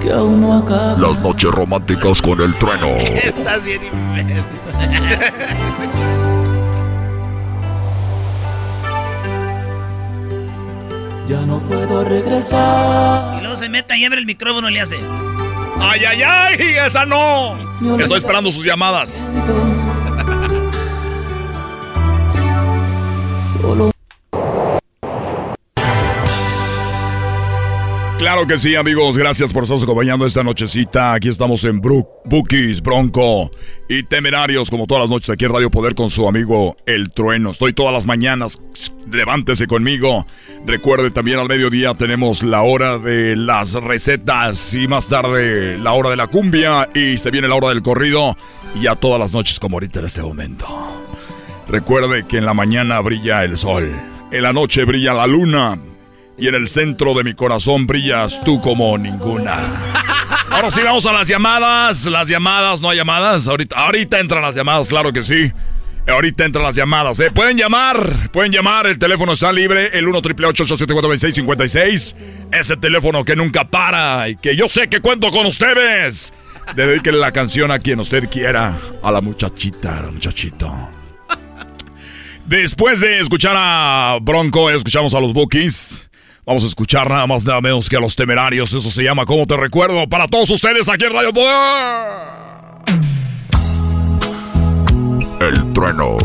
que aún no acaba. Las noches románticas con el trueno. Estás bien Ya no puedo regresar. Y luego se mete y abre el micrófono y le hace. ¡Ay, ay, ay! ¡Esa no! Estoy esperando sus llamadas. Solo Claro que sí, amigos. Gracias por estarnos acompañando esta nochecita. Aquí estamos en Brook, Bookies, Bronco y Temerarios, como todas las noches aquí en Radio Poder con su amigo El Trueno. Estoy todas las mañanas. Levántese conmigo. Recuerde también al mediodía tenemos la hora de las recetas y más tarde la hora de la cumbia y se viene la hora del corrido y a todas las noches como ahorita en este momento. Recuerde que en la mañana brilla el sol, en la noche brilla la luna y en el centro de mi corazón brillas tú como ninguna. Ahora sí, vamos a las llamadas. Las llamadas, no hay llamadas. Ahorita, ahorita entran las llamadas, claro que sí. Ahorita entran las llamadas, ¿eh? Pueden llamar, pueden llamar. El teléfono está libre, el 1 triple 874 Ese teléfono que nunca para y que yo sé que cuento con ustedes. Dedíquenle la canción a quien usted quiera. A la muchachita, al muchachito. Después de escuchar a Bronco, escuchamos a los Bookies. Vamos a escuchar nada más nada menos que a los temerarios. Eso se llama ¿Cómo te recuerdo? Para todos ustedes aquí en Radio Poder. El trueno.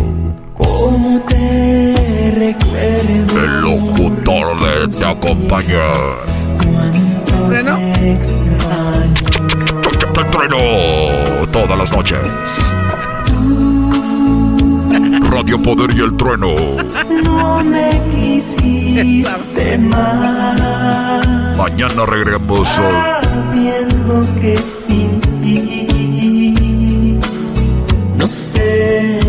¿Cómo te recuerdo? El locutor de te acompaña. ¿Trueno? El trueno. Todas las noches. Radio Poder y el Trueno. No me quisiste más. Mañana regresamos. Sabiendo que sin ti no sé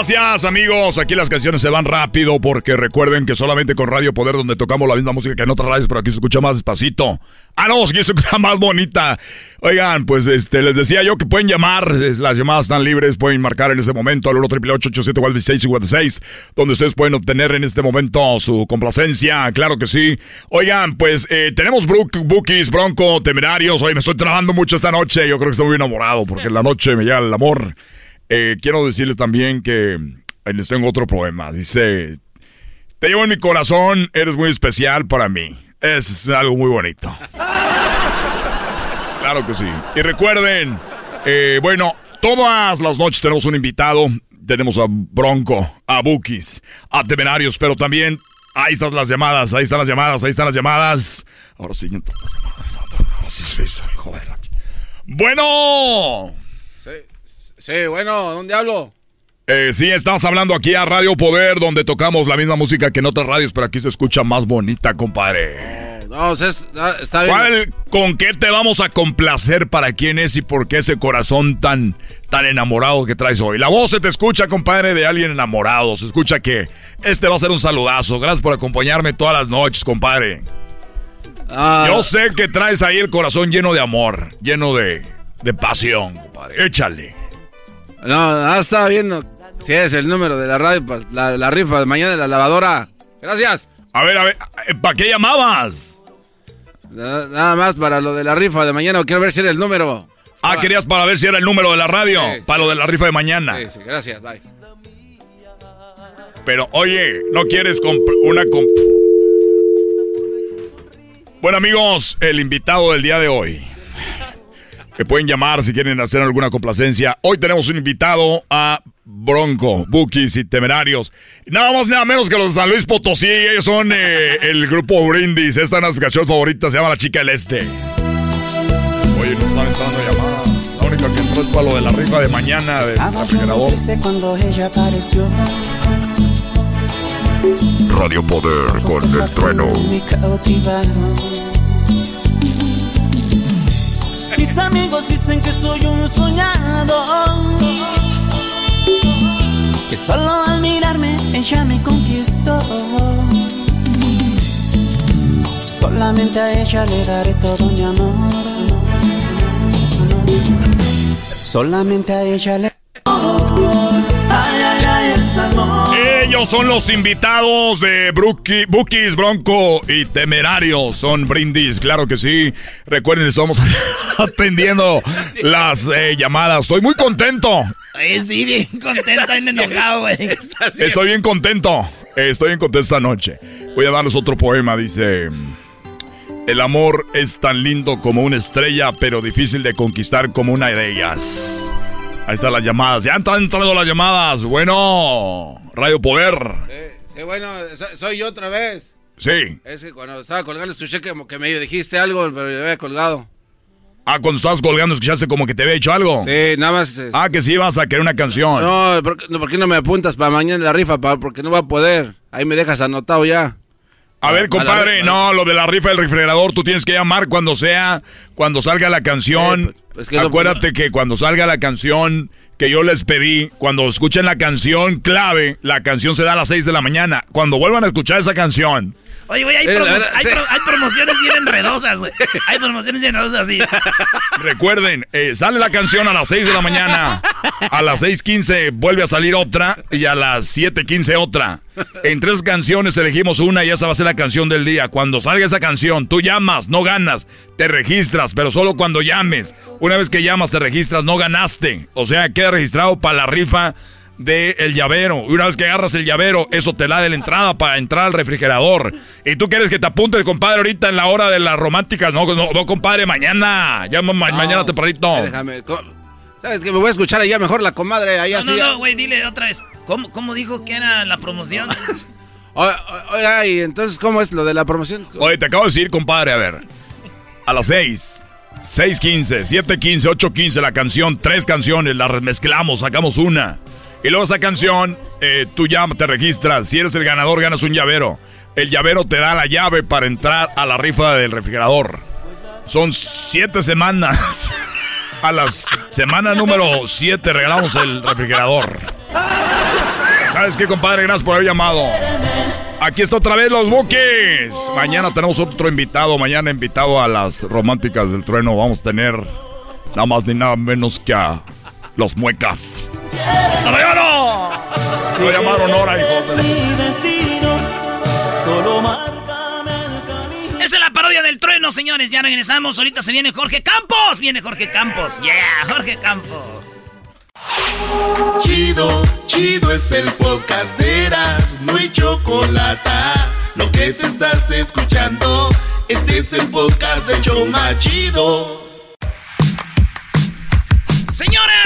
Gracias amigos, aquí las canciones se van rápido porque recuerden que solamente con Radio Poder donde tocamos la misma música que en otras radios, pero aquí se escucha más despacito. Ah, no, aquí se escucha más bonita. Oigan, pues este les decía yo que pueden llamar, las llamadas están libres, pueden marcar en este momento al 1 888 donde ustedes pueden obtener en este momento su complacencia, claro que sí. Oigan, pues eh, tenemos Brook, Bookies, Bronco, Temerarios, hoy me estoy trabajando mucho esta noche, yo creo que estoy muy enamorado porque en la noche me llega el amor. Eh, quiero decirles también que eh, les tengo otro poema. Dice, te llevo en mi corazón, eres muy especial para mí. Es algo muy bonito. Claro que sí. Y recuerden, eh, bueno, todas las noches tenemos un invitado. Tenemos a Bronco, a Bookies, a Temerarios, pero también ahí están las llamadas, ahí están las llamadas, ahí están las llamadas. Ahora sí, joder. Bueno. Sí, bueno, ¿dónde hablo? Eh, sí, estás hablando aquí a Radio Poder, donde tocamos la misma música que en otras radios, pero aquí se escucha más bonita, compadre. No, es- ah, está bien. ¿Cuál, ¿Con qué te vamos a complacer para quién es y por qué ese corazón tan, tan enamorado que traes hoy? La voz se te escucha, compadre, de alguien enamorado. Se escucha que este va a ser un saludazo. Gracias por acompañarme todas las noches, compadre. Ah. Yo sé que traes ahí el corazón lleno de amor, lleno de, de pasión, compadre. Échale. No, ah, estaba viendo si es el número de la radio, la, la rifa de mañana de la lavadora. Gracias. A ver, a ver, ¿para qué llamabas? Na- Nada más para lo de la rifa de mañana, quiero ver si era el número. Ah, querías para ver si era el número de la radio, Sí, para lo de la rifa de mañana. Sí, sí, gracias, bye. Pero, oye, ¿no quieres comp- una comp Bueno, amigos, el invitado del día de hoy. Que pueden llamar si quieren hacer alguna complacencia. Hoy tenemos un invitado a Bronco, Bookies y Temerarios. Nada más, nada menos que los de San Luis Potosí. Ellos son eh, el grupo Brindis. Esta es una canción favorita, se llama La Chica del Este. Oye, nos están entrando llamadas. La única que entró es para lo de la rifa de mañana muy refrigerador. cuando ella apareció. Radio Poder con el trueno. Mis amigos dicen que soy un soñado. Que solo al mirarme ella me conquistó. Solamente a ella le daré todo mi amor. Solamente a ella le. Ay, Ellos son los invitados de Bookies, Bronco y Temerarios. Son brindis, claro que sí. Recuerden, estamos atendiendo las eh, llamadas. Estoy muy contento. Eh, sí, bien contento, bien enojado, güey. Estoy bien contento. Estoy bien contento esta noche. Voy a darles otro poema. Dice: El amor es tan lindo como una estrella, pero difícil de conquistar como una de ellas. Ahí están las llamadas. Ya están entrando las llamadas. Bueno, Radio Poder. Sí, bueno, so- soy yo otra vez. Sí. Es que cuando estaba colgando escuché que, como que medio dijiste algo, pero yo había colgado. Ah, cuando estabas colgando, escuchaste como que te había hecho algo. Sí, nada más. eh, Ah, que sí ibas a querer una canción. No, ¿por qué, no, ¿por qué no me apuntas para mañana la rifa? Pa? Porque no va a poder. Ahí me dejas anotado ya. A ver, compadre, no, lo de la rifa del refrigerador, tú tienes que llamar cuando sea, cuando salga la canción. pues que no- Acuérdate que cuando salga la canción que yo les pedí, cuando escuchen la canción clave, la canción se da a las 6 de la mañana. Cuando vuelvan a escuchar esa canción, Oye, güey, hay, Eh, promo- pro- hay promociones bien enredosas, güey. Hay promociones bien enredosas así. recuerden, eh, sale la canción a las 6 de la mañana, a las 6.15 vuelve a salir otra y a las 7.15 otra. En tres canciones elegimos una y esa va a ser la canción del día. Cuando salga esa canción, tú llamas, no ganas, te registras, pero solo cuando llames. Una vez que llamas, te registras, no ganaste. O sea, queda registrado para la rifa del el llavero. Una vez que agarras el llavero, eso te la de la entrada para entrar al refrigerador. Y tú quieres que te apuntes, compadre, ahorita en la hora de las románticas. No, no, no, compadre, mañana. Llama ma- mañana tempranito. Déjame. ¿Sabes que Me voy a escuchar allá mejor la comadre. Allá No, no, no, güey, dile otra vez. ¿Cómo, cómo dijo que era la promoción? Oiga, y entonces, ¿cómo es lo de la promoción? Oye, te acabo de decir, compadre, a ver. A las 6, 6.15, 7.15, 8.15 la canción, tres canciones, las remezclamos, sacamos una. Y luego esa canción, eh, tú ya te registras. Si eres el ganador, ganas un llavero. El llavero te da la llave para entrar a la rifa del refrigerador. Son siete semanas. A las semana número 7 regalamos el refrigerador. ¿Sabes qué, compadre? Gracias por haber llamado. Aquí está otra vez los buques. Mañana tenemos otro invitado. Mañana invitado a las románticas del trueno. Vamos a tener nada más ni nada menos que a los muecas. ¡Hasta mañana! Lo llamaron ahora, hijos de- Esa es la parodia del trueno, señores. Ya regresamos. Ahorita se viene Jorge Campos. Viene Jorge Campos. Yeah, Jorge Campos. Chido, chido es el podcast de Eras, no hay chocolate. Lo que te estás escuchando, este es el podcast de Choma Chido.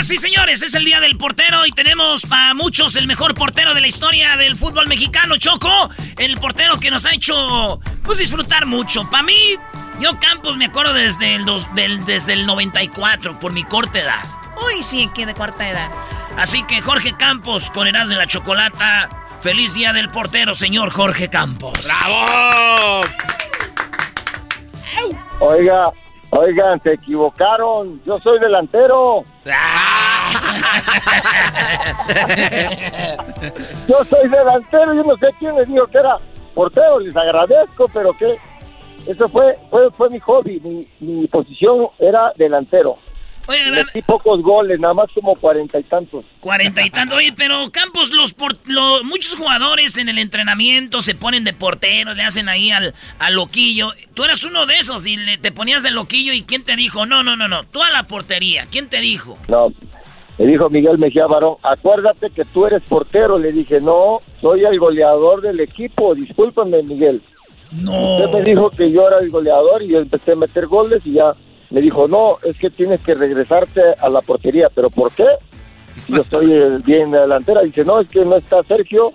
Señoras y señores, es el día del portero y tenemos para muchos el mejor portero de la historia del fútbol mexicano, Choco. El portero que nos ha hecho pues disfrutar mucho. Para mí, yo Campos me acuerdo desde el, dos- del, desde el 94, por mi corta edad. Uy, sí, que de corta edad. Así que Jorge Campos con Eras de la Chocolata. Feliz día del portero, señor Jorge Campos. ¡Bravo! Oiga, oigan, se equivocaron. Yo soy delantero. Yo soy delantero. Yo no sé quién les dijo que era portero. Les agradezco, pero qué, eso fue, fue, fue mi hobby, mi, mi posición era delantero. Oye, Metí pocos goles, nada más como cuarenta y tantos. Cuarenta y tantos. Oye, pero Campos, los, por- lo- muchos jugadores en el entrenamiento se ponen de porteros, le hacen ahí al, al loquillo. Tú eras uno de esos y le- te ponías de loquillo y ¿quién te dijo? No, no, no, no, tú a la portería. ¿Quién te dijo? No, me dijo Miguel Mejía Barón, acuérdate que tú eres portero. Le dije, no, soy el goleador del equipo, discúlpame Miguel. No. Usted me dijo que yo era el goleador y yo empecé a meter goles y ya me dijo, no, es que tienes que regresarte a la portería. ¿Pero por qué? Yo estoy eh, bien delantera. Dice, no, es que no está Sergio,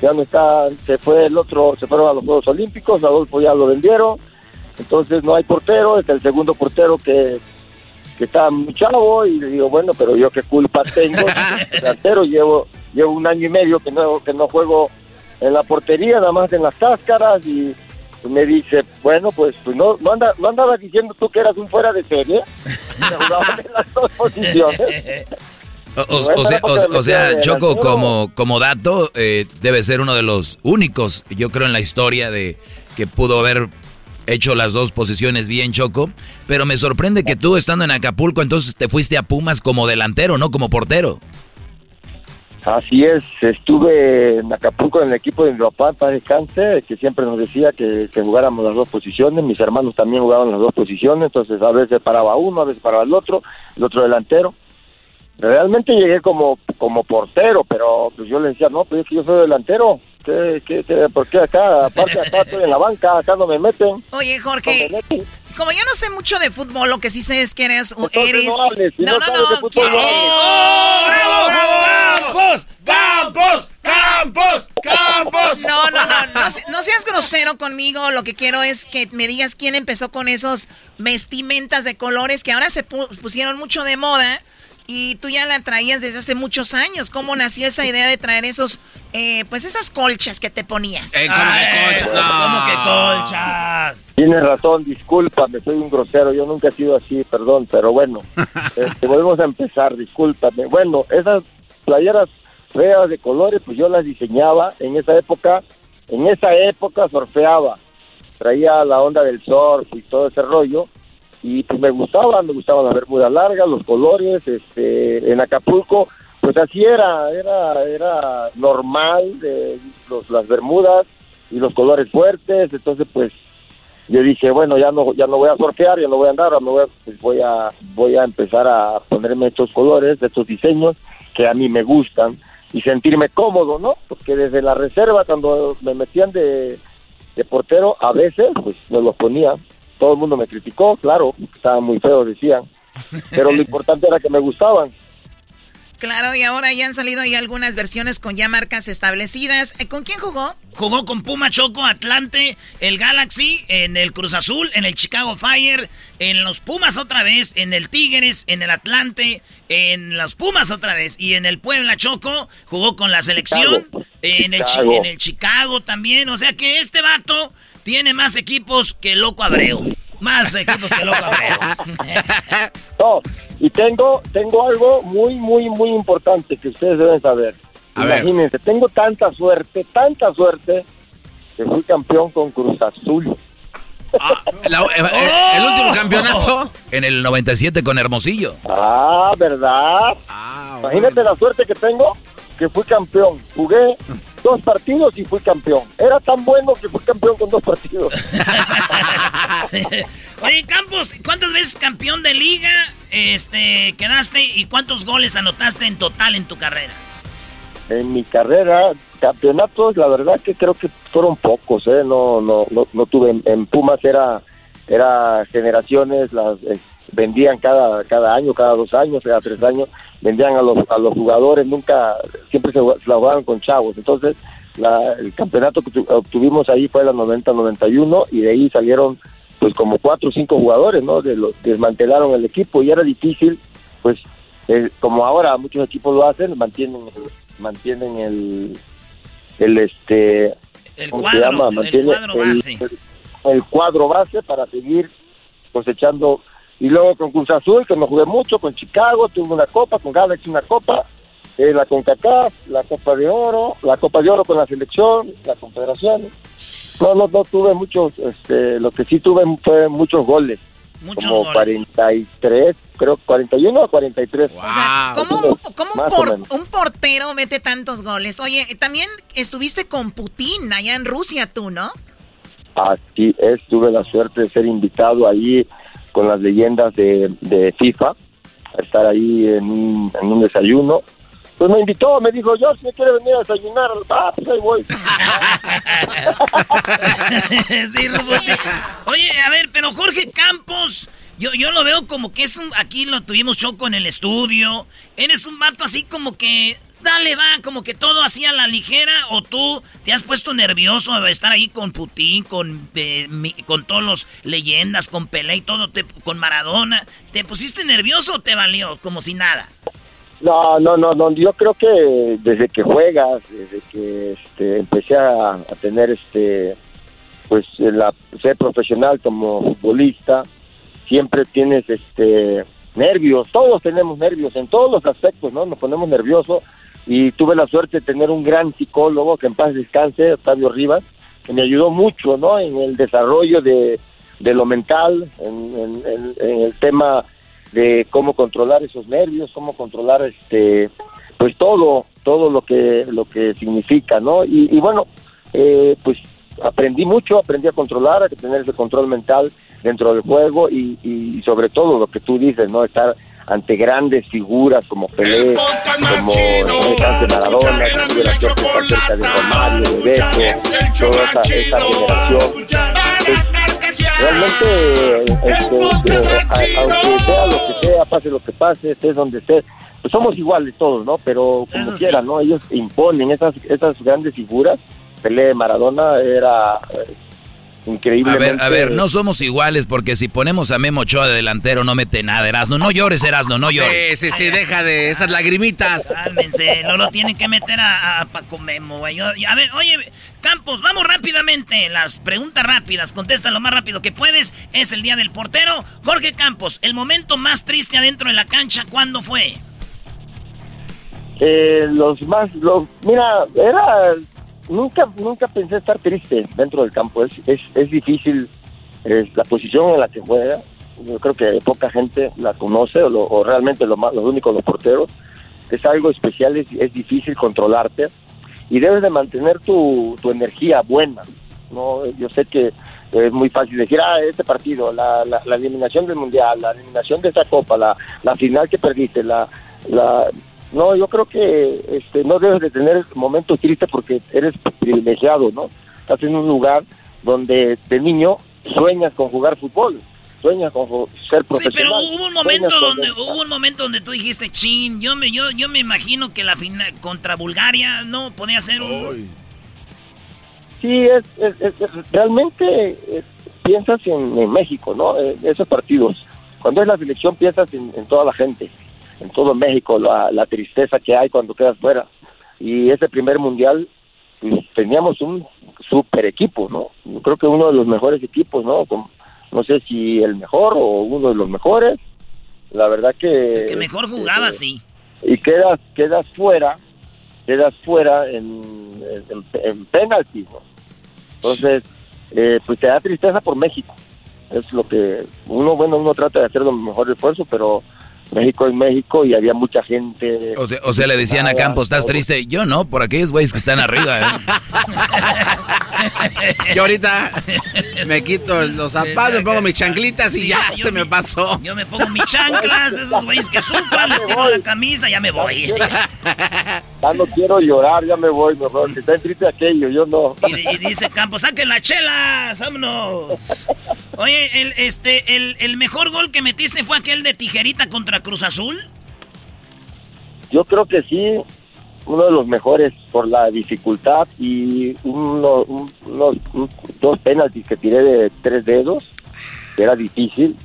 ya no está, se fue el otro, se fueron a los Juegos Olímpicos, Adolfo ya lo vendieron, entonces no hay portero, es el segundo portero que, que está muy chavo y le digo, bueno, pero yo qué culpa tengo, delantero, llevo, llevo un año y medio que no, que no juego en la portería, nada más en las cáscaras y me dice, bueno, pues, pues no, no, anda, no andabas diciendo tú que eras un fuera de serie, Me jugaban en las dos posiciones. O, o- Bueno, o sea, o- Choco, como, como dato, eh, debe ser uno de los únicos, yo creo, en la historia de que pudo haber hecho las dos posiciones bien, Choco. Pero me sorprende que tú, estando en Acapulco, entonces te fuiste a Pumas como delantero, no como portero. Así es, estuve en Acapulco en el equipo de mi papá, para descanse, que siempre nos decía que, que jugáramos las dos posiciones, mis hermanos también jugaban las dos posiciones, entonces a veces paraba uno, a veces paraba el otro, el otro delantero. Realmente llegué como, como portero, pero pues yo le decía, no, pues es que yo soy delantero, ¿Qué, qué, qué, ¿por qué acá? Aparte acá estoy en la banca, acá no me meten. Oye, Jorge, como yo no sé mucho de fútbol, lo que sí sé es que eres... Eres... no hables, si no, no no, no, no ¡Campos! ¡Campos! ¡Campos! ¡Campos! No, no, no, no, se- no seas grosero conmigo. Lo que quiero es que me digas quién empezó con esos vestimentas de colores que ahora se pu- pusieron mucho de moda y tú ya la traías desde hace muchos años. ¿Cómo nació esa idea de traer esos, eh, pues esas colchas que te ponías? Eh, ¿cómo que colchas? No. ¿Cómo que colchas? Tienes razón, discúlpame, soy un grosero, yo nunca he sido así, perdón, pero bueno, este, volvemos a empezar, discúlpame. Bueno, esas playeras feas de colores, pues yo las diseñaba en esa época, en esa época surfeaba, traía la onda del surf y todo ese rollo, y pues me gustaban, me gustaban las bermudas largas, los colores, este, en Acapulco, pues así era, era, era normal, de los, las bermudas y los colores fuertes, entonces pues yo dije bueno ya no ya no voy a sortear ya no voy a andar me voy a, pues voy a voy a empezar a ponerme estos colores estos diseños que a mí me gustan y sentirme cómodo no porque desde la reserva cuando me metían de, de portero a veces pues me los ponía todo el mundo me criticó claro estaban muy feos decían pero lo importante era que me gustaban Claro, y ahora ya han salido ahí algunas versiones con ya marcas establecidas. Eh, ¿Con quién jugó? Jugó con Puma Choco, Atlante, el Galaxy, en el Cruz Azul, en el Chicago Fire, en los Pumas otra vez, en el Tigres, en el Atlante, en los Pumas otra vez y en el Puebla Choco jugó con la selección, Chicago. en el, Chicago. en el Chicago también. O sea que este vato tiene más equipos que Loco Abreu. Más equipos que Loco Abreu. No, y tengo, tengo algo muy, muy, muy importante que ustedes deben saber. A ver. Imagínense, tengo tanta suerte, tanta suerte, que fui campeón con Cruz Azul. La- eh, eh, el último campeonato. En el 97 con Hermosillo. Ah, ¿verdad? Imagínate la suerte que tengo, que fui campeón. Jugué dos partidos y fui campeón. Era tan bueno que fui campeón con dos partidos. Oye, Campos, ¿cuántas veces campeón de liga este, quedaste y cuántos goles anotaste en total en tu carrera? en mi carrera, campeonatos, la verdad que creo que fueron pocos, ¿eh? No, no, no, no tuve. En, en Pumas era, era generaciones, las eh, vendían cada, cada año, cada dos años, cada tres años, vendían a los, a los jugadores, nunca, siempre se, se la jugaban con chavos. Entonces, la- el campeonato que tu- obtuvimos ahí fue la 90-91 y de ahí salieron pues como cuatro o cinco jugadores, ¿no? De los, desmantelaron el equipo y era difícil, pues eh, como ahora muchos equipos lo hacen, mantienen mantienen el el este El ¿cómo se cuadro, llama? el cuadro base. el- el cuadro base para seguir cosechando y luego con Cruz Azul que no jugué mucho con Chicago tuve una copa con Galaxy una copa eh, la CONCACAF la Copa de Oro la Copa de Oro con la selección la Confederación No, no, no tuve muchos, este, lo que sí tuve fue muchos goles. como 43, creo 41 o 43. O sea, ¿cómo, cómo un, por- un portero mete tantos goles? Oye, también estuviste con Putin allá en Rusia tú, ¿no? Así es, tuve la suerte de ser invitado ahí con las leyendas de, FIFA, a estar ahí en un, en un desayuno. Pues me invitó, me dijo, yo si me quiere venir a desayunar, ah, pues ahí voy. sí, Rubote. Oye, a ver, pero Jorge Campos, yo, yo lo veo como que es un. Aquí lo tuvimos choco en el estudio. Eres un vato así como que. Dale, va, como que todo así a la ligera. O tú te has puesto nervioso de estar ahí con Putin, con, eh, mi- con todos los leyendas, con Pelé y todo, te- con Maradona. ¿Te pusiste nervioso o te valió? Como si nada. No, no, no, no, yo creo que desde que juegas, desde que este, empecé a, tener este, pues la, ser profesional como futbolista, siempre tienes este nervios, todos tenemos nervios en todos los aspectos, ¿no? Nos ponemos nerviosos y tuve la suerte de tener un gran psicólogo que en paz descanse, Octavio Rivas, que me ayudó mucho, ¿no? En el desarrollo de, de lo mental, en, en- el tema de cómo controlar esos nervios, cómo controlar este pues todo todo lo que lo que significa no y, y bueno eh, pues aprendí mucho aprendí a controlar a tener ese control mental dentro del juego y, y sobre todo lo que tú dices no estar ante grandes figuras como Pelé como de Maradona que la cerca de Romario de Beto toda esa, esa generación. Pues, realmente este, eh, a- aunque sea lo que sea pase lo que pase estés donde estés pues somos iguales todos no pero como quiera no ellos imponen esas esas grandes figuras. Pelé Maradona era eh, A ver, a ver, no somos iguales porque si ponemos a Memo Ochoa de delantero no mete nada, Erasno. No llores, Erasno, no llores. Sí, sí, sí, deja de esas lagrimitas. Cálmense, no lo tienen que meter a, a Paco Memo, güey. Yo- A ver, oye, Campos, vamos rápidamente. Las preguntas rápidas, contesta lo más rápido que puedes. Es el día del portero. Jorge Campos, el momento más triste adentro de la cancha, ¿cuándo fue? Eh, los más, los, mira, era, nunca, nunca pensé estar triste dentro del campo. Es, es, es difícil es la posición en la que juega. Yo creo que poca gente la conoce o, lo- realmente lo más, los únicos los porteros. Es algo especial, es, es difícil controlarte y debes de mantener tu, tu energía buena. No, yo sé que es muy fácil decir, ah, este partido, la, la, la eliminación del mundial, la eliminación de esta copa, la, la final que perdiste, la, la, no, yo creo que este, no debes de tener momentos tristes porque eres privilegiado, ¿no? Estás en un lugar donde de niño sueñas con jugar fútbol, sueñas con ser Sí, profesional. pero hubo un momento con donde hubo un momento donde tú dijiste, chin, yo me, yo, yo me imagino que la final contra Bulgaria no podía ser un. Sí, es, es- es- es- realmente eh, piensas en, en México, ¿no? Eh, esos partidos. Cuando es la selección piensas en, en toda la gente, en todo México, la, la tristeza que hay cuando quedas fuera. Y ese primer mundial pues, teníamos un super equipo, ¿no? Yo creo que uno de los mejores equipos, ¿no? Con- no sé si el mejor o uno de los mejores. La verdad que... Que mejor jugaba, sí. y quedas quedas fuera quedas fuera en, en, en penaltis ¿no? entonces eh, pues te da tristeza por México es lo que uno bueno uno trata de hacer lo mejor esfuerzo pero México es México y había mucha gente O sea, o sea, le decían a Campos, ¿estás triste? Yo no, por aquellos güeyes que están arriba. ¿eh? Yo ahorita me quito los zapatos, me pongo mis chanclitas y Sí, ya yo se me pasó. Yo me pongo mis chanclas, esos güeyes que sufran, les tiro la camisa, ya me voy. ya no quiero llorar ya me voy mejor que está triste aquello yo no Y, y dice Campos, saquen las chelas, vámonos. Oye, el, este, el, el mejor gol que metiste fue aquel de tijerita contra Cruz Azul. Yo creo que sí, uno de los mejores por la dificultad y uno, un- unos un- dos penaltis que tiré de tres dedos, que era difícil,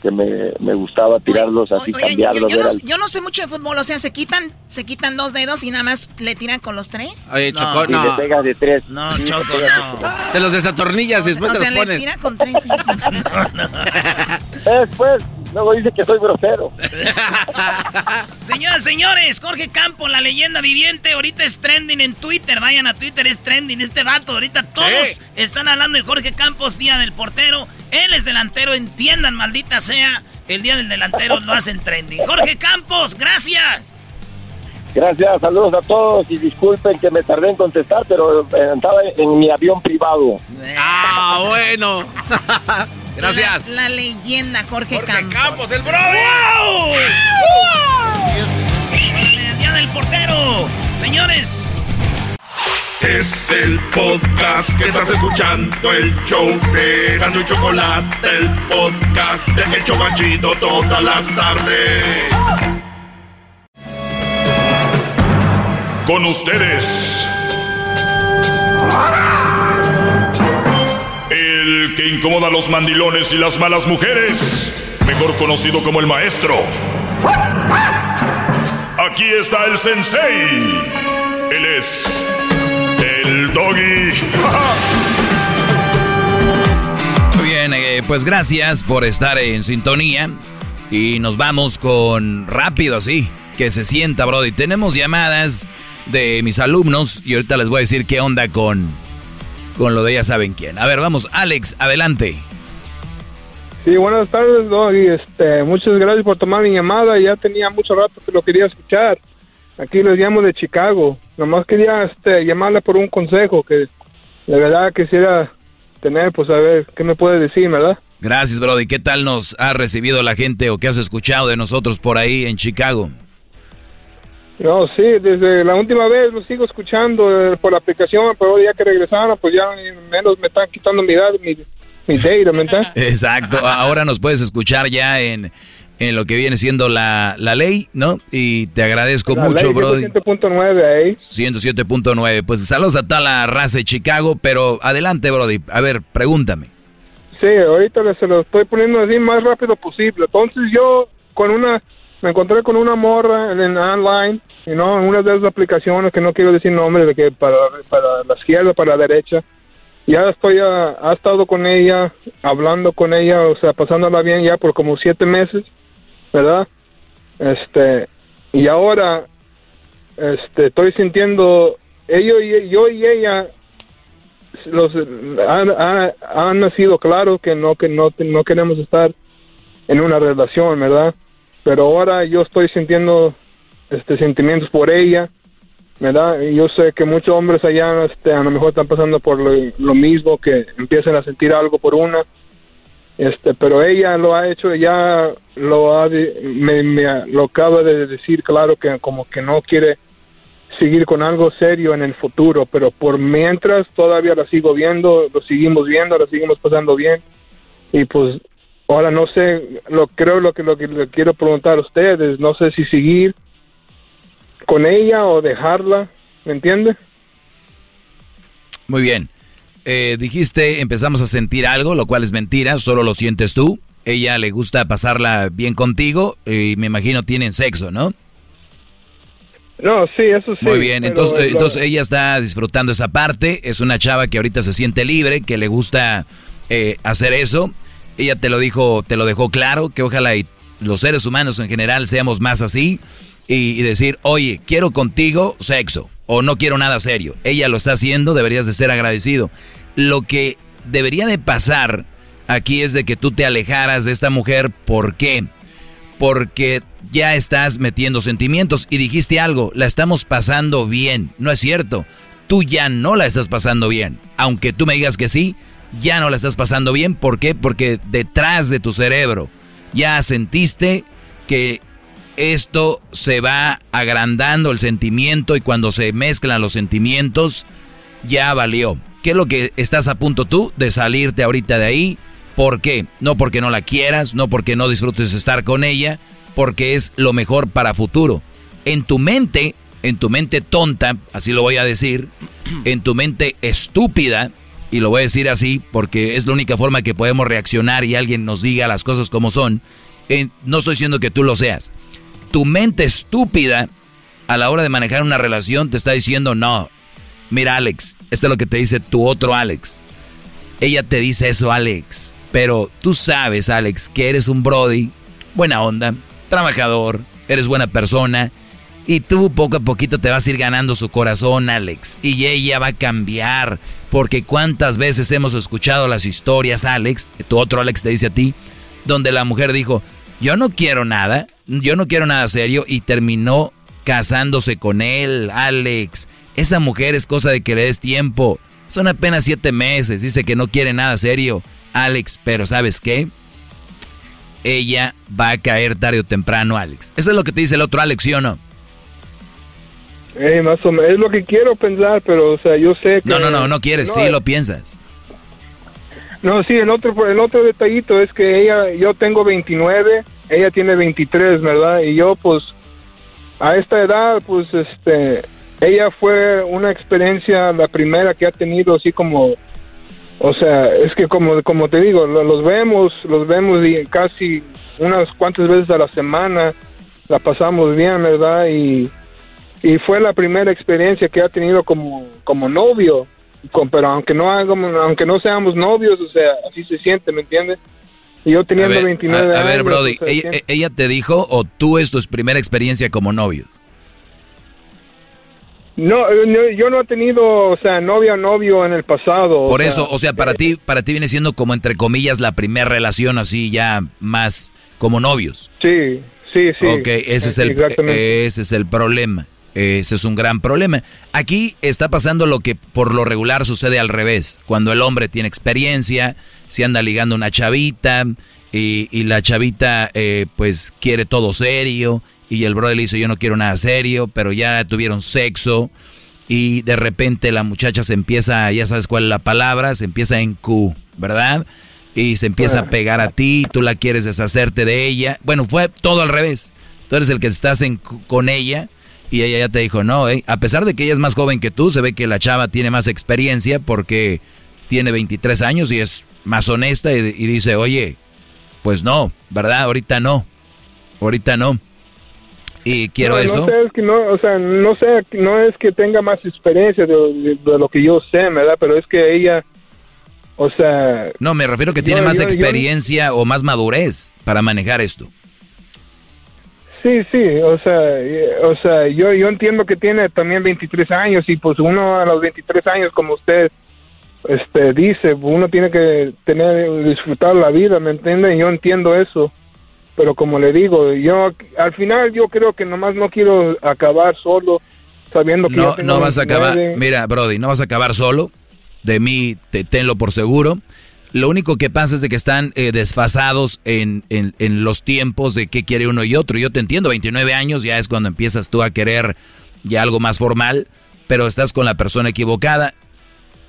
que me, me gustaba tirarlos así, Oye, yo, cambiarlos. yo no, yo no sé mucho de fútbol, o sea, se quitan, se quitan dos dedos y nada más le tiran con los tres. Oye, No. Choco, y no. le pegas de tres. No, Sí, Choco, de no. tres. Te los desatornillas y después o te sea, los le pones. tira con tres. Después, luego dice que soy grosero. Señoras, señores, Jorge Campos, la leyenda viviente, ahorita es trending en Twitter. Vayan a Twitter, es trending este vato. Ahorita todos están hablando de Jorge Campos, día del portero. Él es delantero, entiendan, maldita sea. El día del delantero lo hacen trending. Jorge Campos, gracias. Gracias, saludos a todos y disculpen que me tardé en contestar, pero eh, estaba en mi avión privado. Ah, bueno. Gracias. La, la leyenda Jorge, Jorge Campos. Campos, el brother. ¡Wow! El día del portero. Señores, Es el podcast que estás escuchando, el show de Gano y Chocolate, el podcast de El Chocachito todas las tardes. Con ustedes. El que incomoda a los mandilones y las malas mujeres, mejor conocido como el maestro. Aquí está el sensei. Él es el doggy. Muy bien, eh, pues gracias por estar en sintonía. Y nos vamos con rápido así, que se sienta, Brody. Tenemos llamadas de mis alumnos y ahorita les voy a decir qué onda con, con lo de ya saben quién. A ver, vamos, Alex, adelante. Sí, buenas tardes, Doggy. Este, muchas gracias por tomar mi llamada. Ya tenía mucho rato que lo quería escuchar. Aquí les llamo de Chicago. Nomás quería este, llamarle por un consejo que de verdad quisiera tener, pues a ver, ¿qué me puede decir, verdad? Gracias, Brody. ¿Qué tal nos ha recibido la gente o qué has escuchado de nosotros por ahí en Chicago? No, sí, desde la última vez lo sigo escuchando eh, por la aplicación, pero ya que regresaron, pues ya menos me están quitando mi, edad, mi, mi data, ¿me entiendes? Exacto. Ahora nos puedes escuchar ya en, en lo que viene siendo la, la ley, ¿no? Y te agradezco La mucho, Brody. 107.9 ahí. 107.9. Pues saludos a toda la raza de Chicago, pero adelante, Brody. A ver, pregúntame. Sí, ahorita se lo estoy poniendo así más rápido posible. Entonces yo con una, me encontré con una morra en, online, y no, en una de esas aplicaciones que no quiero decir nombre, de que para, para la izquierda, para la derecha. Ya estoy, a, ha estado con ella, hablando con ella, o sea, pasándola bien ya por como siete meses, ¿verdad? Este, y ahora, este, estoy sintiendo, ellos y, yo y ella los han, han, han nacido claro que no que no no queremos estar en una relación verdad pero ahora yo estoy sintiendo este sentimientos por ella verdad yo sé que muchos hombres allá este a lo mejor están pasando por lo, mismo que empiezan a sentir algo por una este pero ella lo ha hecho ya lo ha me, me- lo acaba de decir claro que como que no quiere seguir con algo serio en el futuro, pero por mientras todavía la sigo viendo, lo seguimos viendo, la seguimos pasando bien y pues ahora no sé, lo creo lo que lo que le quiero preguntar a ustedes, no sé si seguir con ella o dejarla, ¿me entiende? Muy bien. Eh, dijiste, empezamos a sentir algo, lo cual es mentira, solo lo sientes tú. Ella le gusta pasarla bien contigo y me imagino tienen sexo, ¿no? No, sí, eso sí. Muy bien, entonces, entonces ella está disfrutando esa parte, es una chava que ahorita se siente libre, que le gusta eh, hacer eso. Ella te lo dijo, te lo dejó claro, que ojalá los seres humanos en general seamos más así y, y decir, oye, quiero contigo sexo o no quiero nada serio. Ella lo está haciendo, deberías de ser agradecido. Lo que debería de pasar aquí es de que tú te alejaras de esta mujer, ¿por qué? porque ya estás metiendo sentimientos y dijiste algo, la estamos pasando bien. No es cierto, tú ya no la estás pasando bien. Aunque tú me digas que sí, ya no la estás pasando bien. ¿Por qué? Porque detrás de tu cerebro ya sentiste que esto se va agrandando el sentimiento y cuando se mezclan los sentimientos, ya valió. ¿Qué es lo que estás a punto tú de salirte ahorita de ahí? ¿Por qué? No porque no la quieras, no porque no disfrutes estar con ella, porque es lo mejor para futuro. En tu mente, en tu mente tonta, así lo voy a decir, en tu mente estúpida, y lo voy a decir así porque es la única forma que podemos reaccionar y alguien nos diga las cosas como son, eh, no estoy diciendo que tú lo seas. Tu mente estúpida a la hora de manejar una relación te está diciendo, no, mira Alex, esto es lo que te dice tu otro Alex. Ella te dice eso, Alex. Pero tú sabes, Alex, que eres un Brody buena onda, trabajador, eres buena persona. Y tú poco a poquito te vas a ir ganando su corazón, Alex. Y ella va a cambiar. Porque cuántas veces hemos escuchado las historias, Alex, tu otro Alex te dice a ti, donde la mujer dijo, yo no quiero nada, yo no quiero nada serio y terminó casándose con él, Alex. Esa mujer es cosa de que le des tiempo. Son apenas siete meses, dice que no quiere nada serio, Alex, pero ¿sabes qué? Ella va a caer tarde o temprano, Alex. Eso es lo que te dice el otro Alex, ¿sí o no? Eh, más o menos, es lo que quiero pensar, pero, o sea, yo sé que... No, no, no, no quieres, sí lo piensas. No, sí, el otro, el otro detallito es que ella, yo tengo 29, ella tiene 23, ¿verdad? Y yo, pues, a esta edad, pues, este, ella fue una experiencia, la primera que ha tenido, así como, o sea, es que como, como te digo, los vemos, los vemos y casi unas cuantas veces a la semana, la pasamos bien, ¿verdad? Y, y fue la primera experiencia que ha tenido como, como novio pero aunque no hagamos, aunque no seamos novios, o sea, así se siente, ¿me entiendes? Y yo teniendo a ver, 29 a, años. ver, Brody, ella, ella, te dijo o tú es tu primera experiencia como novios? No, no, yo no he tenido, o sea, novia o novio en el pasado. Por o eso, sea, o sea, para ti, para ti viene siendo como entre comillas la primera relación así ya más como novios. Sí, sí, sí. Ok, ese es el, ese es el problema. Ese es un gran problema. Aquí está pasando lo que por lo regular sucede al revés. Cuando el hombre tiene experiencia, se anda ligando una chavita y, y la chavita eh, pues quiere todo serio y el brother le dice yo no quiero nada serio, pero ya tuvieron sexo y de repente la muchacha se empieza, ya sabes cuál es la palabra, se empieza en Q, ¿verdad? Y se empieza a pegar a ti, tú la quieres deshacerte de ella. Bueno, fue todo al revés. Tú eres el que estás en, con ella y ella ya te dijo, no, eh. a pesar de que ella es más joven que tú, se ve que la chava tiene más experiencia porque tiene 23 años y es más honesta y, y dice, oye, pues no, ¿verdad? Ahorita no, ahorita no. Y quiero no, eso. No sé, es que no, o sea, no sé, no es que tenga más experiencia de, de- de lo que yo sé, ¿verdad? Pero es que ella, o sea... No, me refiero que tiene Yo- más yo- yo- experiencia o más madurez para manejar esto. Sí, sí, o sea, eh, o sea, yo, yo entiendo que tiene también 23 años y pues uno a los 23 años, como usted este, dice, uno tiene que tener, disfrutar la vida, ¿me entiende? Yo entiendo eso, pero como le digo, yo al final yo creo que nomás no quiero acabar solo sabiendo que No, no vas a acabar. 29. Mira, Brody, no vas a acabar solo. De mí, te, tenlo por seguro. Lo único que pasa es de que están eh, desfasados en, en- en los tiempos de qué quiere uno y otro. Yo te entiendo, 29 años ya es cuando empiezas tú a querer ya algo más formal, pero estás con la persona equivocada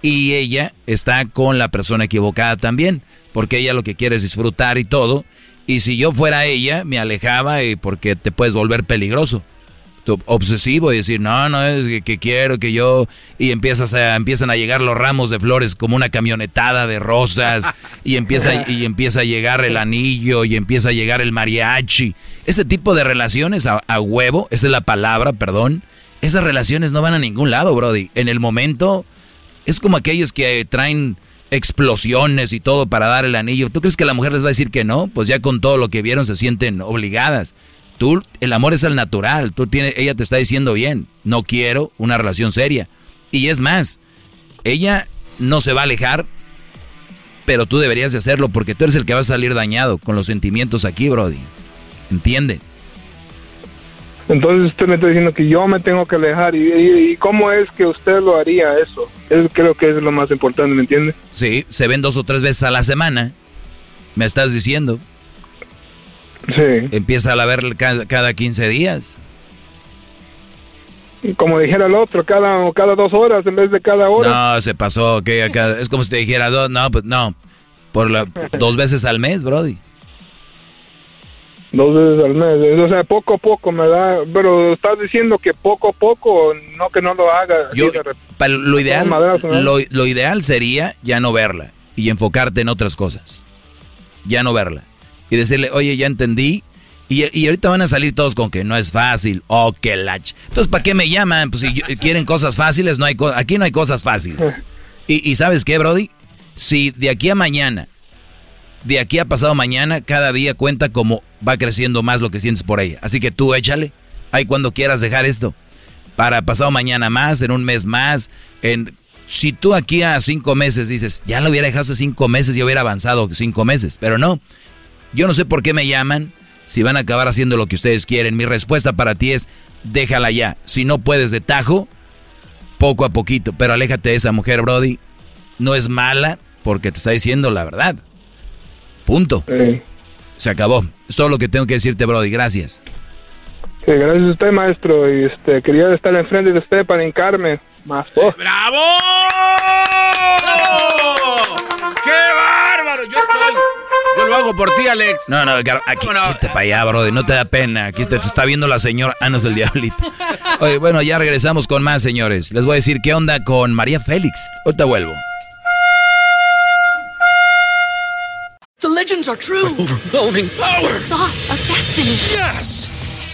y ella está con la persona equivocada también, porque ella lo que quiere es disfrutar y todo. Y si yo fuera ella, me alejaba y porque te puedes volver peligroso obsesivo y decir, no, no, es que, que quiero que yo... Y empiezas a, empiezan a llegar los ramos de flores como una camionetada de rosas y empieza, y empieza a llegar el anillo y empieza a llegar el mariachi. Ese tipo de relaciones a, a huevo, esa es la palabra, perdón. Esas relaciones no van a ningún lado, Brody. En el momento es como aquellos que traen explosiones y todo para dar el anillo. ¿Tú crees que la mujer les va a decir que no? Pues ya con todo lo que vieron se sienten obligadas. Tú, el amor es el natural. Tú tienes, ella te está diciendo bien, no quiero una relación seria. Y es más, ella no se va a alejar, pero tú deberías de hacerlo porque tú eres el que va a salir dañado con los sentimientos aquí, Brody. ¿Entiende? Entonces usted me está diciendo que yo me tengo que alejar. ¿Y, y, y cómo es que usted lo haría eso? Eso creo que es lo más importante, ¿me entiende? Sí, se ven dos o tres veces a la semana. Me estás diciendo. Sí. Empieza a ver cada, cada 15 días. Y Como dijera el otro, cada, cada dos horas en vez de cada hora. No, se pasó, que es como si te dijera dos, no, pues no, por la, dos veces al mes, Brody. Dos veces al mes. O sea, poco a poco me da. Pero estás diciendo que poco a poco, no que no lo haga. Yo, lo ideal, madrazo, ¿no? lo, lo ideal sería ya no verla y enfocarte en otras cosas. Ya no verla. Y decirle, oye, ya entendí. Y, y ahorita van a salir todos con que no es fácil. Oh, que lach. Entonces, ¿para qué me llaman? Pues si yo- quieren cosas fáciles, no hay co- aquí no hay cosas fáciles. Y, y ¿sabes qué, Brody? Si de aquí a mañana de aquí a pasado mañana, cada día cuenta como va creciendo más lo que sientes por ella. Así que tú échale, ahí cuando quieras dejar esto. Para pasado mañana más, en un mes más, en... Si tú aquí a cinco meses dices, ya lo hubiera dejado hace cinco meses y hubiera avanzado cinco meses, pero no. Yo no sé por qué me llaman, si van a acabar haciendo lo que ustedes quieren. Mi respuesta para ti es, déjala ya. Si no puedes de tajo, poco a poquito, pero aléjate de esa mujer, Brody. No es mala porque te está diciendo la verdad. Punto. Se acabó. Es todo lo que tengo que decirte, Brody. Gracias. Sí, gracias a usted, maestro. Y este, quería estar enfrente de usted para hincarme más. Oh. ¡Bravo! ¡Qué bárbaro! Lo hago por ti, Alex. No, no, aquí, quítate para allá, Brody. No te da pena. Aquí te, te está viendo la señora Anos del Diablito. Oye, bueno, ya regresamos con más, señores. Les voy a decir qué onda con María Félix. Ahorita vuelvo. The legends are true. overwhelming power! The sauce of destiny. Yes!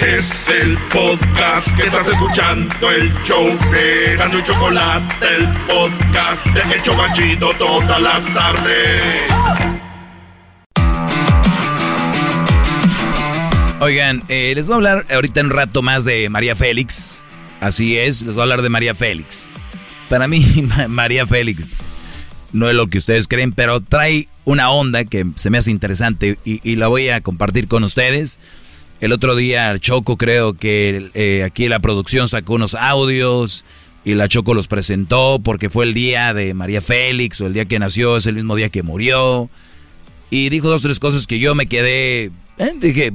Es el podcast que estás escuchando, el show de Gano y Chocolate, el podcast de El Chocachito todas las tardes. Oigan, eh, les voy a hablar ahorita un rato más de María Félix. Así es, les voy a hablar de María Félix. Para mí, María Félix no es lo que ustedes creen, pero trae una onda que se me hace interesante y, y la voy a compartir con ustedes. El otro día Choco creo que eh, aquí la producción sacó unos audios y la Choco los presentó porque fue el día de María Félix o el día que nació, es el mismo día que murió. Y dijo dos o tres cosas que yo me quedé, eh, dije,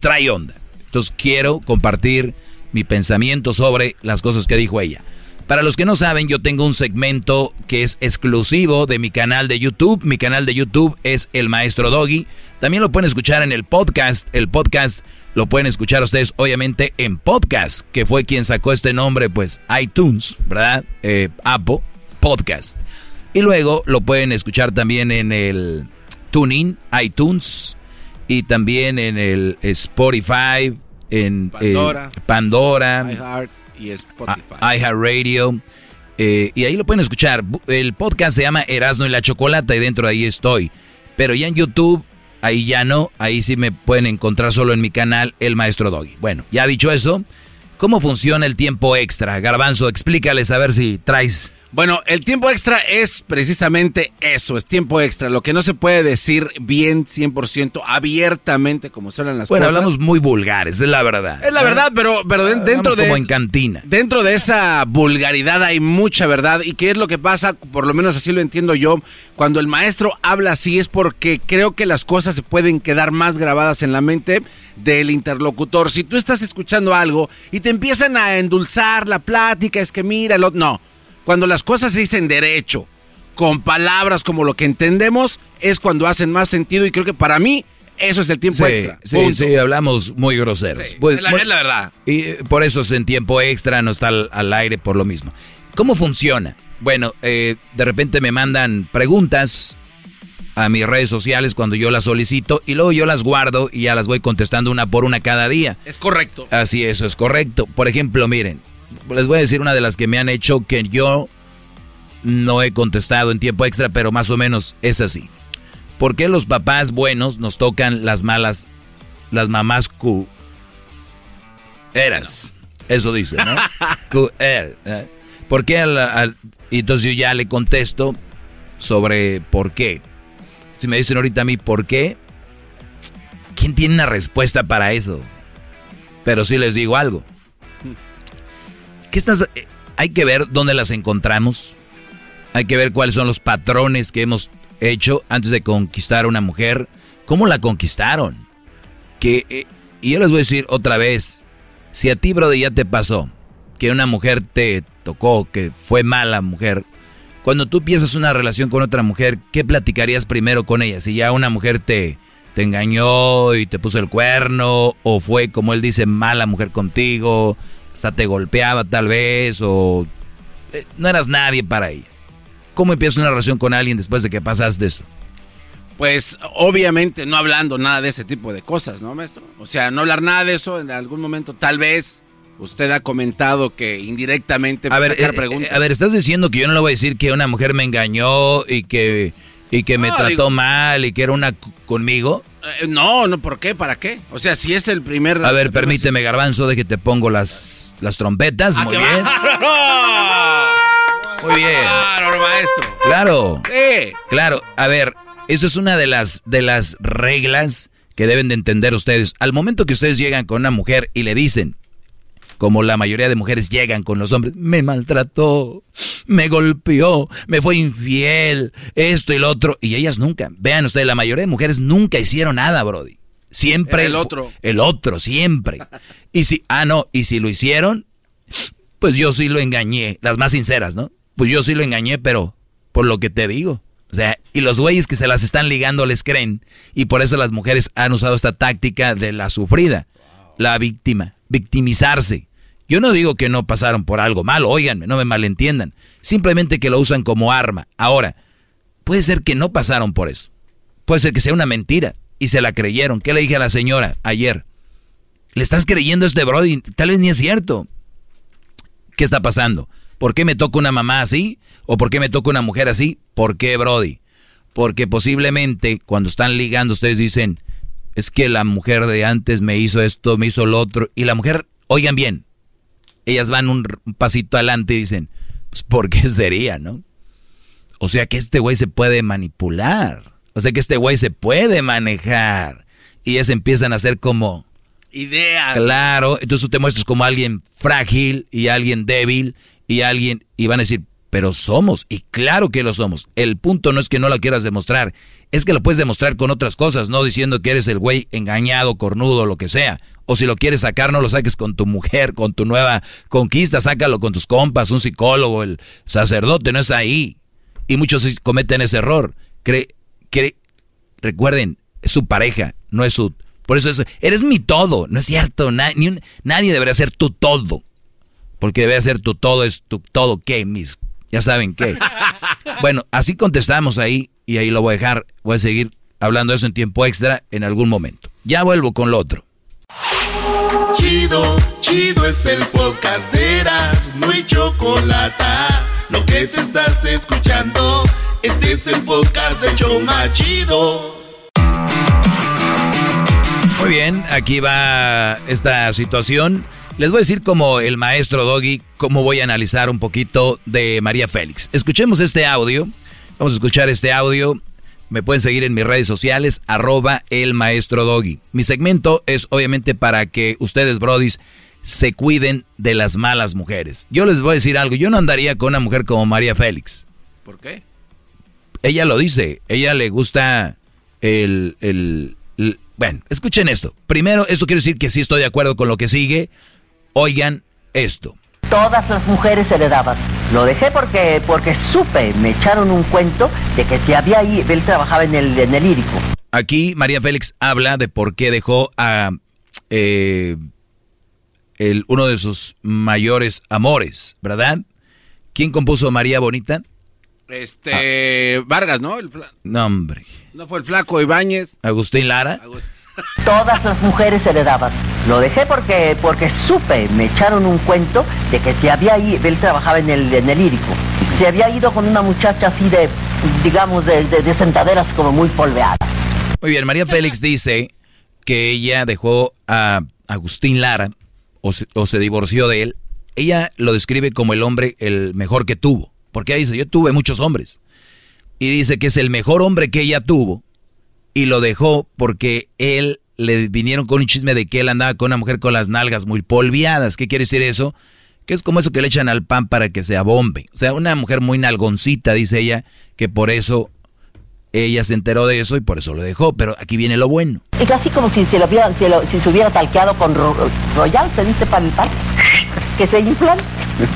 trae onda. Entonces quiero compartir mi pensamiento sobre las cosas que dijo ella. Para los que no saben, yo tengo un segmento que es exclusivo de mi canal de YouTube. Mi canal de YouTube es El Maestro Doggy. También lo pueden escuchar en el podcast. El podcast lo pueden escuchar ustedes, obviamente, en podcast, que fue quien sacó este nombre, pues iTunes, ¿verdad? Eh, Apple Podcast. Y luego lo pueden escuchar también en el TuneIn, iTunes, y también en el Spotify, en Pandora, eh, Pandora iHeart y Spotify. iHeartRadio. Eh, y ahí lo pueden escuchar. El podcast se llama Erasno y la Chocolata y dentro de ahí estoy. Pero ya en YouTube, ahí ya no. Ahí sí me pueden encontrar solo en mi canal, El Maestro Doggy. Bueno, ya dicho eso, ¿cómo funciona el tiempo extra? Garbanzo, explícales a ver si traes... Bueno, el tiempo extra es precisamente eso, es tiempo extra. Lo que no se puede decir bien 100% abiertamente como suenan las Bueno, cosas. hablamos muy vulgares, es la verdad. Es la verdad, pero, pero dentro de... como en cantina. Dentro de esa vulgaridad hay mucha verdad. ¿Y qué es lo que pasa? Por lo menos así lo entiendo yo. Cuando el maestro habla así es porque creo que las cosas se pueden quedar más grabadas en la mente del interlocutor. Si tú estás escuchando algo y te empiezan a endulzar la plática, es que mira, lo... no. Cuando las cosas se dicen derecho, con palabras como lo que entendemos, es cuando hacen más sentido y creo que para mí eso es el tiempo Sí, extra. sí, Punto. sí, hablamos muy groseros. Pues, es la- bueno, es la verdad. Y eh, por eso es en tiempo extra, no está al, al aire por lo mismo. ¿Cómo funciona? Bueno, eh, de repente me mandan preguntas a mis redes sociales cuando yo las solicito y luego yo las guardo y ya las voy contestando una por una cada día. Es correcto. Así, eso es correcto. Por ejemplo, miren, les voy a decir una de las que me han hecho que yo no he contestado en tiempo extra, pero más o menos es así. ¿Por qué los papás buenos nos tocan las malas, las mamás cu... Eras. Eso dice, ¿no? Cu- er, eh. ¿Por qué? al- al- y entonces yo ya le contesto sobre por qué. Si me dicen ahorita a mí por qué, ¿quién tiene una respuesta para eso? Pero sí les digo algo. Eh, Hay que ver dónde las encontramos. Hay que ver cuáles son los patrones que hemos hecho antes de conquistar a una mujer. ¿Cómo la conquistaron? Que, eh, y yo les voy a decir otra vez, si a ti, brother, ya te pasó que una mujer te tocó, que fue mala mujer, cuando tú empiezas una relación con otra mujer, ¿qué platicarías primero con ella? Si ya una mujer te, te engañó y te puso el cuerno, o fue, como él dice, mala mujer contigo, hasta te golpeaba tal vez, o eh, no eras nadie para ella. ¿Cómo empiezas una relación con alguien después de que pasas de eso? Pues obviamente no hablando nada de ese tipo de cosas, ¿no, maestro? O sea, no hablar nada de eso en algún momento, tal vez. Usted ha comentado que indirectamente a ver, eh, a ver, estás diciendo que yo no le voy a decir que una mujer me engañó y que y que me trató mal y que era una conmigo. Eh, no, no, ¿por qué? ¿Para qué? O sea, si es el primer. A ver, permíteme, Garbanzo, de que te pongo las, las trompetas. Ah, muy bien. Muy bien. Claro, maestro. Claro. Sí. Claro. A ver, eso es una de las, de las reglas que deben de entender ustedes. Al momento que ustedes llegan con una mujer y le dicen, como la mayoría de mujeres llegan con los hombres, me maltrató, me golpeó, me fue infiel, esto y lo otro, y ellas nunca. Vean ustedes, la mayoría de mujeres nunca hicieron nada, Brody. Siempre el otro. El otro, siempre. Y si, ah, no, y si lo hicieron, pues yo sí lo engañé, las más sinceras, ¿no? Pues yo sí lo engañé, pero por lo que te digo. O sea, y los güeyes que se las están ligando les creen. Y por eso las mujeres han usado esta táctica de la sufrida, la víctima, victimizarse. Yo no digo que no pasaron por algo malo, óiganme, no me malentiendan. Simplemente que lo usan como arma. Ahora, puede ser que no pasaron por eso. Puede ser que sea una mentira y se la creyeron. ¿Qué le dije a la señora ayer? ¿Le estás creyendo a este Brody? Tal vez ni es cierto. ¿Qué está pasando? ¿Por qué me toca una mamá así? ¿O por qué me toca una mujer así? ¿Por qué, Brody? Porque posiblemente cuando están ligando ustedes dicen, es que la mujer de antes me hizo esto, me hizo lo otro. Y la mujer, oigan bien, ellas van un pasito adelante y dicen, pues ¿por qué sería, no? O sea que este güey se puede manipular. O sea que este güey se puede manejar. Y ellas empiezan a hacer como... Ideas. Claro, entonces tú te muestras como alguien frágil y alguien débil y alguien... Y van a decir, pero somos, y claro que lo somos. El punto no es que no lo quieras demostrar, es que lo puedes demostrar con otras cosas, no diciendo que eres el güey engañado, cornudo, lo que sea. O si lo quieres sacar, no lo saques con tu mujer, con tu nueva conquista, sácalo con tus compas, un psicólogo, el sacerdote, no es ahí. Y muchos cometen ese error. Recuerden, es su pareja, no es su... Por eso es, eres mi todo, no es cierto, nadie debería ser tu todo. Porque debe ser tu todo, es tu todo, ¿qué? Mis ya saben qué. Bueno, así contestamos ahí y ahí lo voy a dejar. Voy a seguir hablando de eso en tiempo extra en algún momento. Ya vuelvo con lo otro. Chido, chido es el podcast de Eras, no hay chocolate. Lo que te estás escuchando, este es el podcast de Choma Chido. Muy bien, aquí va esta situación. Les voy a decir como el maestro Doggy, cómo voy a analizar un poquito de María Félix. Escuchemos este audio. Vamos a escuchar este audio. Me pueden seguir en mis redes sociales, arroba el maestro Doggy. Mi segmento es obviamente para que ustedes, brodis, se cuiden de las malas mujeres. Yo les voy a decir algo, yo no andaría con una mujer como María Félix. ¿Por qué? Ella lo dice, ella le gusta el, el bueno, escuchen esto. Primero, esto quiere decir que sí estoy de acuerdo con lo que sigue. Oigan esto. Todas las mujeres heredaban. Lo dejé porque, porque supe, me echaron un cuento de que si había ahí, él trabajaba en el, en el lírico. Aquí María Félix habla de por qué dejó a eh, el, uno de sus mayores amores, ¿verdad? ¿Quién compuso María Bonita? Este, Vargas, ¿no? El no, hombre. ¿No fue el flaco Ibáñez? Agustín Lara. Todas las mujeres heredaban. Lo dejé porque, porque supe, me echaron un cuento de que si había ido, él trabajaba en el, en el lírico, se había ido con una muchacha así de, digamos, de, de, sentaderas como muy polveadas. Muy bien, María Félix dice que ella dejó a Agustín Lara o se, o se divorció de él. Ella lo describe como el hombre el mejor que tuvo. Porque ella dice, yo tuve muchos hombres. Y dice que es el mejor hombre que ella tuvo y lo dejó porque él le vinieron con un chisme de que él andaba con una mujer con las nalgas muy polviadas. ¿Qué quiere decir eso? Que es como eso que le echan al pan para que se abombe. O sea, una mujer muy nalgoncita, dice ella, que por eso ella se enteró de eso y por eso lo dejó. Pero aquí viene lo bueno. Es así como si se, lo hubiera, si, se hubiera talqueado con Royal, se dice para el pan. Que se inflan.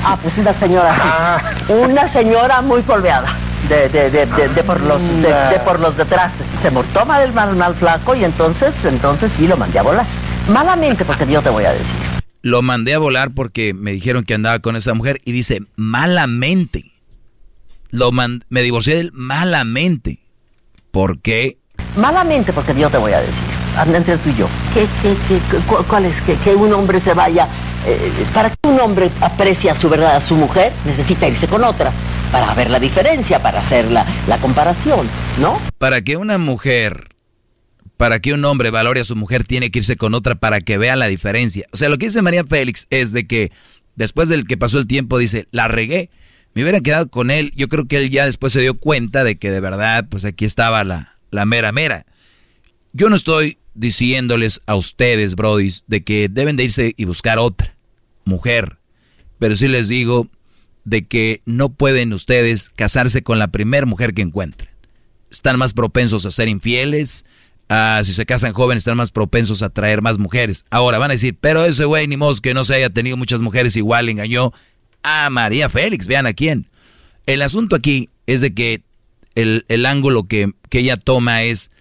Ah, pues una señora. Una señora muy polveada. de, de, de, de- de por los de, de por los detrás. Se mortó mal el mal, mal flaco y entonces, entonces sí lo mandé a volar. Malamente, porque yo te voy a decir. Lo mandé a volar porque me dijeron que andaba con esa mujer y dice malamente. Lo man- me divorcié de él malamente. ¿Por qué? Malamente, porque yo te voy a decir. Entre tú y yo. ¿Qué, qué, qué, cu- ¿Cuál es que, que un hombre se vaya? eh, para que un hombre aprecie a su verdad a su mujer, necesita irse con otra. Para ver la diferencia, para hacer la, la comparación, ¿no? Para que una mujer, para que un hombre valore a su mujer, tiene que irse con otra para que vea la diferencia. O sea, lo que dice María Félix es de que después del que pasó el tiempo, dice, la regué. Me hubiera quedado con él. Yo creo que él ya después se dio cuenta de que de verdad, pues aquí estaba la, la mera mera. Yo no estoy diciéndoles a ustedes, brodis, de que deben de irse y buscar otra mujer. Pero sí les digo de que no pueden ustedes casarse con la primera mujer que encuentren. Están más propensos a ser infieles. si se casan jóvenes, están más propensos a traer más mujeres. Ahora van a decir, pero ese güey ni modo que no se haya tenido muchas mujeres, igual engañó a María Félix. Vean a quién. El asunto aquí es de que el, el ángulo que, que ella toma es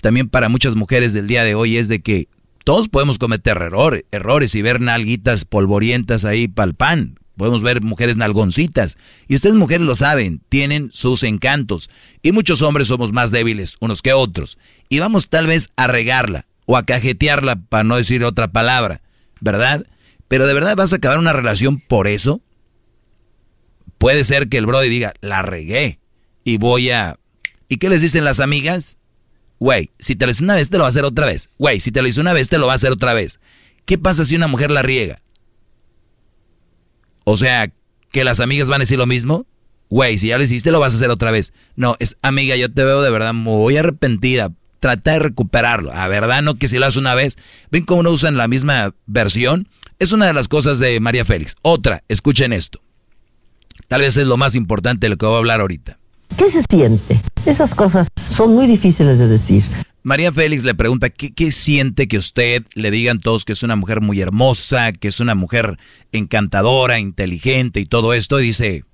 también para muchas mujeres del día de hoy es de que todos podemos cometer errores, errores y ver nalguitas polvorientas ahí pa'l pan. Podemos ver mujeres nalgoncitas. Y ustedes mujeres lo saben, tienen sus encantos. Y muchos hombres somos más débiles unos que otros. Y vamos tal vez a regarla o a cajetearla para no decir otra palabra, ¿verdad? Pero de verdad vas a acabar una relación por eso. Puede ser que el brody diga, la regué y voy a... ¿Y qué les dicen las amigas? Güey, si te lo hizo una vez, te lo va a hacer otra vez. Güey, si te lo hizo una vez, te lo va a hacer otra vez. ¿Qué pasa si una mujer la riega? O sea, que las amigas van a decir lo mismo. Güey, si ya lo hiciste, lo vas a hacer otra vez. No, es amiga, yo te veo de verdad muy arrepentida. Trata de recuperarlo. A verdad, no que si lo haces una vez. ¿Ven cómo no usan la misma versión? Es una de las cosas de María Félix. Otra, escuchen esto. Tal vez es lo más importante de lo que voy a hablar ahorita. ¿Qué se siente? Esas cosas son muy difíciles de decir. María Félix le pregunta ¿qué, qué siente que usted le digan todos que es una mujer muy hermosa, que es una mujer encantadora, inteligente y todo esto. Y dice,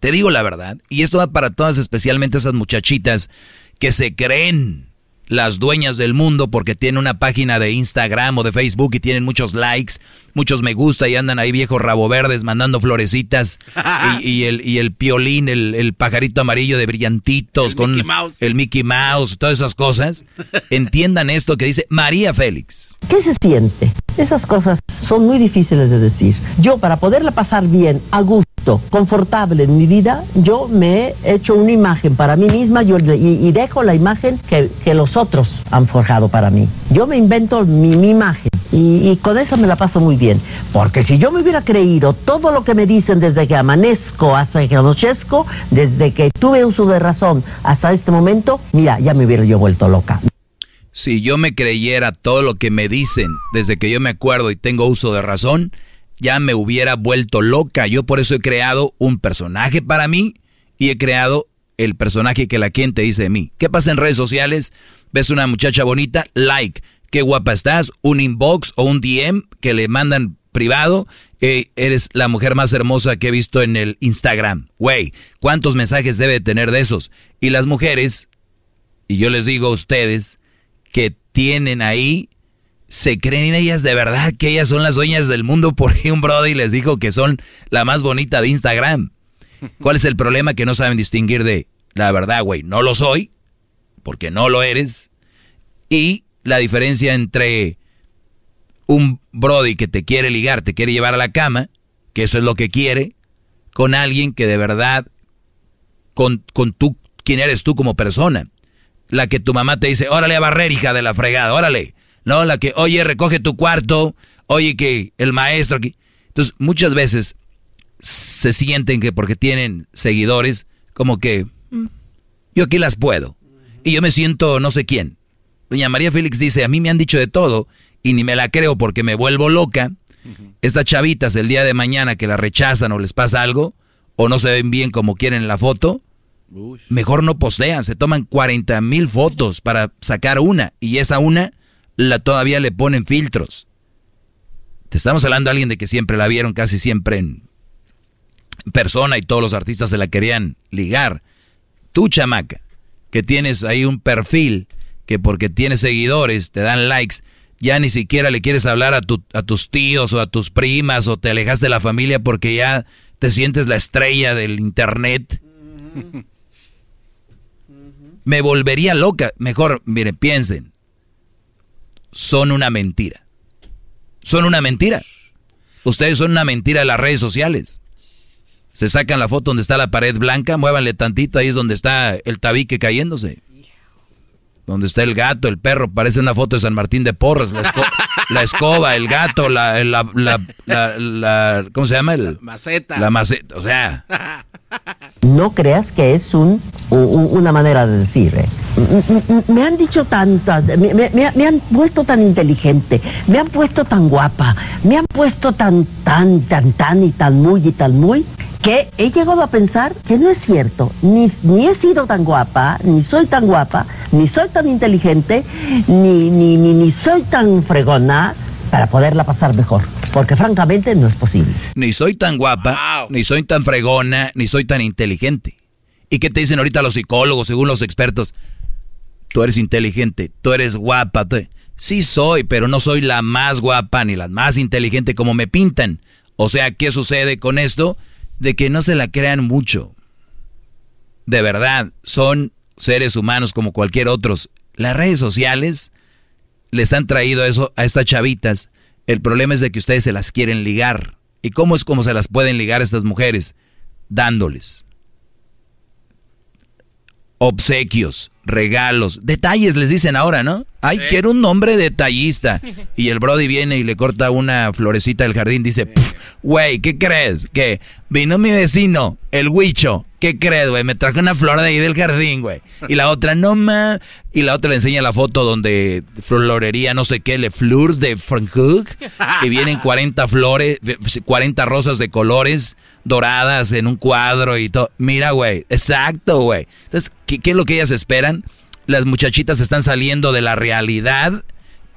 te digo la verdad, y esto va para todas, especialmente esas muchachitas que se creen las dueñas del mundo porque tienen una página de Instagram o de Facebook y tienen muchos likes, muchos me gusta y andan ahí viejos rabo verdes mandando florecitas y, y el, y el piolín, el, el pajarito amarillo de brillantitos con Mickey Mouse. el Mickey Mouse, todas esas cosas. Entiendan esto que dice María Félix. ¿Qué se siente? Esas cosas son muy difíciles de decir. Yo, para poderla pasar bien, a gusto, confortable en mi vida, yo me he hecho una imagen para mí misma y, dejo la imagen que, que los otros han forjado para mí. Yo me invento mi, mi imagen y, y con eso me la paso muy bien. Porque si yo me hubiera creído todo lo que me dicen desde que amanezco hasta que anochezco, desde que tuve uso de razón hasta este momento, mira, ya me hubiera yo vuelto loca. Si yo me creyera todo lo que me dicen desde que yo me acuerdo y tengo uso de razón, ya me hubiera vuelto loca. Yo por eso he creado un personaje para mí y he creado el personaje que la gente dice de mí. ¿Qué pasa en redes sociales? Ves una muchacha bonita, like. Qué guapa estás, un inbox o un DM que le mandan privado. eh, eres la mujer más hermosa que he visto en el Instagram. Güey, ¿cuántos mensajes debe tener de esos? Y las mujeres, y yo les digo a ustedes, que tienen ahí, se creen ellas de verdad que ellas son las dueñas del mundo porque un brody les dijo que son la más bonita de Instagram. ¿Cuál es el problema? Que no saben distinguir de la verdad, güey, no lo soy, porque no lo eres. Y la diferencia entre un brody que te quiere ligar, te quiere llevar a la cama, que eso es lo que quiere, con alguien que de verdad, con, con tú, quién eres tú como persona. La que tu mamá te dice, órale a barrer, hija de la fregada, órale. No, la que, oye, recoge tu cuarto, oye, que el maestro aquí. Entonces, muchas veces se sienten que porque tienen seguidores, como que "Mm, yo aquí las puedo. Y yo me siento no sé quién. Doña María Félix dice, a mí me han dicho de todo y ni me la creo porque me vuelvo loca. Estas chavitas el día de mañana que la rechazan o les pasa algo, o no se ven bien como quieren en la foto, mejor no postean, se toman 40 mil fotos para sacar una y esa una la todavía le ponen filtros. Te estamos hablando de alguien de que siempre la vieron casi siempre en persona y todos los artistas se la querían ligar. tú chamaca, que tienes ahí un perfil, que porque tienes seguidores, te dan likes, ya ni siquiera le quieres hablar a, tu, a tus tíos o a tus primas o te alejas de la familia porque ya te sientes la estrella del internet. Me volvería loca. Mejor, mire, piensen. Son una mentira. Son una mentira. Ustedes son una mentira de las redes sociales. Se sacan la foto donde está la pared blanca, muévanle tantito, ahí es donde está el tabique cayéndose. Donde está el gato, el perro, parece una foto de San Martín de Porras, la, esco- la escoba, el gato, la, la, la, la- la- ¿cómo se llama? El, Maceta. La maceta, o sea, No creas que es un, una manera de decir. ¿eh? Me han dicho tantas, me, me- me- me han puesto tan inteligente, me han puesto tan guapa, me han puesto tan, tan, tan, tan y tan muy y tan muy, que he llegado a pensar que no es cierto. Ni, ni he sido tan guapa, ni soy tan guapa, ni soy tan inteligente, ni, ni, ni, ni soy tan fregona para poderla pasar mejor. Porque francamente no es posible. ni soy tan guapa, ni soy tan fregona, ni soy tan inteligente. ¿Y qué te dicen ahorita los psicólogos, según los expertos? Tú eres inteligente, tú eres guapa. tú- Sí soy, pero no soy la más guapa ni la más inteligente como me pintan. O sea, ¿qué sucede con esto? De que no se la crean mucho. De verdad, son seres humanos como cualquier otros. Las redes sociales les han traído eso a estas chavitas. El problema es de que ustedes se las quieren ligar. ¿Y cómo es como se las pueden ligar a estas mujeres? Dándoles obsequios, regalos, detalles les dicen ahora, ¿no? Ay, quiero un nombre detallista. Y el Brody viene y le corta una florecita del jardín. Dice, "Pf, güey, ¿qué crees? Que vino mi vecino, el Huicho. ¿Qué crees, güey? Me trajo una flor de ahí del jardín, güey. Y la otra, no ma. Y la otra le enseña la foto donde florería, no sé qué, le fleur de Frankfurt. Y vienen 40 flores, 40 rosas de colores doradas en un cuadro y todo. Mira, güey, exacto, güey. Entonces, ¿qué, qué es lo que ellas esperan? Las muchachitas están saliendo de la realidad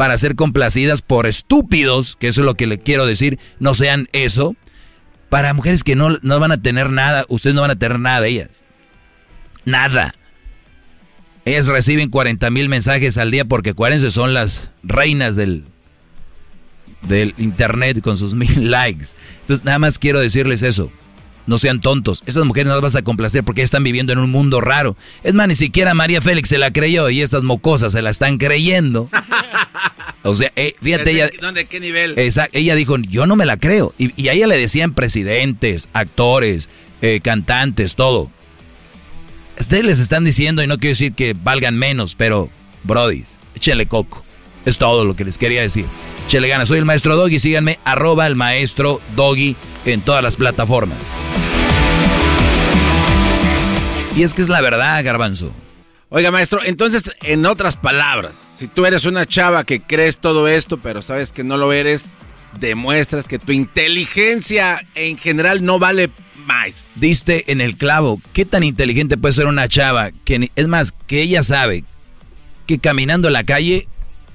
para ser complacidas por estúpidos, que eso es lo que le quiero decir, no sean eso. Para mujeres que no, no van a tener nada, ustedes no van a tener nada de ellas. Nada. Ellas reciben 40 mil mensajes al día porque acuérdense, son las reinas del, del internet con sus mil likes. Entonces, nada más quiero decirles eso. No sean tontos. Esas mujeres no las vas a complacer porque están viviendo en un mundo raro. Es más, ni siquiera María Félix se la creyó y estas mocosas se la están creyendo. O sea, eh, fíjate, ella, ¿Dónde? ¿Qué nivel? Exacto, ella dijo, yo no me la creo. Y, y a ella le decían presidentes, actores, eh, cantantes, todo. Ustedes les están diciendo, y no quiero decir que valgan menos, pero, brodis, échenle coco. Es todo lo que les quería decir. Échenle ganas. Soy el maestro Doggy. Síganme, arroba el maestro Doggy en todas las plataformas. Y es que es la verdad, garbanzo. Oiga, maestro, entonces, en otras palabras, si tú eres una chava que crees todo esto, pero sabes que no lo eres, demuestras que tu inteligencia en general no vale más. Diste en el clavo. ¿Qué tan inteligente puede ser una chava? Que ni- es más, que ella sabe que caminando en la calle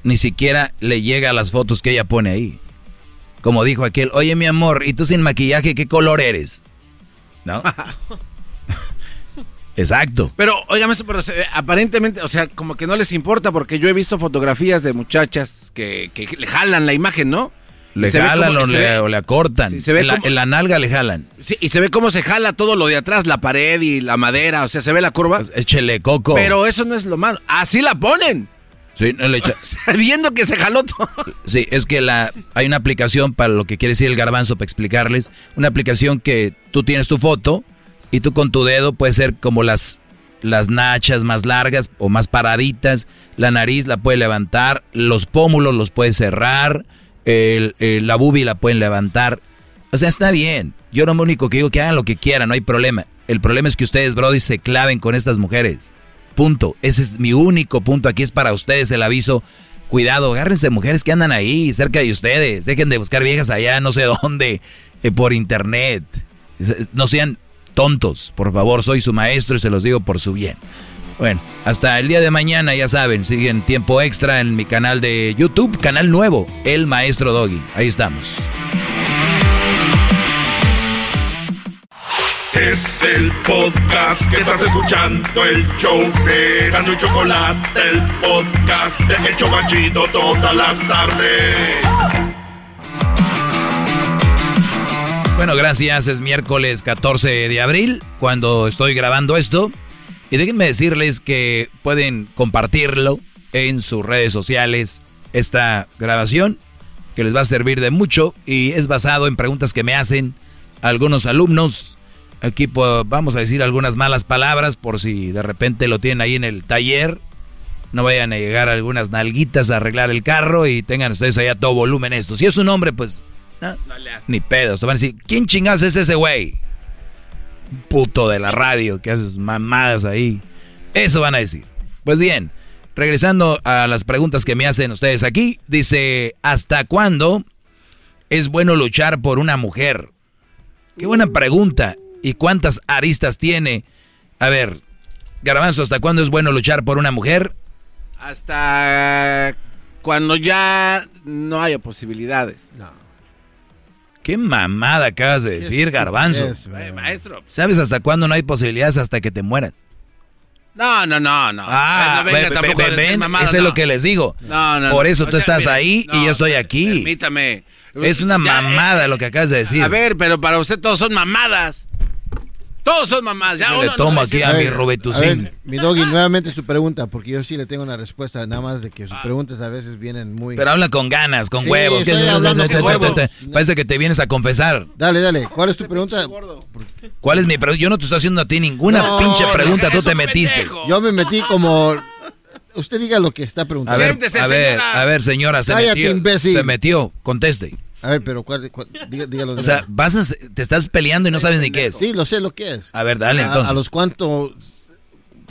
ni siquiera le llega a las fotos que ella pone ahí. Como dijo aquel, oye mi amor, ¿y tú sin maquillaje qué color eres? ¿No? Exacto. Pero, oiga, maestro, pero aparentemente, o sea, como que no les importa porque yo he visto fotografías de muchachas que, que le jalan la imagen, ¿no? Le jalan como- o le, ve- o le acortan. Sí, se ve en, la, como- en la nalga le jalan. Sí, y se ve cómo se jala todo lo de atrás, la pared y la madera, o sea, se ve la curva. Échele coco. Pero eso no es lo malo. Así la ponen. Sí, no le echa- Viendo que se jaló todo. Sí, es que la, hay una aplicación para lo que quiere decir el garbanzo, para explicarles. Una aplicación que tú tienes tu foto y tú con tu dedo puedes ser como las, las nachas más largas o más paraditas. La nariz la puedes levantar, los pómulos los puedes cerrar, la bubi la pueden levantar. O sea, está bien. Yo no me único que digo que hagan lo que quieran, no hay problema. El problema es que ustedes, Brody, se claven con estas mujeres. Punto. Ese es mi único punto. Aquí es para ustedes el aviso. Cuidado, agárrense mujeres que andan ahí, cerca de ustedes. Dejen de buscar viejas allá, no sé dónde, eh, por internet. No sean tontos, por favor. Soy su maestro y se los digo por su bien. Bueno, hasta el día de mañana, ya saben, siguen tiempo extra en mi canal de YouTube, canal nuevo, El Maestro Doggy. Ahí estamos. Es el podcast que estás escuchando, el show de Gano y Chocolate, el podcast de El Chocachito todas las tardes. Bueno, gracias. Es miércoles 14 de abril cuando estoy grabando esto. Y déjenme decirles que pueden compartirlo en sus redes sociales esta grabación que les va a servir de mucho y es basado en preguntas que me hacen algunos alumnos. Aquí vamos a decir algunas malas palabras por si de repente lo tienen ahí en el taller. No vayan a llegar algunas nalguitas a arreglar el carro y tengan ustedes ahí a todo volumen esto. Si es un hombre, pues ¿no? Ni pedos. Te van a decir, ¿quién chingados es ese güey? Puto de la radio que haces mamadas ahí. Eso van a decir. Pues bien, regresando a las preguntas que me hacen ustedes aquí, dice, ¿hasta cuándo es bueno luchar por una mujer? Qué buena pregunta. ¿Y cuántas aristas tiene? A ver, Garbanzo, ¿hasta cuándo es bueno luchar por una mujer? Hasta cuando ya no haya posibilidades. Qué mamada acabas de decir, Garbanzo. Eh, maestro. ¿Sabes hasta cuándo no hay posibilidades? Hasta que te mueras. No, no, no, no. Ah, no venga ve- tampoco ven, mamada, eso es no. lo que les digo. No, no, Por no. eso O tú sea, estás ahí y no, yo estoy aquí. Permítame. Es una Ya, mamada eh, lo que acabas de decir. A ver, pero para usted todos son mamadas. Todos son mamadas. Ya uno le no tomo a aquí decir- a mi Robetucín. Mi doggy, nuevamente su pregunta, porque yo sí le tengo una respuesta, nada más de que sus preguntas a veces vienen muy... Pero habla con ganas, con Sí, huevos. estoy ¿Qué- hablando te- con te- huevos. te- te- Parece que te vienes a confesar. Dale, dale, ¿cuál es tu pregunta? ¿Cuál es mi pregunta? Yo no te estoy haciendo a ti ninguna No, pinche pregunta, tú te metiste. Yo me metí como... Usted diga lo que está preguntando. A ver, a ver, a ver, señora, se Cállate, metió. imbécil. Se metió, conteste. A ver, pero ¿cuál, cuál- diga- dígalo de O sea, vas a- te estás peleando y no sabes ni qué es. Sí, lo sé lo que es. A ver, dale A- entonces. ¿A los cuántos?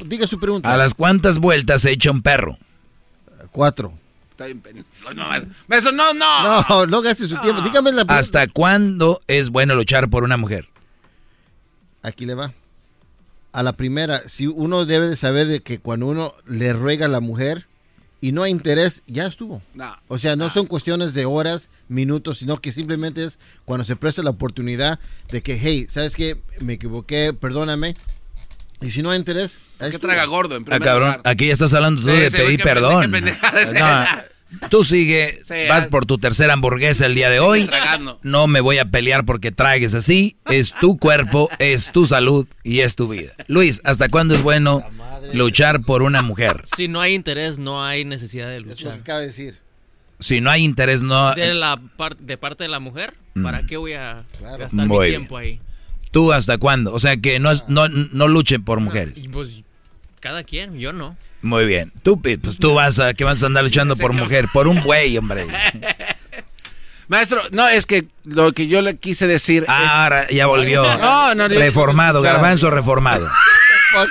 Diga su pregunta. ¿A las cuántas vueltas se echa un perro? Cuatro. Está bien, maestro, no, no. No, no gaste su tiempo. Dígame la pregunta. ¿Hasta cuándo es bueno luchar por una mujer? Aquí le va. A la primera, si uno debe de saber de que cuando uno le ruega a la mujer y no hay interés, ya estuvo. O sea, no son cuestiones de horas, minutos, sino que simplemente es cuando se presta la oportunidad de que, hey, ¿sabes qué? Me equivoqué, perdóname. Y si no hay interés, ¿Qué traga gordo en Ah, primer cabrón, lugar? aquí ya estás hablando tú Sí, de pedir perdón. No, tú sigue, Sí, vas ah. por tu tercera hamburguesa el día de hoy. No me voy a pelear porque tragues así. Es tu cuerpo, es tu salud y es tu vida. Luis, ¿hasta cuándo es bueno luchar por una mujer? Si no hay interés, no hay necesidad de Es lo que luchar. acaba de decir. Si no hay interés, no. De, la par- de parte de la mujer, Mm. ¿para qué voy a gastar Muy mi bien. tiempo ahí? ¿Tú hasta cuándo? O sea que no, es- no, no luchen por mujeres. Y Pues cada quien, yo no. Muy bien. Tú, pues tú vas a, que vas a andar luchando por mujer, por un güey, hombre. Maestro, no, es que lo que yo le quise decir. Ah, Ahora ya volvió. No, no, reformado, garbanzo reformado.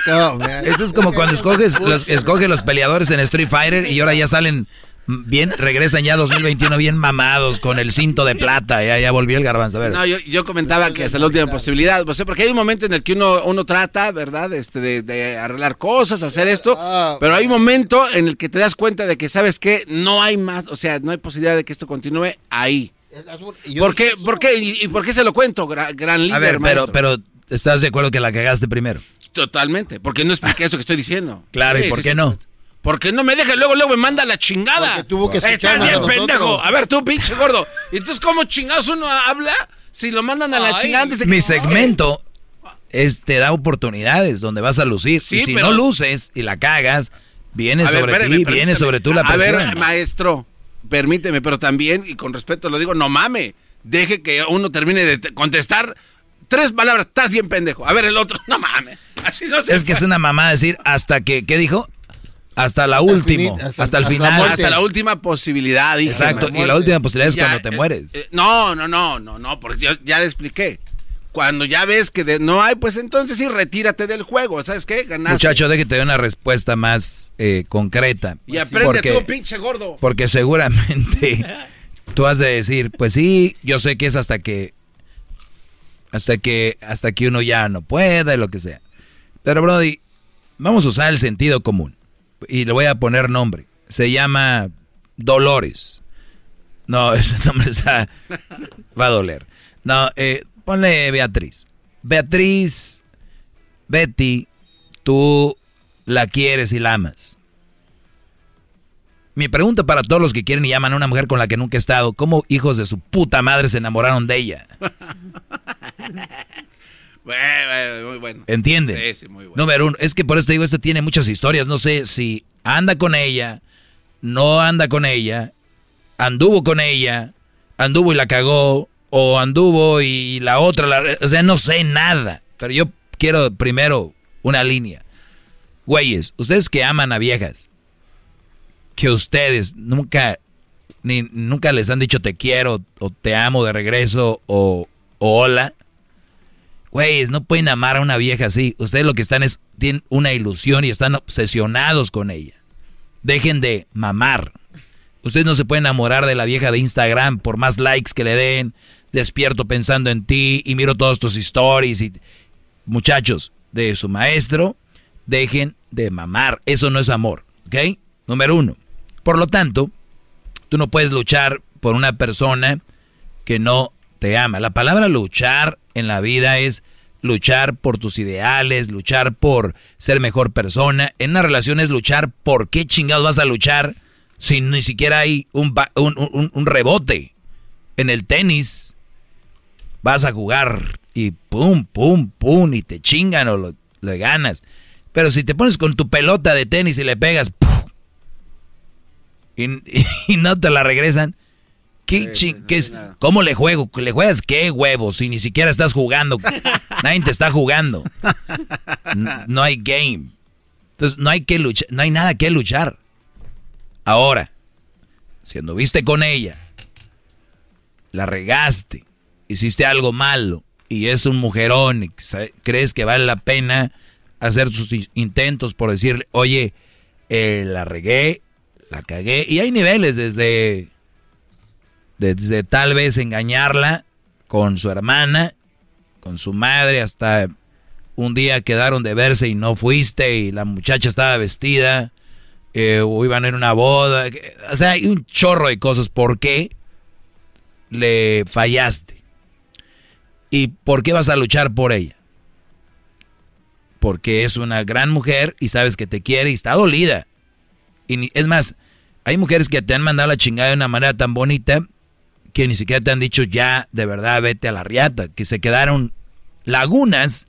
Eso es como cuando escoges los, escoge los peleadores en Street Fighter y ahora ya salen bien, regresan ya 2021 bien mamados con el cinto de plata. Ya, ya volvió el garbanzo. A ver. No, yo, yo comentaba que hasta la última posibilidad. O sea, porque hay un momento en el que uno, uno trata, ¿verdad? Este, de, de arreglar cosas, hacer esto. Pero hay un momento en el que te das cuenta de que, ¿sabes qué? No hay más, o sea, no hay posibilidad de que esto continúe ahí. ¿Por qué? ¿Por qué? ¿Y, y por qué se lo cuento, gra- gran líder, a ver, pero, pero ¿estás de acuerdo que la cagaste primero? Totalmente, porque no expliqué eso que estoy diciendo. Claro, ¿y por sí, qué sí. no? Porque no me deja, luego, luego me manda la chingada. Porque tuvo que Estás bien, a pendejo. A ver, tú, pinche gordo. ¿Y entonces cómo chingados uno habla si lo mandan a la Ay. chingada antes de que... Mi segmento es, te da oportunidades donde vas a lucir. Sí, y si pero- no luces y la cagas, viene A sobre ti, viene sobre tú la A presión. ver, maestro, permíteme, pero también, y con respeto lo digo, no mame. Deje que uno termine de te- contestar tres palabras. Estás bien pendejo. A ver, el otro, no mames. Así no se es que es una mamá decir hasta que, ¿qué dijo? Hasta la última, hasta, hasta- el hasta la final. Hasta la última posibilidad, dije. Exacto, y la última posibilidad es Ya, cuando te eh, mueres. eh, no, no, no, no, no, porque yo ya le expliqué. Cuando ya ves que de- no hay, pues entonces sí retírate del juego. ¿Sabes qué? Ganaste. Muchacho, déjate de una respuesta más eh, concreta. Y aprende porque, tú, pinche gordo. porque seguramente tú has de decir, pues sí, yo sé que es hasta que hasta que hasta que uno ya no pueda y lo que sea. Pero Brody, vamos a usar el sentido común y le voy a poner nombre. Se llama Dolores. No, ese nombre está va a doler. No, eh, ponle Beatriz. Beatriz, Betty, tú la quieres y la amas. Mi pregunta para todos los que quieren y llaman a una mujer con la que nunca he estado, ¿cómo hijos de su puta madre se enamoraron de ella? Bueno, muy bueno. ¿Entienden? Sí, sí, muy bueno. Número uno, es que por eso te digo, esto tiene muchas historias. No sé si anda con ella, no anda con ella, anduvo con ella, anduvo y la cagó, o anduvo y la otra, la, o sea, no sé nada. Pero yo quiero primero una línea. Güeyes, ustedes que aman a viejas, que ustedes nunca, ni, nunca les han dicho te quiero, o te amo de regreso, o, o hola. Güeyes, no pueden amar a una vieja así. Ustedes lo que están es, tienen una ilusión y están obsesionados con ella. Dejen de mamar. Ustedes no se pueden enamorar de la vieja de Instagram por más likes que le den. Despierto pensando en ti y miro todos tus stories. Y... Muchachos, de su maestro, dejen de mamar. Eso no es amor, ¿ok? Número uno. Por lo tanto, tú no puedes luchar por una persona que no te ama. La palabra luchar en la vida es luchar por tus ideales, luchar por ser mejor persona. En una relación es luchar por qué chingados vas a luchar si ni siquiera hay un, un, un, rebote. En el tenis vas a jugar y pum, pum, pum, y te chingan o lo, ganas. Pero si te pones con tu pelota de tenis y le pegas y, no te la regresan, ¿qué, sí, qué es? ¿Cómo le juego? ¿Le juegas qué huevos? Si ni siquiera estás jugando. Nadie te está jugando. No, no hay game. Entonces no hay que luchar, no hay nada que luchar. Ahora, si anduviste con ella, la regaste, hiciste algo malo y es un mujerón y crees que vale la pena hacer sus intentos por decirle, oye, eh, la regué, la cagué. Y hay niveles desde, desde tal vez engañarla con su hermana, con su madre, hasta un día quedaron de verse y no fuiste y la muchacha estaba vestida, eh, o iban en una boda. O sea, hay un chorro de cosas. ¿Por qué le fallaste? ¿Y por qué vas a luchar por ella? Porque es una gran mujer y sabes que te quiere y está dolida. Y es más, hay mujeres que te han mandado la chingada de una manera tan bonita que ni siquiera te han dicho ya, de verdad, vete a la riata. Que se quedaron lagunas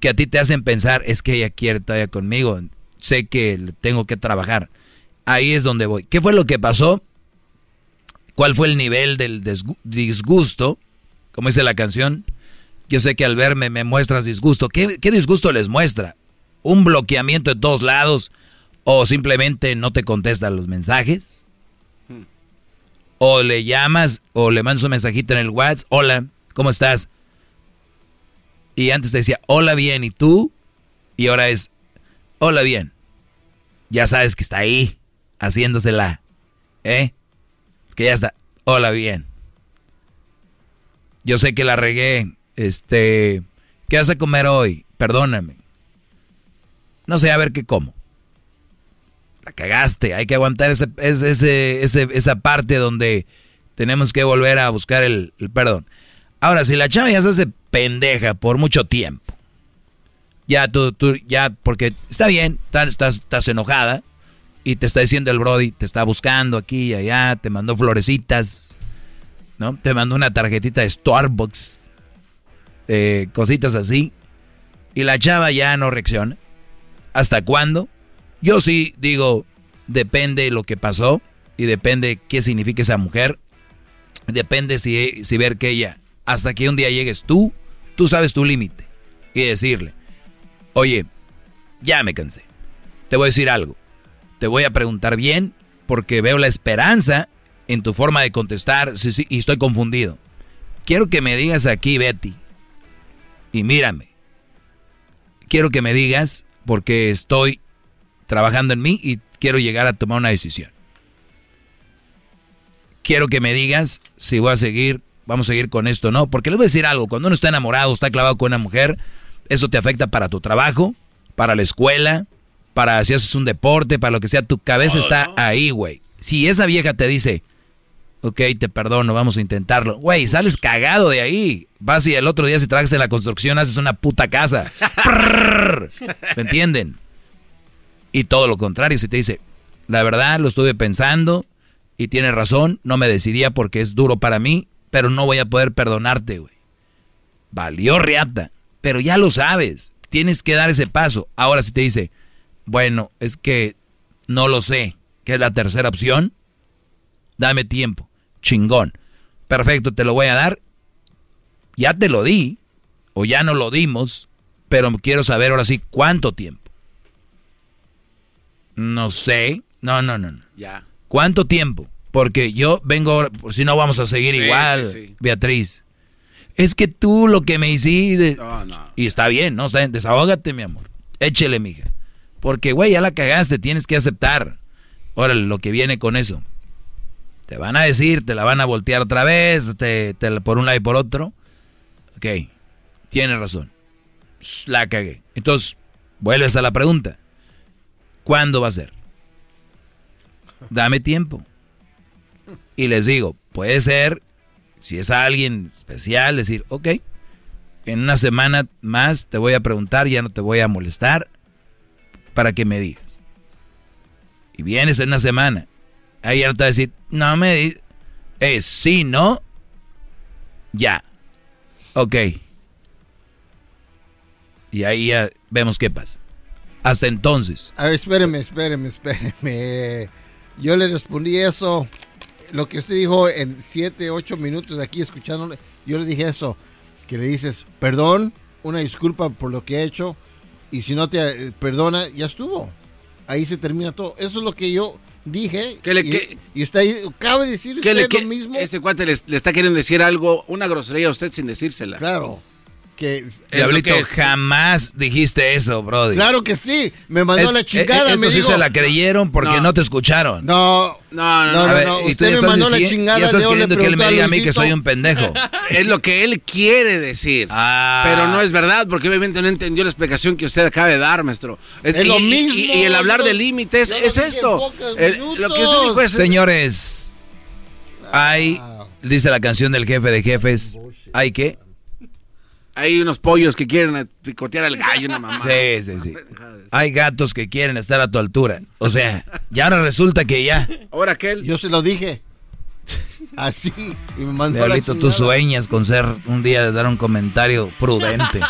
que a ti te hacen pensar, es que ella quiere todavía conmigo. Sé que tengo que trabajar. Ahí es donde voy. ¿Qué fue lo que pasó? ¿Cuál fue el nivel del disgusto? Como dice la canción, yo sé que al verme me muestras disgusto. ¿Qué, ¿Qué, disgusto les muestra? ¿Un bloqueamiento de todos lados? ¿O simplemente no te contestan los mensajes? ¿O le llamas o le mandas un mensajito en el WhatsApp? Hola, ¿cómo estás? Y antes te decía, hola bien, ¿y tú? Y ahora es, hola bien. Ya sabes que está ahí, haciéndosela. ¿Eh? Que ya está, hola bien. Yo sé que la regué. Este, ¿qué vas a comer hoy? Perdóname. No sé, a ver qué como. La cagaste. Hay que aguantar ese, esa parte donde tenemos que volver a buscar el, perdón. Ahora, si la chava ya se hace pendeja por mucho tiempo, ya tú, tú, ya, porque está bien, estás, estás enojada y te está diciendo el Brody, te está buscando aquí y allá, te mandó florecitas, ¿no? Te mandó una tarjetita de Starbucks, eh, cositas así. Y la chava ya no reacciona. ¿Hasta cuándo? Yo sí digo, depende lo que pasó y depende qué significa esa mujer. Depende si, si ver que ella, hasta que un día llegues tú, tú sabes tu límite. Y decirle, oye, ya me cansé. Te voy a decir algo. Te voy a preguntar bien porque veo la esperanza en tu forma de contestar sí, sí, y estoy confundido. Quiero que me digas aquí, Betty, y mírame. Quiero que me digas porque estoy trabajando en mí y quiero llegar a tomar una decisión. Quiero que me digas si voy a seguir, vamos a seguir con esto o no, porque les voy a decir algo, cuando uno está enamorado, está clavado con una mujer, eso te afecta para tu trabajo, para la escuela, para si haces un deporte, para lo que sea, tu cabeza Oh, está no. ahí, güey. Si esa vieja te dice, Ok, te perdono, vamos a intentarlo. Güey, sales cagado de ahí. Vas y el otro día si trabajas en la construcción haces una puta casa. ¿Me entienden? Y todo lo contrario, si te dice, la verdad lo estuve pensando y tienes razón, no me decidía porque es duro para mí, pero no voy a poder perdonarte, güey. Valió riata, pero ya lo sabes, tienes que dar ese paso. Ahora si te dice, bueno, es que no lo sé, que es la tercera opción, dame tiempo, chingón. Perfecto, te lo voy a dar. Ya te lo di, o ya no lo dimos, pero quiero saber ahora sí cuánto tiempo. No sé. No, no, no. Ya. ¿Cuánto tiempo? Porque yo vengo, ahora- por si no vamos a seguir Sí, igual, sí, sí. Beatriz. Es que tú lo que me hiciste. No, no. Y está bien, ¿no? Está bien, desahógate, mi amor. Échele, mija. Porque, güey, ya la cagaste, tienes que aceptar. Órale, lo que viene con eso. Te van a decir, te la van a voltear otra vez, te, te por un lado y por otro. Ok, tienes razón. La cagué. Entonces, vuelves a la pregunta. ¿Cuándo va a ser? Dame tiempo. Y les digo, puede ser, si es alguien especial, decir, ok, en una semana más te voy a preguntar, ya no te voy a molestar, para que me digas. Y vienes en una semana. Ahí ya no te va a decir, no me di Es sí, no, ya. Ok. Y ahí ya vemos qué pasa. Hasta entonces. A ver, espéreme, espéreme, espéreme. Yo le respondí eso, lo que usted dijo en 7, 8 minutos de aquí escuchándole. Yo le dije eso, que le dices, perdón, una disculpa por lo que he hecho, y si no te eh, perdona, ya estuvo. Ahí se termina todo. Eso es lo que yo dije. ¿Qué le- y, y está ahí, acaba de decir ¿Qué usted le, qué- lo mismo. Ese cuate le, le está queriendo decir algo, una grosería a usted sin decírsela. Claro. Que Diablito, jamás dijiste eso, Brody. Claro que sí, me mandó Es- la chingada. eh, Esto me sí dijo, se la creyeron porque no, No. te escucharon. No, no, no, no, A ver, no, y tú usted me estás mandó la chingada, Ya estás queriendo que él me diga a mí que soy un pendejo. Es lo que él quiere decir. Ah. Pero no es verdad, porque obviamente no entendió la explicación que usted acaba de dar, maestro. Es lo y, mismo, Y, y el hablar de límites es esto. El- lo que usted dijo es... Señores, hay, dice la canción del jefe de jefes, ¿hay qué? Hay unos pollos que quieren picotear al gallo, una mamá. Sí, sí, sí. Hay gatos que quieren estar a tu altura. O sea, ya ahora resulta que ya. Ahora aquel. Yo se lo dije. Así. Y me mandó Diablito, tú sueñas con ser un día de dar un comentario prudente.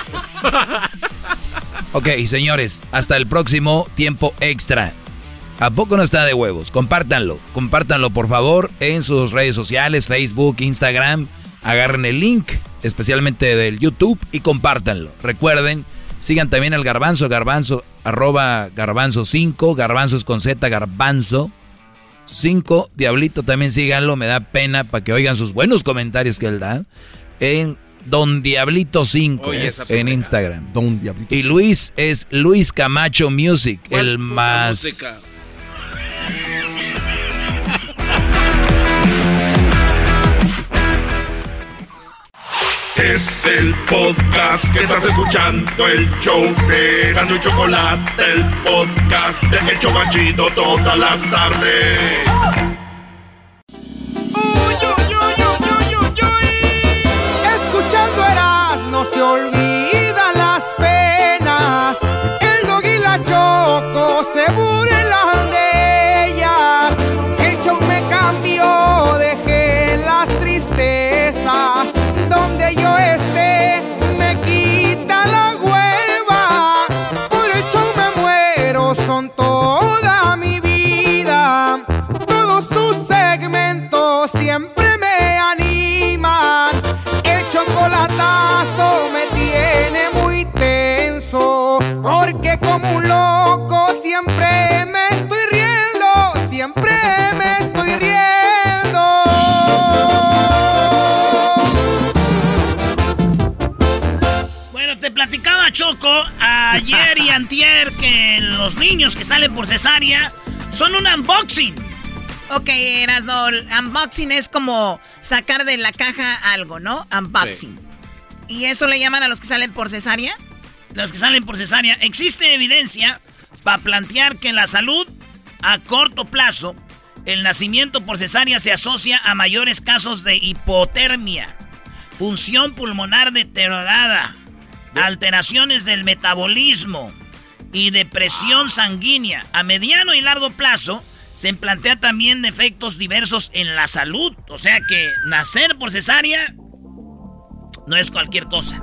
Ok, señores, hasta el próximo tiempo extra. ¿A poco no está de huevos? Compártanlo, compártanlo por favor en sus redes sociales, Facebook, Instagram. Agarren el link, especialmente del YouTube, y compártanlo. Recuerden, sigan también al garbanzo, garbanzo, arroba garbanzo 5, garbanzos con Z, garbanzo 5. Diablito también síganlo, me da pena para que oigan sus buenos comentarios que él da. En Don Diablito 5 Oye, esa en. Instagram. Don Diablito. Y Luis es Luis Camacho Music, el más... música? Es el podcast que estás escuchando, el show de Gano y Chocolate, el podcast de El Chocachito todas las tardes. Escuchando Eras no se olvida Choco ayer y antier que los niños que salen por cesárea son un unboxing. Ok, Erasno, unboxing es como sacar de la caja algo, ¿no? Unboxing. ¿Y eso le llaman a los que salen por cesárea? Los que salen por cesárea. Existe evidencia para plantear que la salud a corto plazo El nacimiento por cesárea se asocia a mayores casos de hipotermia, función pulmonar deteriorada, alteraciones del metabolismo y depresión sanguínea. A mediano y largo plazo se plantea también efectos diversos en la salud. O sea que nacer por cesárea no es cualquier cosa.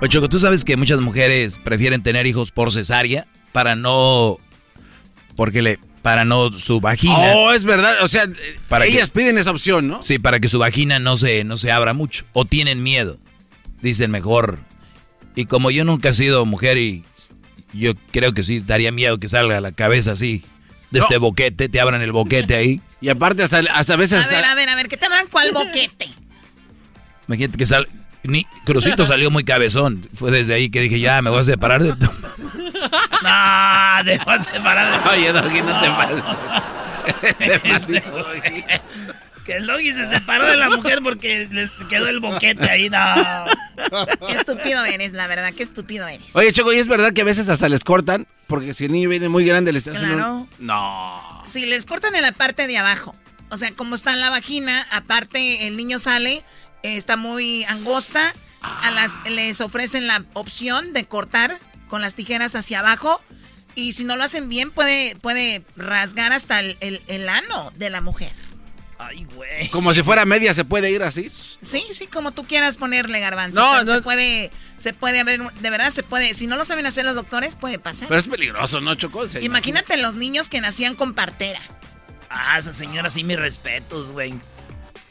Oye, Choco, ¿tú sabes que muchas mujeres prefieren tener hijos por cesárea para no... Porque le... Para no su vagina. Oh, es verdad. O sea, Para ellas que- piden esa opción, ¿no? Sí, para que su vagina no se, no se abra mucho. O tienen miedo. Dicen mejor. Y como yo nunca he sido mujer y yo creo que sí daría miedo que salga la cabeza así. De este boquete, te abran el boquete ahí. Y aparte hasta, hasta a veces... A ver, a ver, a ver, ¿qué te dan cuál boquete? Imagínate que sal... Ni, Crucito salió muy cabezón. Fue desde ahí que dije, ya, me voy a separar de... tu- No, te vas a separar de Oye, Doggy, no te Este, Que el Doggy se separó de la mujer porque le quedó el boquete ahí. No. Qué estúpido eres, la verdad, qué estúpido eres. Oye, Choco, ¿y es verdad que a veces hasta les cortan? Porque si el niño viene muy grande, le estás haciendo... Claro. un- No. Si les cortan en la parte de abajo, o sea, como está en la vagina, aparte el niño sale, eh, está muy angosta, a las, les ofrecen la opción de cortar con las tijeras hacia abajo y si no lo hacen bien puede, puede rasgar hasta el, el- el ano de la mujer. Ay, güey. Como si fuera media, ¿se puede ir así? Sí, sí, como tú quieras ponerle garbanzo. No, no. Se puede, se puede haber, de verdad se puede, si no lo saben hacer los doctores, puede pasar. Pero es peligroso, ¿no, Choco? Se- Imagínate los niños que nacían con partera. Ah, esa señora sí, mis respetos, güey.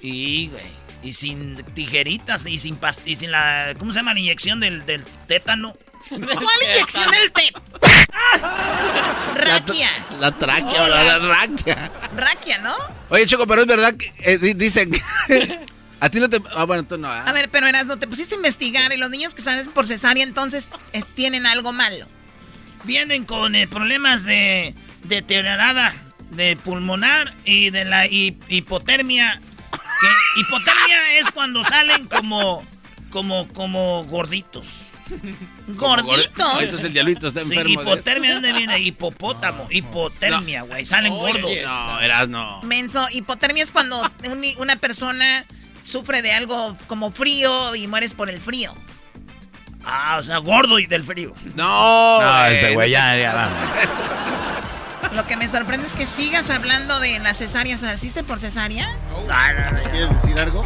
Y, güey. Y sin tijeritas y sin past y sin la. ¿Cómo se llama la inyección del, del tétano? ¿Cuál inyección del té? Raquia. La tráquea o la, la raquia. Raquia, ¿no? Oye, Choco, pero es verdad que eh, di- dicen a ti no te... Ah, bueno, tú no. A ver, pero Erasmo, te pusiste a investigar y los niños que salen por cesárea entonces eh, tienen algo malo. Vienen con eh, problemas de deteriorada de pulmonar y de la hi- hipotermia. Que hipotermia es cuando salen como. como. como gorditos. ¿Gorditos? No, entonces el diablito está Sí, enfermo. de- hipotermia, ¿dónde viene? Hipopótamo, hipotermia, güey. Salen gordos. No, eras no. Menso, hipotermia es cuando un- una persona sufre de algo como frío y mueres por el frío. Ah, o sea, gordo y del frío. No, No, este güey, ya, ya. Lo que me sorprende es que sigas hablando de las cesáreas. ¿Naciste por cesárea? ¿Quieres decir algo?